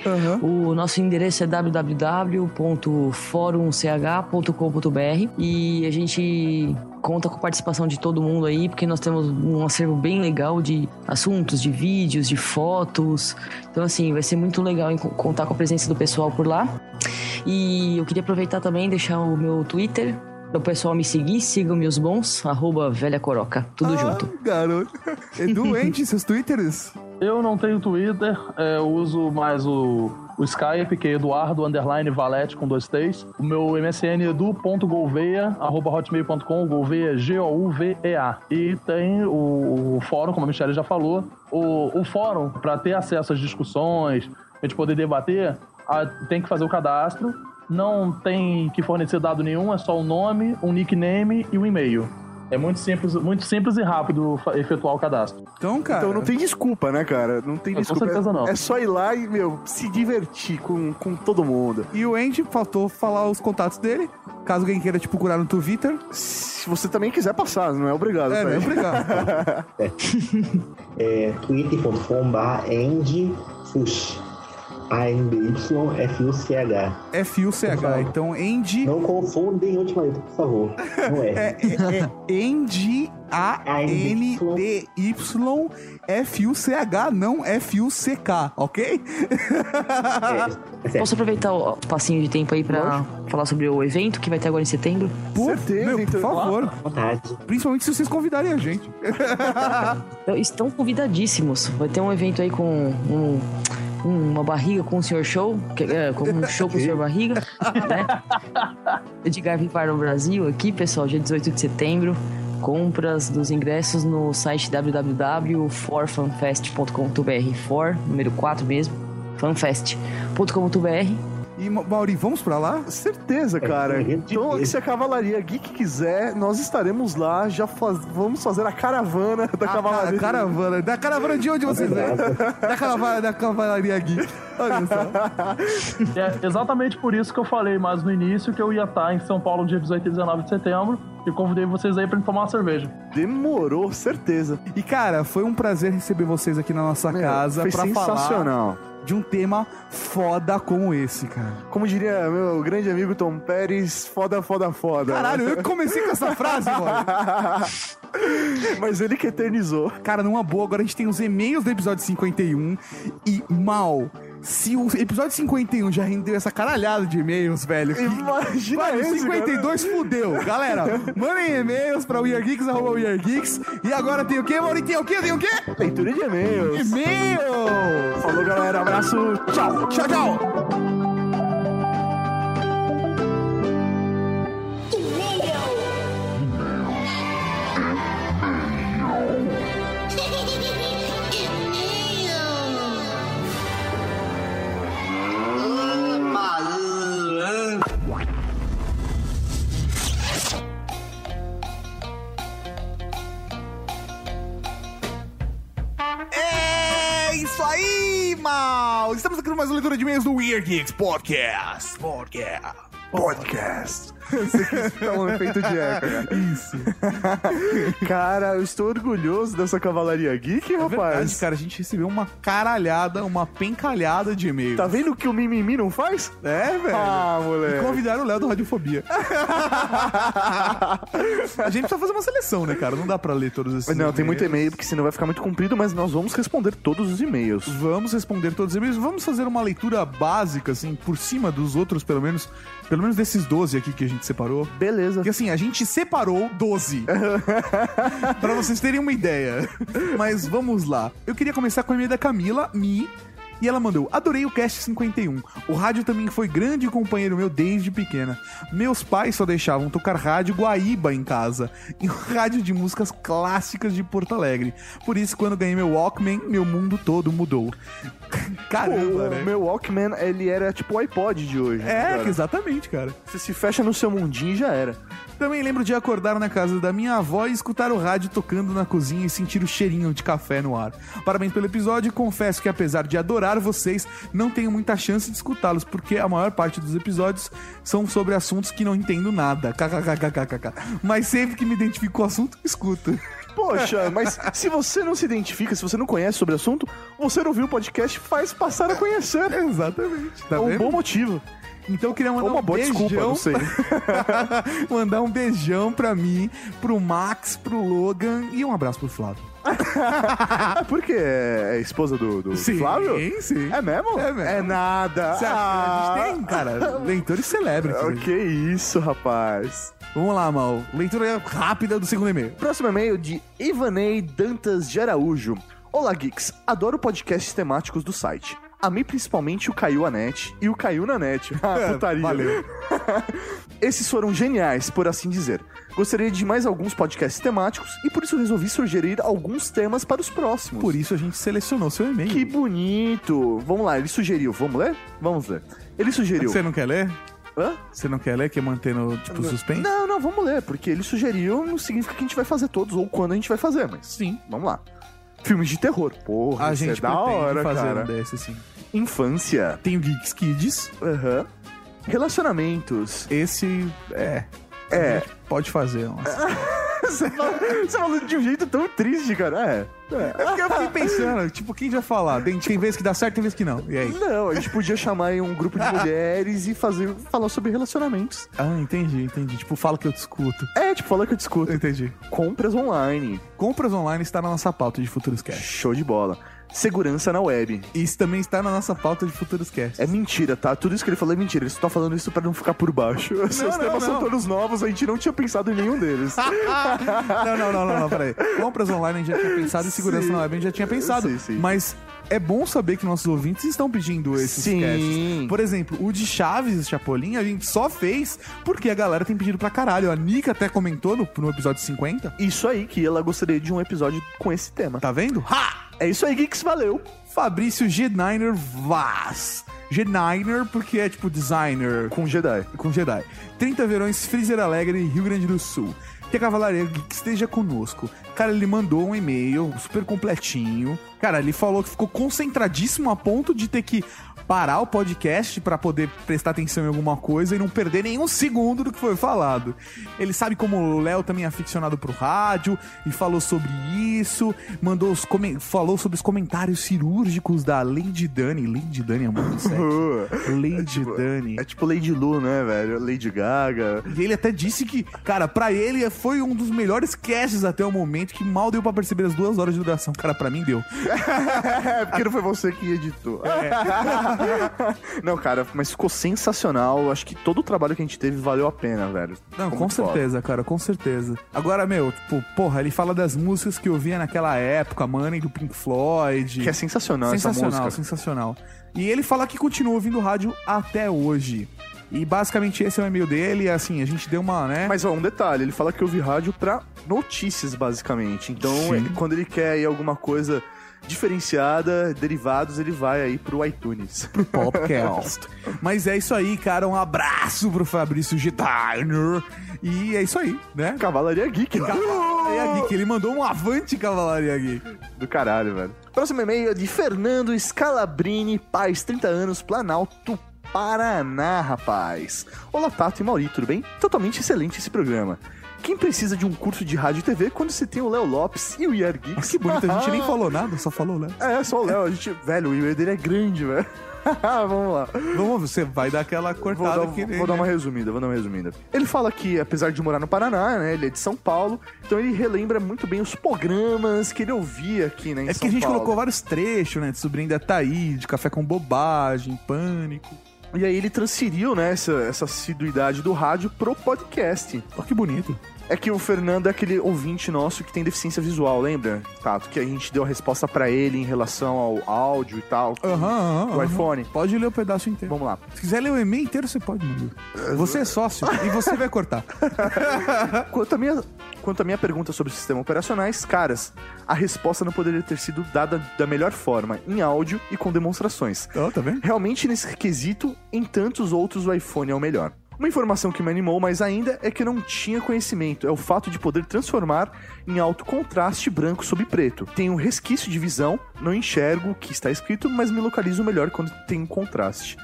O nosso endereço é www.forumch.com.br e a gente conta com a participação de todo mundo aí, porque nós temos um acervo bem legal de assuntos, de vídeos, de fotos. Então, assim, vai ser muito legal contar com a presença do pessoal por lá. E eu queria aproveitar também e deixar o meu Twitter para o pessoal me seguir. Sigam meus bons, arroba velha coroca. Tudo junto. Garoto. Edu, Andy, seus twitters? Eu não tenho Twitter, é, eu uso mais o, o Skype, que é Eduardo Underline Valete com dois T's. O meu MSN é edu.golveia, arroba hotmail.com, Golveia, G-O-U-V-E-A. E tem o, o fórum, como a Michelle já falou. O, o fórum, para ter acesso às discussões, a gente poder debater, a- tem que fazer o cadastro. Não tem que fornecer dado nenhum, é só o nome, um nickname e um e-mail. É muito simples, muito simples e rápido efetuar o cadastro. Então, cara. Então não tem desculpa, né, cara? Não tem Com desculpa. certeza não. É só ir lá e, meu, se divertir com, com todo mundo. E o Andy faltou falar os contatos dele. Caso alguém queira te procurar no Twitter. Se você também quiser passar, não é obrigado. É, tá não é obrigado. É twitter.com.br endfush. A-N-D-Y-F-U-C-H. F-U-C-H. Então, Andy. Não confundem última letra, por favor. Não é. É, é, é Andy A-N-D-Y-F-U-C-H, não F-U-C-K, ok? Posso aproveitar o passinho de tempo aí para falar sobre o evento que vai ter agora em setembro? Por, meu, por favor. Vontade. Principalmente se vocês convidarem a gente. Então, Estão convidadíssimos. Vai ter um evento aí com um- uma barriga com o Sr. Show, é, com um show com o Sr. Barriga, né? Edgar Vipar no Brasil aqui, pessoal, dia 18 de setembro. Compras dos ingressos no site www.forfanfest.com.br For, número 4 mesmo, fanfest.com.br E, Ma- Mauri, vamos pra lá? Certeza, cara. Então, se a Cavalaria Geek quiser, nós estaremos lá. Já faz- vamos fazer a caravana da Cavalaria. A caravana. Da caravana de onde vocês vêm? Da caravana da Cavalaria Geek. Olha só. É exatamente por isso que eu falei mais no início que eu ia estar em São Paulo dia 18 e 19 de setembro e convidei vocês aí pra gente tomar uma cerveja. Demorou, certeza. E, cara, foi um prazer receber vocês aqui na nossa Meu, casa foi pra sensacional. falar de um tema foda como esse, cara. Como diria meu grande amigo Tom Pérez, foda, foda, foda. Caralho, eu que comecei com essa frase, mano. Mas ele que eternizou. Cara, numa boa, agora a gente tem os e-mails do episódio 51 e mal. Se o episódio 51 já rendeu essa caralhada de e-mails, velho. que- Imagina Mano, esse, 52 fudeu. Galera, mandem e-mails pra weargeeks. E agora tem o quê, Mauri? Tem o quê? Tem o quê? Leitura de e-mails. E-mails! Falou, galera. Abraço. Tchau. Tchau, tchau. Aí, mal? Estamos aqui com mais uma leitura de e-mails do Weird Geeks Podcast. Podcast. Podcast. Você quis dar um efeito de eco, cara. Isso. Cara, eu estou orgulhoso dessa cavalaria geek, É rapaz. verdade, cara, a gente recebeu uma caralhada, uma pencalhada de e-mails. Tá vendo o que o mimimi não faz? É, velho. Ah, moleque. E convidaram o Léo do Radiofobia. a gente precisa fazer uma seleção, né, cara? Não dá pra ler todos esses Não, tem muito e-mail, porque senão vai ficar muito comprido, mas nós vamos responder todos os e-mails. Vamos responder todos os e-mails. Vamos fazer uma leitura básica, assim, por cima dos outros, pelo menos. Pelo menos desses 12 aqui que a gente separou. Beleza. Porque assim, a gente separou 12. pra vocês terem uma ideia. Mas vamos lá. Eu queria começar com a e-mail da Camila, Mi. E ela mandou: Adorei o Cast 51. O rádio também foi grande companheiro meu desde pequena. Meus pais só deixavam tocar rádio Guaíba em casa. E um rádio de músicas clássicas de Porto Alegre. Por isso, quando ganhei meu Walkman, meu mundo todo mudou. Caramba, o né? meu Walkman, ele era tipo o iPod de hoje. né, É, exatamente, cara. Você se fecha no seu mundinho e já era. Também lembro de acordar na casa da minha avó e escutar o rádio tocando na cozinha e sentir o cheirinho de café no ar. Parabéns pelo episódio e confesso que apesar de adorar vocês, não tenho muita chance de escutá-los, porque a maior parte dos episódios são sobre assuntos que não entendo nada. KKKKKK. Mas sempre que me identifico com o assunto, escuto. Poxa, mas se você não se identifica, se você não conhece sobre o assunto, você não viu o podcast faz passar a conhecer. Exatamente. Tá é um vendo? bom motivo. Então eu queria mandar uma um boa beijão. desculpa, não sei. mandar um beijão pra mim, pro Max, pro Logan e um abraço pro Flávio. Por quê? É esposa do, do Sim, Flávio? sim. É mesmo? É mesmo. É nada. Você acha que Ah. a gente tem, cara, leitores celebres. O que isso, rapaz? Vamos lá, Mal. Leitura rápida do segundo e-mail. Próximo e-mail de Ivanei Dantas de Araújo. Olá, Geeks. Adoro podcasts temáticos do site. Amei principalmente o Caiu a Net e o Caiu na Net. Ah, putaria. valeu. Esses foram geniais, por assim dizer. Gostaria de mais alguns podcasts temáticos e por isso resolvi sugerir alguns temas para os próximos. Por isso a gente selecionou seu e-mail. Que bonito! Vamos lá, ele sugeriu. Vamos ler? Vamos ler. Ele sugeriu. Você não quer ler? Hã? Você não quer ler, quer manter no, tipo, suspense? Não, não, vamos ler, porque ele sugeriu, não significa que a gente vai fazer todos ou quando a gente vai fazer, mas. Sim. Vamos lá. Filmes de terror. Porra, A gente é da hora, fazer cara. um desse, sim. Infância. Tem o Geeks Kids. Aham. Relacionamentos. Esse, é... É. Pode fazer. Nossa. Você falou de um jeito tão triste, cara. É. É porque eu fiquei pensando, tipo, quem já falar? Tem, tem vezes que dá certo, tem vezes que não. E aí? Não, a gente podia chamar um grupo de mulheres e fazer, falar sobre relacionamentos. Ah, entendi, entendi. Tipo, fala que eu te escuto. É, tipo, fala que eu discuto. Entendi. Compras online. Compras online está na nossa pauta de Futuros Cast. Show de bola. Segurança na web. Isso também está na nossa pauta de Futuros Cast. É mentira, tá? Tudo isso que ele falou é mentira. Ele só tá falando isso pra não ficar por baixo. Seus não, temas são não. todos novos, a gente não tinha pensado em nenhum deles. não, não, não, não, não, peraí. Compras online a gente já tinha pensado e segurança Sim. na web a gente já tinha pensado. Sim, sim. Mas é bom saber que nossos ouvintes estão pedindo esses Sim. casts. Por exemplo, o de Chaves Chapolin a gente só fez porque a galera tem pedido pra caralho. A Nika até comentou no, no episódio 50. Isso aí, que ela gostaria de um episódio com esse tema. Tá vendo? Ha! É isso aí, Geeks, valeu. Fabrício G-Niner Vaz. G-Niner porque é tipo designer Com Jedi. com Jedi. 30 verões, Freezer Alegre, Rio Grande do Sul. Que a Cavalaria esteja conosco. Cara, ele mandou um e-mail super completinho. Cara, ele falou que ficou concentradíssimo a ponto de ter que parar o podcast pra poder prestar atenção em alguma coisa e não perder nenhum segundo do que foi falado. Ele sabe como o Léo também é aficionado pro rádio e falou sobre isso, mandou os falou sobre os comentários cirúrgicos da Lady Dani. Lady Dani é muito sério. Lady Dani. É tipo Lady Lu, né, velho? Lady Gaga. E ele até disse que, cara, pra ele foi um dos melhores casts até o momento, que mal deu pra perceber as duas horas de duração. Cara, pra mim deu. É, porque não foi você que editou. não, cara, mas ficou sensacional. Acho que todo o trabalho que a gente teve valeu a pena, velho. Não, Ficou com muito foda. certeza, cara, com certeza. Agora, meu, tipo, porra, ele fala das músicas que eu via naquela época, Money do Pink Floyd. Que é sensacional, essa sensacional, música. sensacional. E ele fala que continua ouvindo rádio até hoje. E basicamente esse é o e-mail dele, e assim, a gente deu uma, né? Mas ó, um detalhe, ele fala que ouve rádio pra notícias, basicamente. Então, ele- quando ele quer aí alguma coisa diferenciada, derivados, ele vai aí pro iTunes. pro podcast. Mas é isso aí, cara. Um abraço pro Fabrício Gitainer. E é isso aí, né? Cavalaria Geek. Cavalaria Cavalaria Geek. Ele mandou um avante Cavalaria Geek. Do caralho, velho. Próximo e-mail é de Fernando Scalabrini, Paz, 30 anos, Planalto, Paraná, rapaz. Olá, Tato e Mauri, tudo bem? Totalmente excelente esse programa. Quem precisa de um curso de rádio e TV quando você tem o Léo Lopes e o Iar Geeks? Que bonito, a gente nem falou nada, só falou, né? É, só o Léo. A gente, velho, o e dele é grande, velho. Vamos lá. Vamos, você vai dar aquela cortada Vou, dar, aqui vou dar uma né? resumida, vou dar uma resumida. Ele fala que, apesar de morar no Paraná, né, ele é de São Paulo, então ele relembra muito bem os programas que ele ouvia aqui, né, em É São que a gente Paulo. colocou vários trechos, né? De Sobrinho da Thaí, de Café com Bobagem, Pânico. E aí ele transferiu, né, essa, essa assiduidade do rádio pro podcast. Olha que bonito. É que o Fernando é aquele ouvinte nosso que tem deficiência visual, lembra? Tato, que a gente deu a resposta pra ele em relação ao áudio e tal. Aham, aham, do aham. iPhone. Pode ler o pedaço inteiro. Vamos lá. Se quiser ler o e-mail inteiro, você pode, mano. Você é sócio e você vai cortar. Quanto à minha, quanto à minha pergunta sobre sistemas operacionais, caras, a resposta não poderia ter sido dada da melhor forma, em áudio e com demonstrações. Ó, tá vendo? Realmente, nesse requisito, em tantos outros, o iPhone é o melhor. Uma informação que me animou mais ainda é que eu não tinha conhecimento, é o fato de poder transformar em alto contraste branco sobre preto. Tenho um resquício de visão, não enxergo o que está escrito, mas me localizo melhor quando tem um contraste.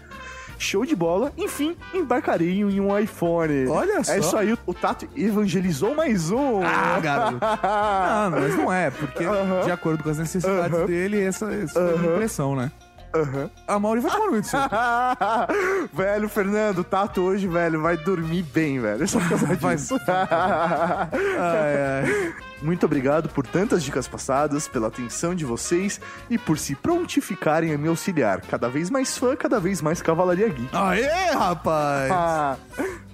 Show de bola, enfim, embarcarei em um iPhone. Olha só. É isso aí, o Tato evangelizou mais um. Ah, garoto. Não, mas não é, porque de acordo com as necessidades Aham. dele, essa, essa foi a minha Aham. impressão, né? Aham. A Mauri vai tomar muito certo. velho, Fernando, Tato hoje, velho, vai dormir bem, velho. Só por causa Vai- disso. Ai, ai. Muito obrigado por tantas dicas passadas, pela atenção de vocês e por se prontificarem a me auxiliar. Cada vez mais fã, cada vez mais Cavalaria Geek. Aê, rapaz! Ah,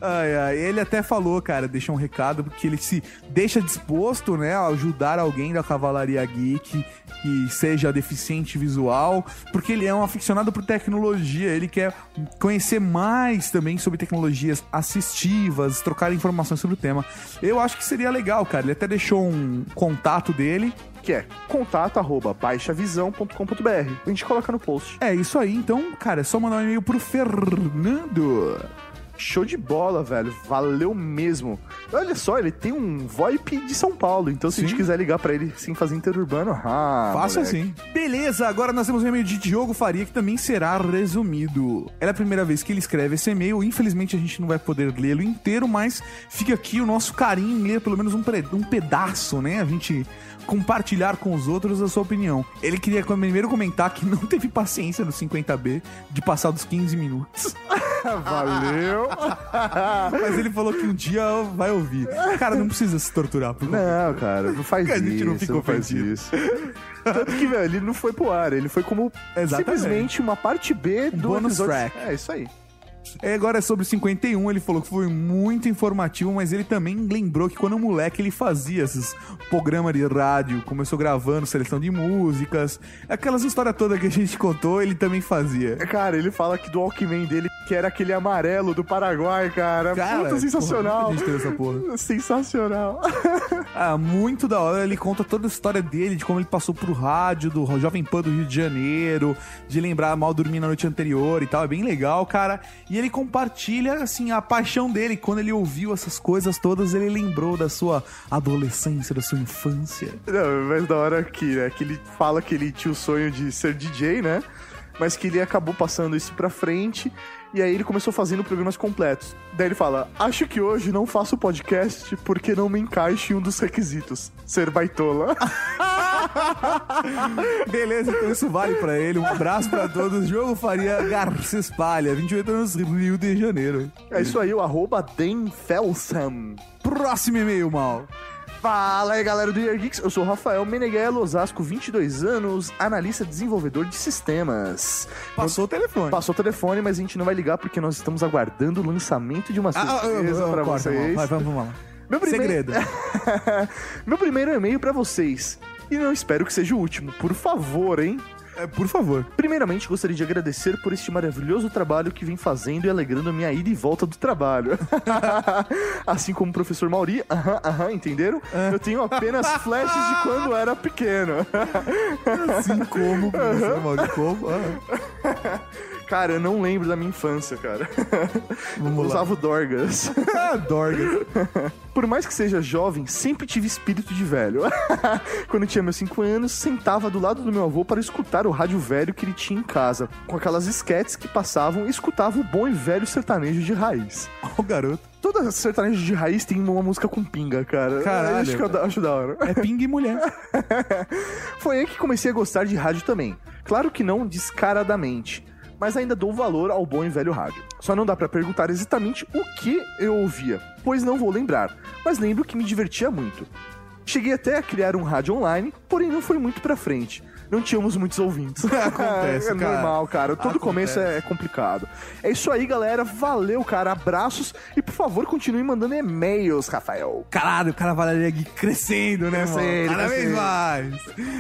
Ai, ai. Ele até falou, cara, deixou um recado, porque ele se deixa disposto, né, a ajudar alguém da Cavalaria Geek que seja deficiente visual, porque ele é um aficionado por tecnologia, ele quer conhecer mais também sobre tecnologias assistivas, trocar informações sobre o tema. Eu acho que seria legal, cara. Ele até deixou um contato dele. que é contato arroba baixavisão.com.br. A gente coloca no post. É isso aí, então, cara, é só mandar um e-mail pro Fernando. Show de bola, velho. Valeu mesmo. Olha só, ele tem um VoIP de São Paulo. Então, se a gente Sim. quiser ligar pra ele sem fazer interurbano, ah, Faça moleque. assim. Beleza, agora nós temos um e-mail de Diogo Faria que também será resumido. Ela é a primeira vez que ele escreve esse e-mail. Infelizmente a gente não vai poder lê-lo inteiro, mas fica aqui o nosso carinho em ler pelo menos um, um pedaço, né? A gente compartilhar com os outros a sua opinião. Ele queria primeiro comentar que não teve paciência no 50B de passar dos 15 minutos. Valeu. Mas ele falou que um dia vai ouvir. Cara, não precisa se torturar. Por Não, cara, não faz A isso. gente não fica faz ofendido. isso. Tanto que, velho, ele não foi pro ar, ele foi como Exatamente. simplesmente uma parte B do bônus episódio- track. É isso aí. É, agora é sobre o 51, ele falou que foi muito informativo, mas ele também lembrou que quando moleque ele fazia esses programas de rádio, começou gravando seleção de músicas, aquelas histórias todas que a gente contou, ele também fazia. Cara, ele fala que do Walkman dele, que era aquele amarelo do Paraguai, cara. Cara, Puta, sensacional. porra, muita gente teve essa porra. Sensacional. Ah, muito da hora, ele conta toda a história dele, de como ele passou pro rádio do Jovem Pan do Rio de Janeiro, de lembrar mal dormir na noite anterior e tal, é bem legal, cara. E ele compartilha, assim, a paixão dele, quando ele ouviu essas coisas todas, ele lembrou da sua adolescência, da sua infância. Não, mas da hora que, né, que ele fala que ele tinha o sonho de ser DJ, né? Mas que ele acabou passando isso pra frente. E aí ele começou fazendo programas completos. Daí ele fala: Acho que hoje não faço podcast porque não me encaixa em um dos requisitos. Ser baitola. Beleza, então isso vale pra ele. Um abraço pra todos. Diogo Faria Garcia Espalha, 28 anos, Rio de Janeiro. É isso aí, o arroba. Próximo e-mail, mal. Fala aí, galera do Year Geeks. Eu sou o Rafael Meneghello Osasco, 22 anos, analista desenvolvedor de sistemas. Passou o telefone. Passou o telefone, mas a gente não vai ligar porque nós estamos aguardando o lançamento de uma Ah, surpresa pra corta, mal. vocês. Vai, vamos, vamos lá. Meu primeiro... Segredo. Meu primeiro e-mail pra vocês. E não espero que seja o último, por favor, hein? É, por favor. Primeiramente, gostaria de agradecer por este maravilhoso trabalho que vem fazendo e alegrando a minha ida e volta do trabalho. assim como o professor Mauri, aham, aham, entenderam? Eu tenho apenas flashes de quando era pequeno. Assim como o professor Mauri, como? Ah. Cara, eu não lembro da minha infância, cara. eu usava o Dorgas. Dorgas. Por mais que seja jovem, sempre tive espírito de velho. Quando eu tinha meus 5 anos, sentava do lado do meu avô para escutar o rádio velho que ele tinha em casa, com aquelas esquetes que passavam e escutava o bom e velho sertanejo de raiz. Ó, o garoto. Toda sertanejo de raiz tem uma música com pinga, cara. Caralho, Acho, que eu acho da hora. É pinga e mulher. Foi aí que comecei a gostar de rádio também. Claro que não descaradamente, mas ainda dou valor ao bom e velho rádio. Só não dá pra perguntar exatamente o que eu ouvia, pois não vou lembrar, mas lembro que me divertia muito. Cheguei até a criar um rádio online, porém não foi muito pra frente. Não tínhamos muitos ouvintes. Acontece, é cara. normal, cara. Todo Acontece. começo é complicado. É isso aí, galera. Valeu, cara. Abraços e por favor, continue mandando e-mails, Rafael. Caralho, o cara vai aqui crescendo, né, mano? Crescendo, Cada vez mais.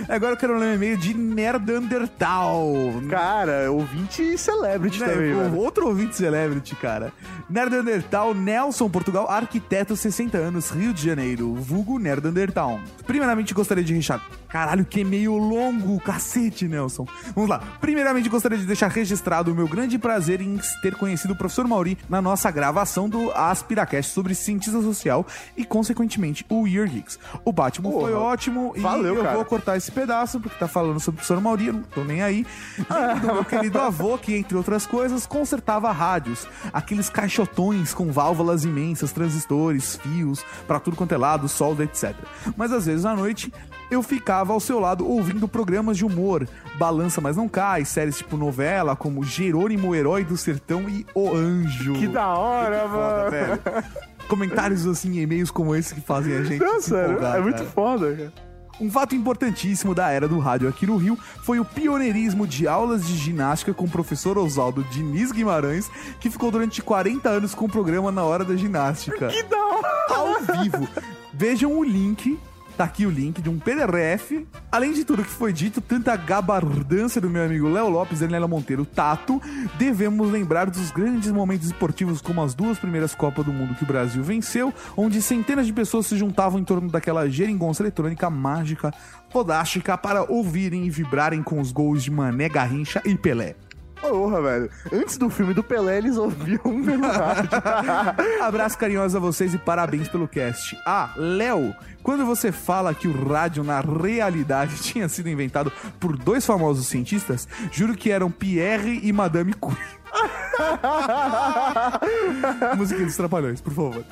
Agora eu quero ler um e-mail de Nerdandertal. Cara, ouvinte celebrity Né, também, velho. Outro ouvinte celebrity, cara. Nerdandertal, Nelson, Portugal, arquiteto, 60 anos, Rio de Janeiro, vulgo Nerdandertal. Primeiramente, gostaria de deixar... Caralho, que e-mail longo, cacete, Nelson. Vamos lá. Primeiramente, gostaria de deixar registrado o meu grande prazer em ter conhecido o professor Mauri na nossa gravação do Aspiracast sobre cientista social e, consequentemente, o Year Geeks. O Batman Porra. foi ótimo Valeu, e eu cara. vou cortar esse pedaço porque tá falando sobre o professor Mauri, eu não tô nem aí. Lembro do meu querido avô, que entre outras coisas, consertava rádios, aqueles caixotões com válvulas imensas, transistores, fios, pra tudo quanto é lado, solda, etc. Mas às vezes à noite eu ficava ao seu lado ouvindo programas de humor, Balança Mas Não Cai, séries tipo novela, como Jerônimo, Herói do Sertão e O Anjo. Que da hora, Que mano. Comentários assim, e-mails como esse que fazem a gente Não, se sério, empolgar, é muito cara. foda, cara. Um fato importantíssimo da era do rádio aqui no Rio foi o pioneirismo de aulas de ginástica com o professor Oswaldo Diniz Guimarães, que ficou durante 40 anos com o programa Na Hora da Ginástica. Que da hora! Ao vivo. Vejam o link. Tá aqui o link de um PDF. Além de tudo que foi dito, tanta gabardância do meu amigo Léo Lopes e Daniela Monteiro Tato, devemos lembrar dos grandes momentos esportivos como as duas primeiras Copas do Mundo que o Brasil venceu, onde centenas de pessoas se juntavam em torno daquela geringonça eletrônica mágica, fodástica, para ouvirem e vibrarem com os gols de Mané Garrincha e Pelé. Porra, velho. Antes do filme do Pelé, eles ouviam pelo rádio. Abraço carinhoso a vocês e parabéns pelo cast. Ah, Léo, quando você fala que o rádio na realidade tinha sido inventado por dois famosos cientistas, juro que eram Pierre e Madame Curie. Música dos Trapalhões, por favor.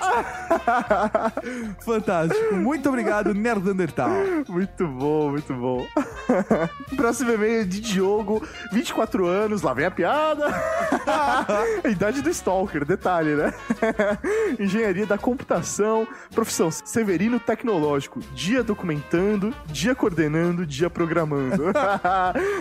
Fantástico. Muito obrigado, Nerdandertal. Muito bom, muito bom. Próximo e-mail é de Diogo, 24 anos, lá vem a piada. a idade do Stalker, detalhe, né? Engenharia da computação, profissão Severino Tecnológico, dia documentando, dia coordenando, dia programando.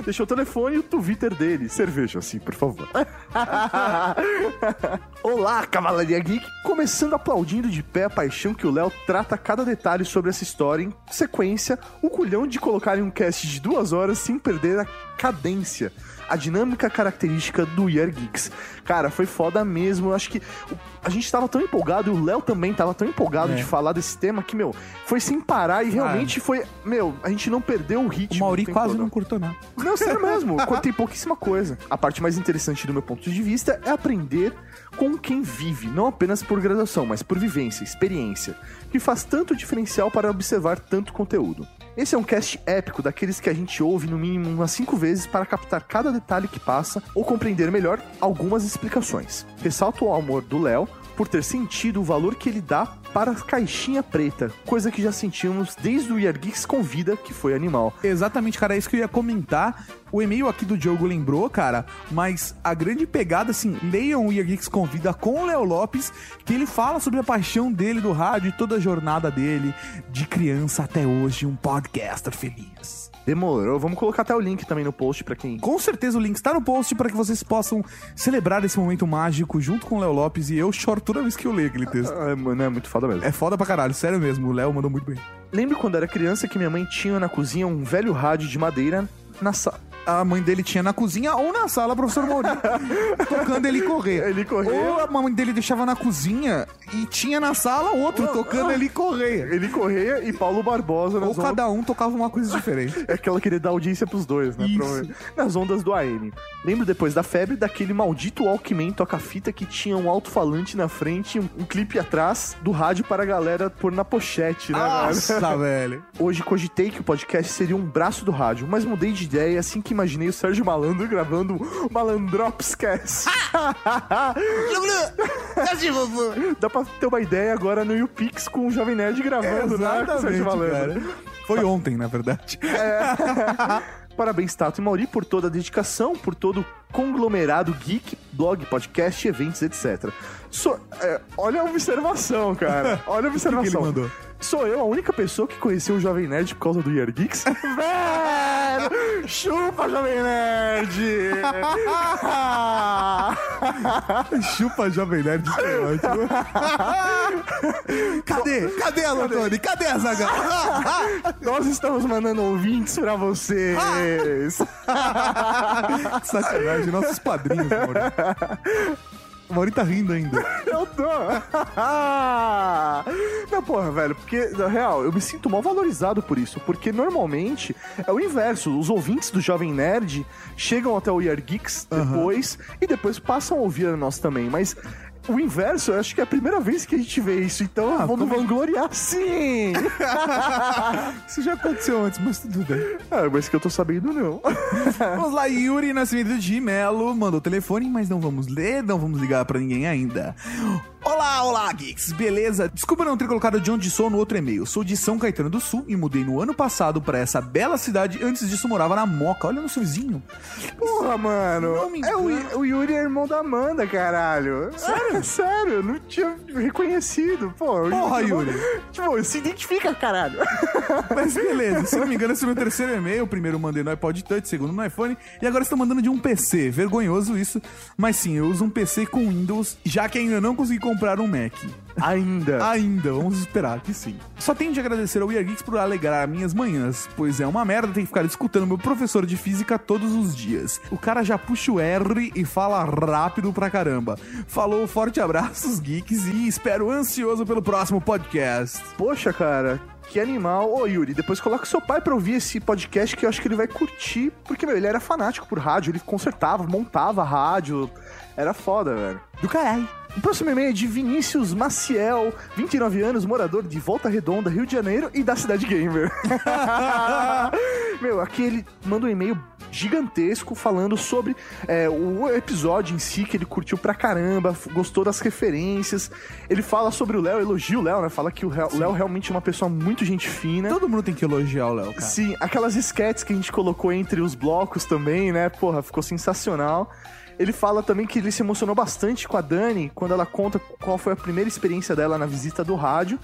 Deixou o telefone e o Twitter dele. Cerveja, assim, por favor. Olá, Cavalaria Geek! Começando aplaudindo de pé a paixão que o Léo trata cada detalhe sobre essa história em sequência, o culhão de colocar em um cast de duas horas sem perder a cadência, a dinâmica característica do Year Geeks. Cara, foi foda mesmo. Eu acho que a gente tava tão empolgado, e o Léo também tava tão empolgado É. de falar desse tema que, meu, foi sem parar e realmente foi. Meu, a gente não perdeu o ritmo. O Mauri quase todo. não curtou nada. Não, sério mesmo. Tem pouquíssima coisa. A parte mais interessante do meu ponto de vista é aprender com quem vive, não apenas por graduação, mas por vivência, experiência, que faz tanto diferencial para observar tanto conteúdo. Esse é um cast épico daqueles que a gente ouve no mínimo umas cinco vezes para captar cada detalhe que passa ou compreender melhor algumas explicações. Ressalto o amor do Léo por ter sentido o valor que ele dá para a caixinha preta, coisa que já sentimos desde o Geeks Convida, que foi animal. Exatamente, cara, é isso que eu ia comentar. O e-mail aqui do Diogo lembrou, cara, mas a grande pegada, assim, leiam o Geeks Convida com o Léo Lopes, que ele fala sobre a paixão dele do rádio e toda a jornada dele, de criança até hoje, um podcaster feliz. Demorou. Vamos colocar até o link também no post pra quem. Com certeza o link está no post para que vocês possam celebrar esse momento mágico junto com o Léo Lopes e eu choro toda vez que eu leio aquele texto. É, mano, é muito foda mesmo. É foda pra caralho, sério mesmo, o Léo mandou muito bem. Lembro quando era criança que minha mãe tinha na cozinha um velho rádio de madeira na sa... a mãe dele tinha na cozinha ou na sala, professor Mauri, tocando ele correr. Ele correr. Ou a mãe dele deixava na cozinha e tinha na sala outro tocando ele correr. Ele correia e Paulo Barbosa nas Ou cada um tocava uma coisa diferente. É que ela queria dar audiência pros dois, né? Isso. Nas ondas do AM. Lembro depois da febre daquele maldito Walkman toca-fita que tinha um alto-falante na frente e um, um clipe atrás do rádio para a galera pôr na pochete, né, Nossa, velho. Hoje cogitei que o podcast seria um braço do rádio, mas mudei de ideia assim que imaginei o Sérgio Malandro gravando o Malandropscast. Dá pra ter uma ideia agora no YouPix com o Jovem Nerd gravando, né? com o Sérgio Malandro. cara. Foi ontem, na verdade. Parabéns, Tato e Mauri, por toda a dedicação, por todo o conglomerado geek, blog, podcast, eventos, etc. So- é, olha a observação, cara. Olha a observação. que ele mandou? Sou eu a única pessoa que conheceu o Jovem Nerd por causa do Year Geeks? Velho! Chupa, Jovem Nerd! Chupa Jovem Nerd, isso é ótimo. Cadê? Cadê a Lotone? Cadê a Zaga? Nós estamos mandando ouvintes pra vocês! Sacanagem, nossos padrinhos, Mauri. O Mauri tá rindo ainda. Não, porra, velho, porque, na real, eu me sinto mal valorizado por isso, porque normalmente é o inverso. Os ouvintes do Jovem Nerd chegam até o Year Geeks depois e depois passam a ouvir a nós também, mas. O inverso, eu acho que é a primeira vez que a gente vê isso, então Ah, vamos vangloriar sim! Isso já aconteceu antes, mas tudo bem. ah, mas que eu tô sabendo não. Vamos lá, Yuri Nascimento de Melo mandou o telefone, mas não vamos ler, não vamos ligar pra ninguém ainda. Olá, olá, geeks, beleza? Desculpa não ter colocado de onde sou no outro e-mail. Sou de São Caetano do Sul e mudei no ano passado pra essa bela cidade. Antes disso morava na Moca. Olha no vizinho. Porra, mano. É o, o Yuri é irmão da Amanda, caralho. Sério? sério, eu não tinha reconhecido. Pô, Porra, é Yuri. Tipo, se identifica, caralho. Mas beleza, se não me engano, esse é o meu terceiro e-mail. O primeiro mandei no iPod Touch, o segundo no iPhone. E agora estou mandando de um PC. Vergonhoso isso. Mas sim, eu uso um PC com Windows, já que ainda não consegui comprar um Mac. Ainda. Ainda, vamos esperar que sim. Só tenho de agradecer ao We Are Geeks por alegrar minhas manhãs, pois é uma merda ter que ficar escutando meu professor de física todos os dias. O cara já puxa o R e fala rápido pra caramba. Falou, forte abraços, geeks, e espero ansioso pelo próximo podcast. Poxa, cara. Que animal. Ô, Yuri, depois coloca seu pai pra ouvir esse podcast que eu acho que ele vai curtir. Porque, meu, ele era fanático por rádio. Ele consertava, montava rádio. Era foda, velho. Do caralho. O próximo e-mail é de Vinícius Maciel, 29 anos, morador de Volta Redonda, Rio de Janeiro e da Cidade Gamer. Meu, aqui ele manda um e-mail gigantesco falando sobre é, o episódio em si, que ele curtiu pra caramba, gostou das referências. Ele fala sobre o Léo, elogia o Léo, né? Fala que o Léo realmente é uma pessoa muito gente fina. Todo mundo tem que elogiar o Léo, cara. Sim, aquelas sketches que a gente colocou entre os blocos também, né? Porra, ficou sensacional. Ele fala também que ele se emocionou bastante com a Dani quando ela conta qual foi a primeira experiência dela na visita do rádio.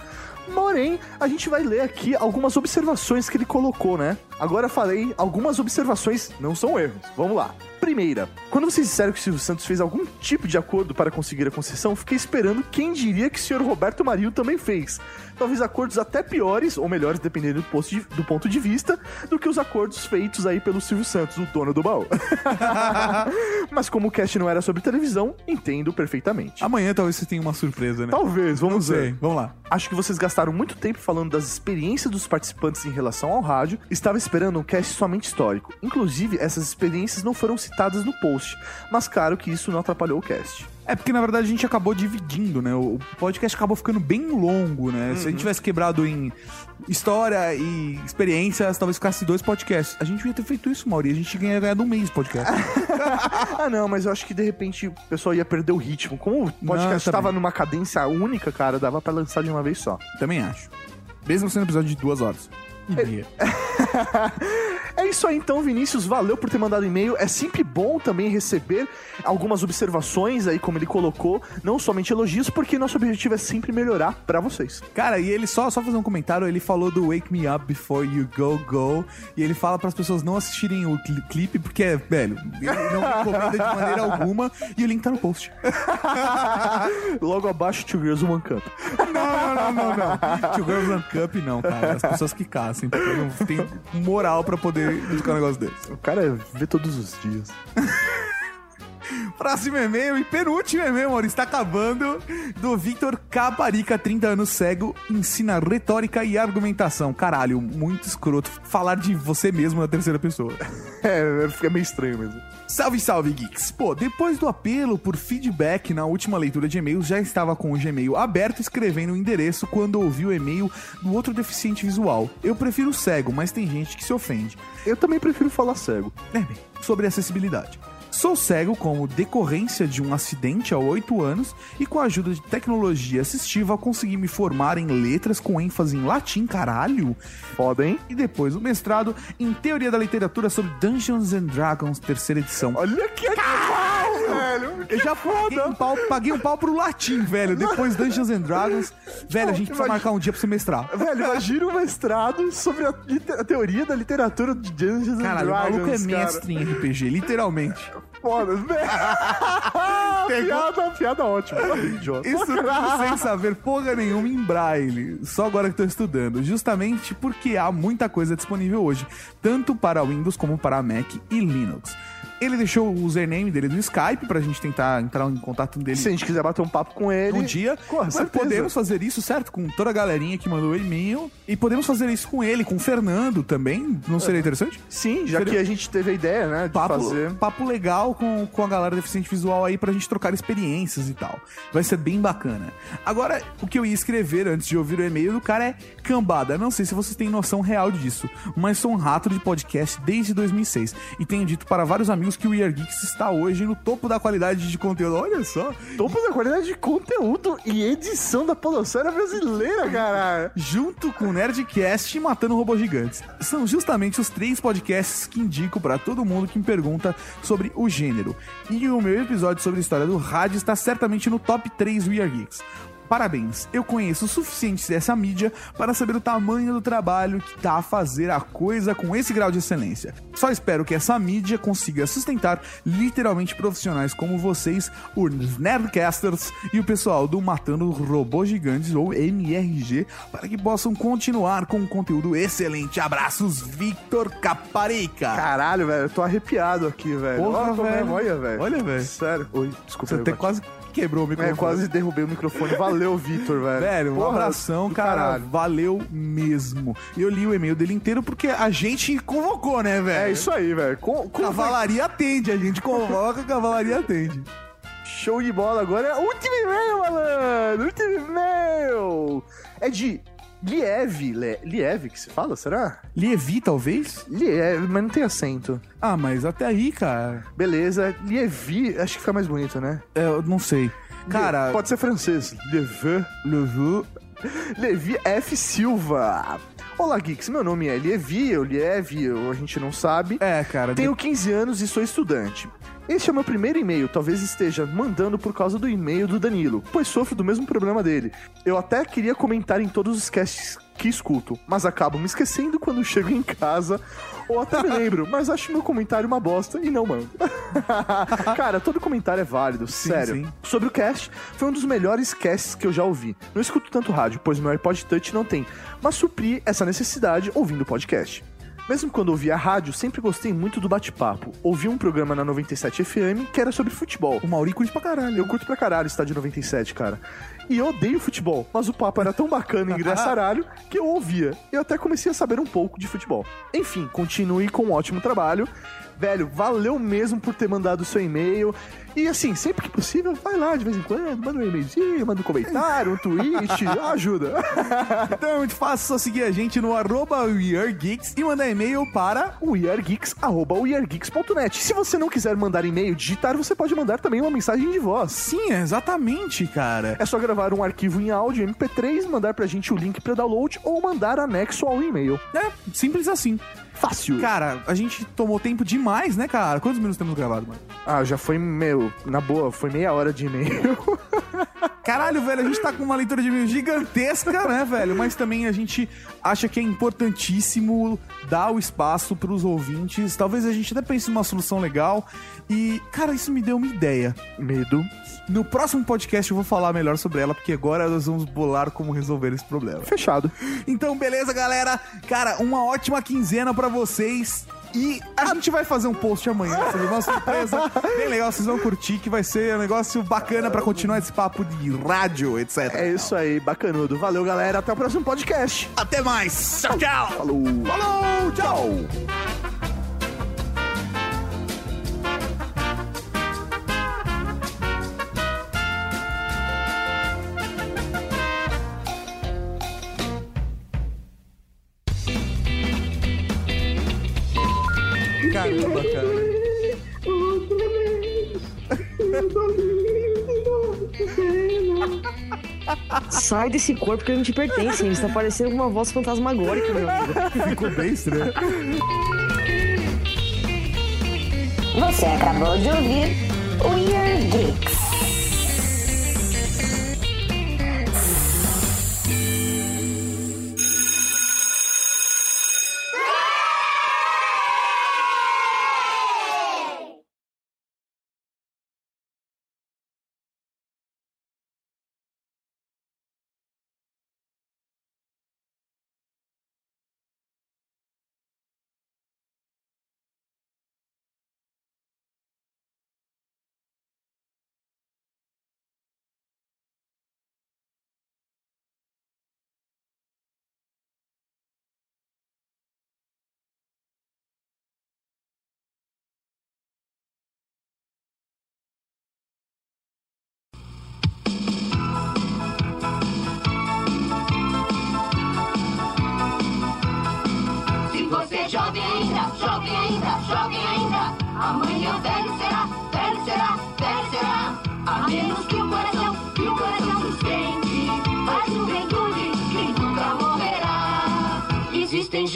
Porém, a gente vai ler aqui algumas observações que ele colocou, né? Agora falei, algumas observações não são erros. Vamos lá. Primeira, quando vocês disseram que o Silvio Santos fez algum tipo de acordo para conseguir a concessão, fiquei esperando quem diria que o senhor Roberto Marinho também fez. Talvez acordos até piores, ou melhores, dependendo do, de- do ponto de vista, do que os acordos feitos aí pelo Silvio Santos, o dono do baú. Mas como o cast não era sobre televisão, entendo perfeitamente. Amanhã talvez você tenha uma surpresa, né? Talvez, vamos Não ver. sei, vamos lá. Acho que vocês gastaram muito tempo falando das experiências dos participantes em relação ao rádio. Estava esperando um cast somente histórico. Inclusive, essas experiências não foram citadas no post. Mas claro que isso não atrapalhou o cast. É porque na verdade a gente acabou dividindo, né? O podcast acabou ficando bem longo, né? Se a gente tivesse quebrado em história e experiências, talvez ficasse dois podcasts. A gente ia ter feito isso, Mauri. A gente ganha ganhado um mês de podcast. ah, não, mas eu acho que de repente o pessoal ia perder o ritmo. Como o podcast estava numa cadência única, cara, dava pra lançar de uma vez só. Também acho. Mesmo sendo um episódio de duas horas. E meia. É isso aí então, Vinícius. Valeu por ter mandado e-mail. É sempre bom também receber algumas observações aí, como ele colocou, não somente elogios, porque nosso objetivo é sempre melhorar pra vocês. Cara, e ele só, só fazer um comentário, ele falou do Wake Me Up Before You Go Go, e ele fala para as pessoas não assistirem o cli- clipe, porque, velho, ele não recomenda de maneira alguma, e o link tá no post. Logo abaixo, Two Girls One Cup. Não, não, não, não, não. Two Girls One Cup não, cara. As pessoas que caçam, porque não tem moral pra poder buscar um negócio desse. O cara vê todos os dias. Próximo e-mail e penúltimo e-mail, Maurício, está acabando, do Victor Caparica, 30 anos cego, ensina retórica e argumentação. Caralho, muito escroto falar de você mesmo na terceira pessoa. É, fica meio estranho mesmo. Salve, salve, geeks! Pô, depois do apelo por feedback na última leitura de e-mails, já estava com o Gmail aberto escrevendo o endereço quando ouvi o e-mail do outro deficiente visual. Eu prefiro cego, mas tem gente que se ofende. Eu também prefiro falar cego. É, bem, sobre acessibilidade. Sou cego como decorrência de um acidente há 8 anos e com a ajuda de tecnologia assistiva consegui me formar em letras com ênfase em latim, caralho. Foda, hein? E depois o mestrado em teoria da literatura sobre Dungeons and Dragons, terceira edição. Olha que animal, velho! Eu já paguei um, pau, paguei um pau pro latim, velho. Depois Dungeons and Dragons. Velho, a gente precisa marcar um dia pra você mestrar. Velho, imagina um mestrado sobre a, a teoria da literatura de Dungeons Caralho, and Dragons. o maluco é mestre em RPG, literalmente. Foda, velho. piada, piada ótima. Isso sem saber porra nenhuma em braille. Só agora que tô estudando. Justamente porque há muita coisa disponível hoje, tanto para Windows como para Mac e Linux. Ele deixou o username dele no Skype pra gente tentar entrar em contato dele. Se a gente quiser bater um papo com ele. Um dia. Com Mas certeza. podemos fazer isso, certo? Com toda a galerinha que mandou e-mail. E podemos fazer isso com ele, com o Fernando também. Não seria interessante? Sim, já Seria- que a gente teve a ideia, né, de papo, fazer. papo legal com, com a galera deficiente visual aí pra gente trocar experiências e tal. Vai ser bem bacana. Agora, o que eu ia escrever antes de ouvir o e-mail do cara é cambada. Não sei se vocês têm noção real disso, mas sou um rato de podcast desde 2006 e tenho dito para vários amigos que o We Are Geeks está hoje no topo da qualidade de conteúdo. Olha só. Topo da qualidade de conteúdo e edição da podosfera brasileira, cara. Junto com o Nerdcast e Matando Robôs Gigantes. São justamente os três podcasts que indico para todo mundo que me pergunta sobre o gênero. E o meu episódio sobre a história do rádio está certamente no top 3 We Are Geeks. Parabéns, eu conheço o suficiente dessa mídia para saber o tamanho do trabalho que tá a fazer a coisa com esse grau de excelência. Só espero que essa mídia consiga sustentar literalmente profissionais como vocês, os Nerdcasters e o pessoal do Matando Robôs Gigantes ou MRG, para que possam continuar com um conteúdo excelente. Abraços, Victor Caparica. Caralho, velho, eu tô arrepiado aqui, velho. Porra, Olha, velho. Olha, velho. Olha, velho. Sério. Oi, desculpa. Você eu até bati. quase quebrou o microfone. É, quase derrubei o microfone. Valeu, Vitor, velho. Velho, um Porra, abração, cara. caralho. Valeu mesmo. E eu li o e-mail dele inteiro porque a gente convocou, né, velho? É isso aí, velho. Com, com- Cavalaria atende, a gente convoca, a cavalaria atende. Show de bola. Agora é último e-mail, malandro. Último e-mail. É de Lieve. Le- Lieve que se fala, será? Lievi, talvez? Lieve, mas não tem acento. Ah, mas até aí, cara. Beleza. Lievi, acho que fica mais bonito, né? É, eu não sei. Cara, Pode ser francês. Levi. Levi. Levi F. Silva. Olá, Geeks. Meu nome é Levi, ou Lieve, ou a gente não sabe. É, cara. Tenho 15 anos e sou estudante. Este é o meu primeiro e-mail, talvez esteja mandando por causa do e-mail do Danilo, pois sofro do mesmo problema dele. Eu até queria comentar em todos os casts que escuto, mas acabo me esquecendo quando chego em casa, ou até me lembro, mas acho meu comentário uma bosta e não mando. Cara, todo comentário é válido, sério. sim. Sobre o cast, foi um dos melhores casts que eu já ouvi. Não escuto tanto rádio, pois meu iPod Touch não tem, mas supri essa necessidade ouvindo o podcast. Mesmo quando ouvia a rádio, sempre gostei muito do bate-papo. Ouvi um programa na 97 FM que era sobre futebol. O Mauri curte pra caralho. Eu curto pra caralho estádio 97, cara. E eu odeio futebol, mas o papo era tão bacana e engraçaralho que eu ouvia. Eu até comecei a saber um pouco de futebol. Enfim, continue com um ótimo trabalho. Velho, valeu mesmo por ter mandado o seu e-mail. E assim, sempre que possível, vai lá de vez em quando, manda um e-mailzinho, manda um comentário, um tweet, ajuda. Então é muito fácil, só seguir a gente no arroba WeAreGeeks e mandar e-mail para weargeeks.weargeeks.net. Se você não quiser mandar e-mail digitar, você pode mandar também uma mensagem de voz. Sim, exatamente, cara. É só gravar um arquivo em áudio MP3, mandar pra gente o link pra download ou mandar anexo ao e-mail. É, simples assim. Fácil. Cara, a gente tomou tempo demais, né, cara? Quantos minutos temos gravado, mano? Ah, já foi, meu, na boa, foi meia hora de e-mail. Caralho, velho, a gente tá com uma leitura de e-mail gigantesca, né, velho? Mas também a gente acha que é importantíssimo dar o espaço pros ouvintes. Talvez a gente até pense numa solução legal. E, cara, isso me deu uma ideia. Medo. No próximo podcast eu vou falar melhor sobre ela, porque agora nós vamos bolar como resolver esse problema. Fechado. Então, beleza, galera? Cara, uma ótima quinzena pra vocês. E a gente vai fazer um post amanhã sobre uma surpresa bem legal, vocês vão curtir, que vai ser um negócio bacana pra continuar esse papo de rádio, etc. É isso aí, bacanudo. Valeu, galera. Até o próximo podcast. Até mais. Tchau, tchau. Falou. Falou, tchau. Caramba, Sai desse corpo que ele não te pertence, hein? Você tá parecendo uma voz fantasmagórica, meu amigo. Ficou bem estranho. Você acabou de ouvir Weird Geeks.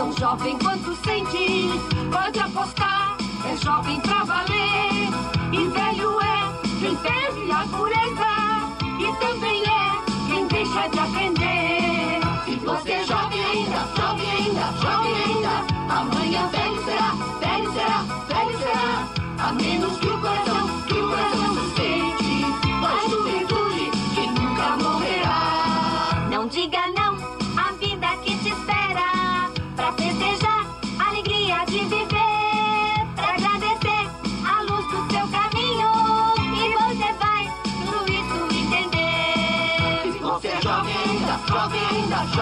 tão jovem quanto sente, pode apostar, é jovem pra valer. E velho é quem perde a pureza, e também é quem deixa de aprender. Se você é jovem ainda, jovem ainda, jovem ainda, amanhã velho será, velho será, velho será. A menos que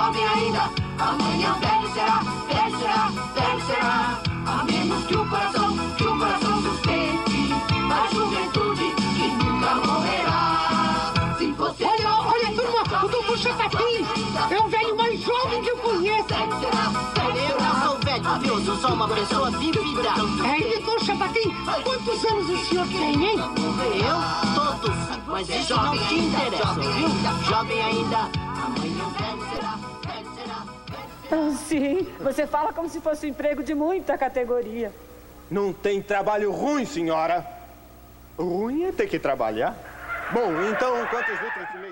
jovem ainda, amanhã velho será, velho será, velho será. A menos que o coração, que o coração sustente a juventude que nunca morrerá. Se você Olha, olha, turma, o Dudu Chapatin é o velho mais jovem que eu conheço. Eu não sou velho, viu? Eu sou uma pessoa vivida. É, Dudu Chapatin, quantos anos o senhor tem, hein? Eu? Todos. Mas isso não te interessa, viu? Jovem ainda. Amanhã velho será. Ah, sim, você fala como se fosse um emprego de muita categoria. Não tem trabalho ruim, senhora. Ruim é ter que trabalhar. Bom, então quantos vai?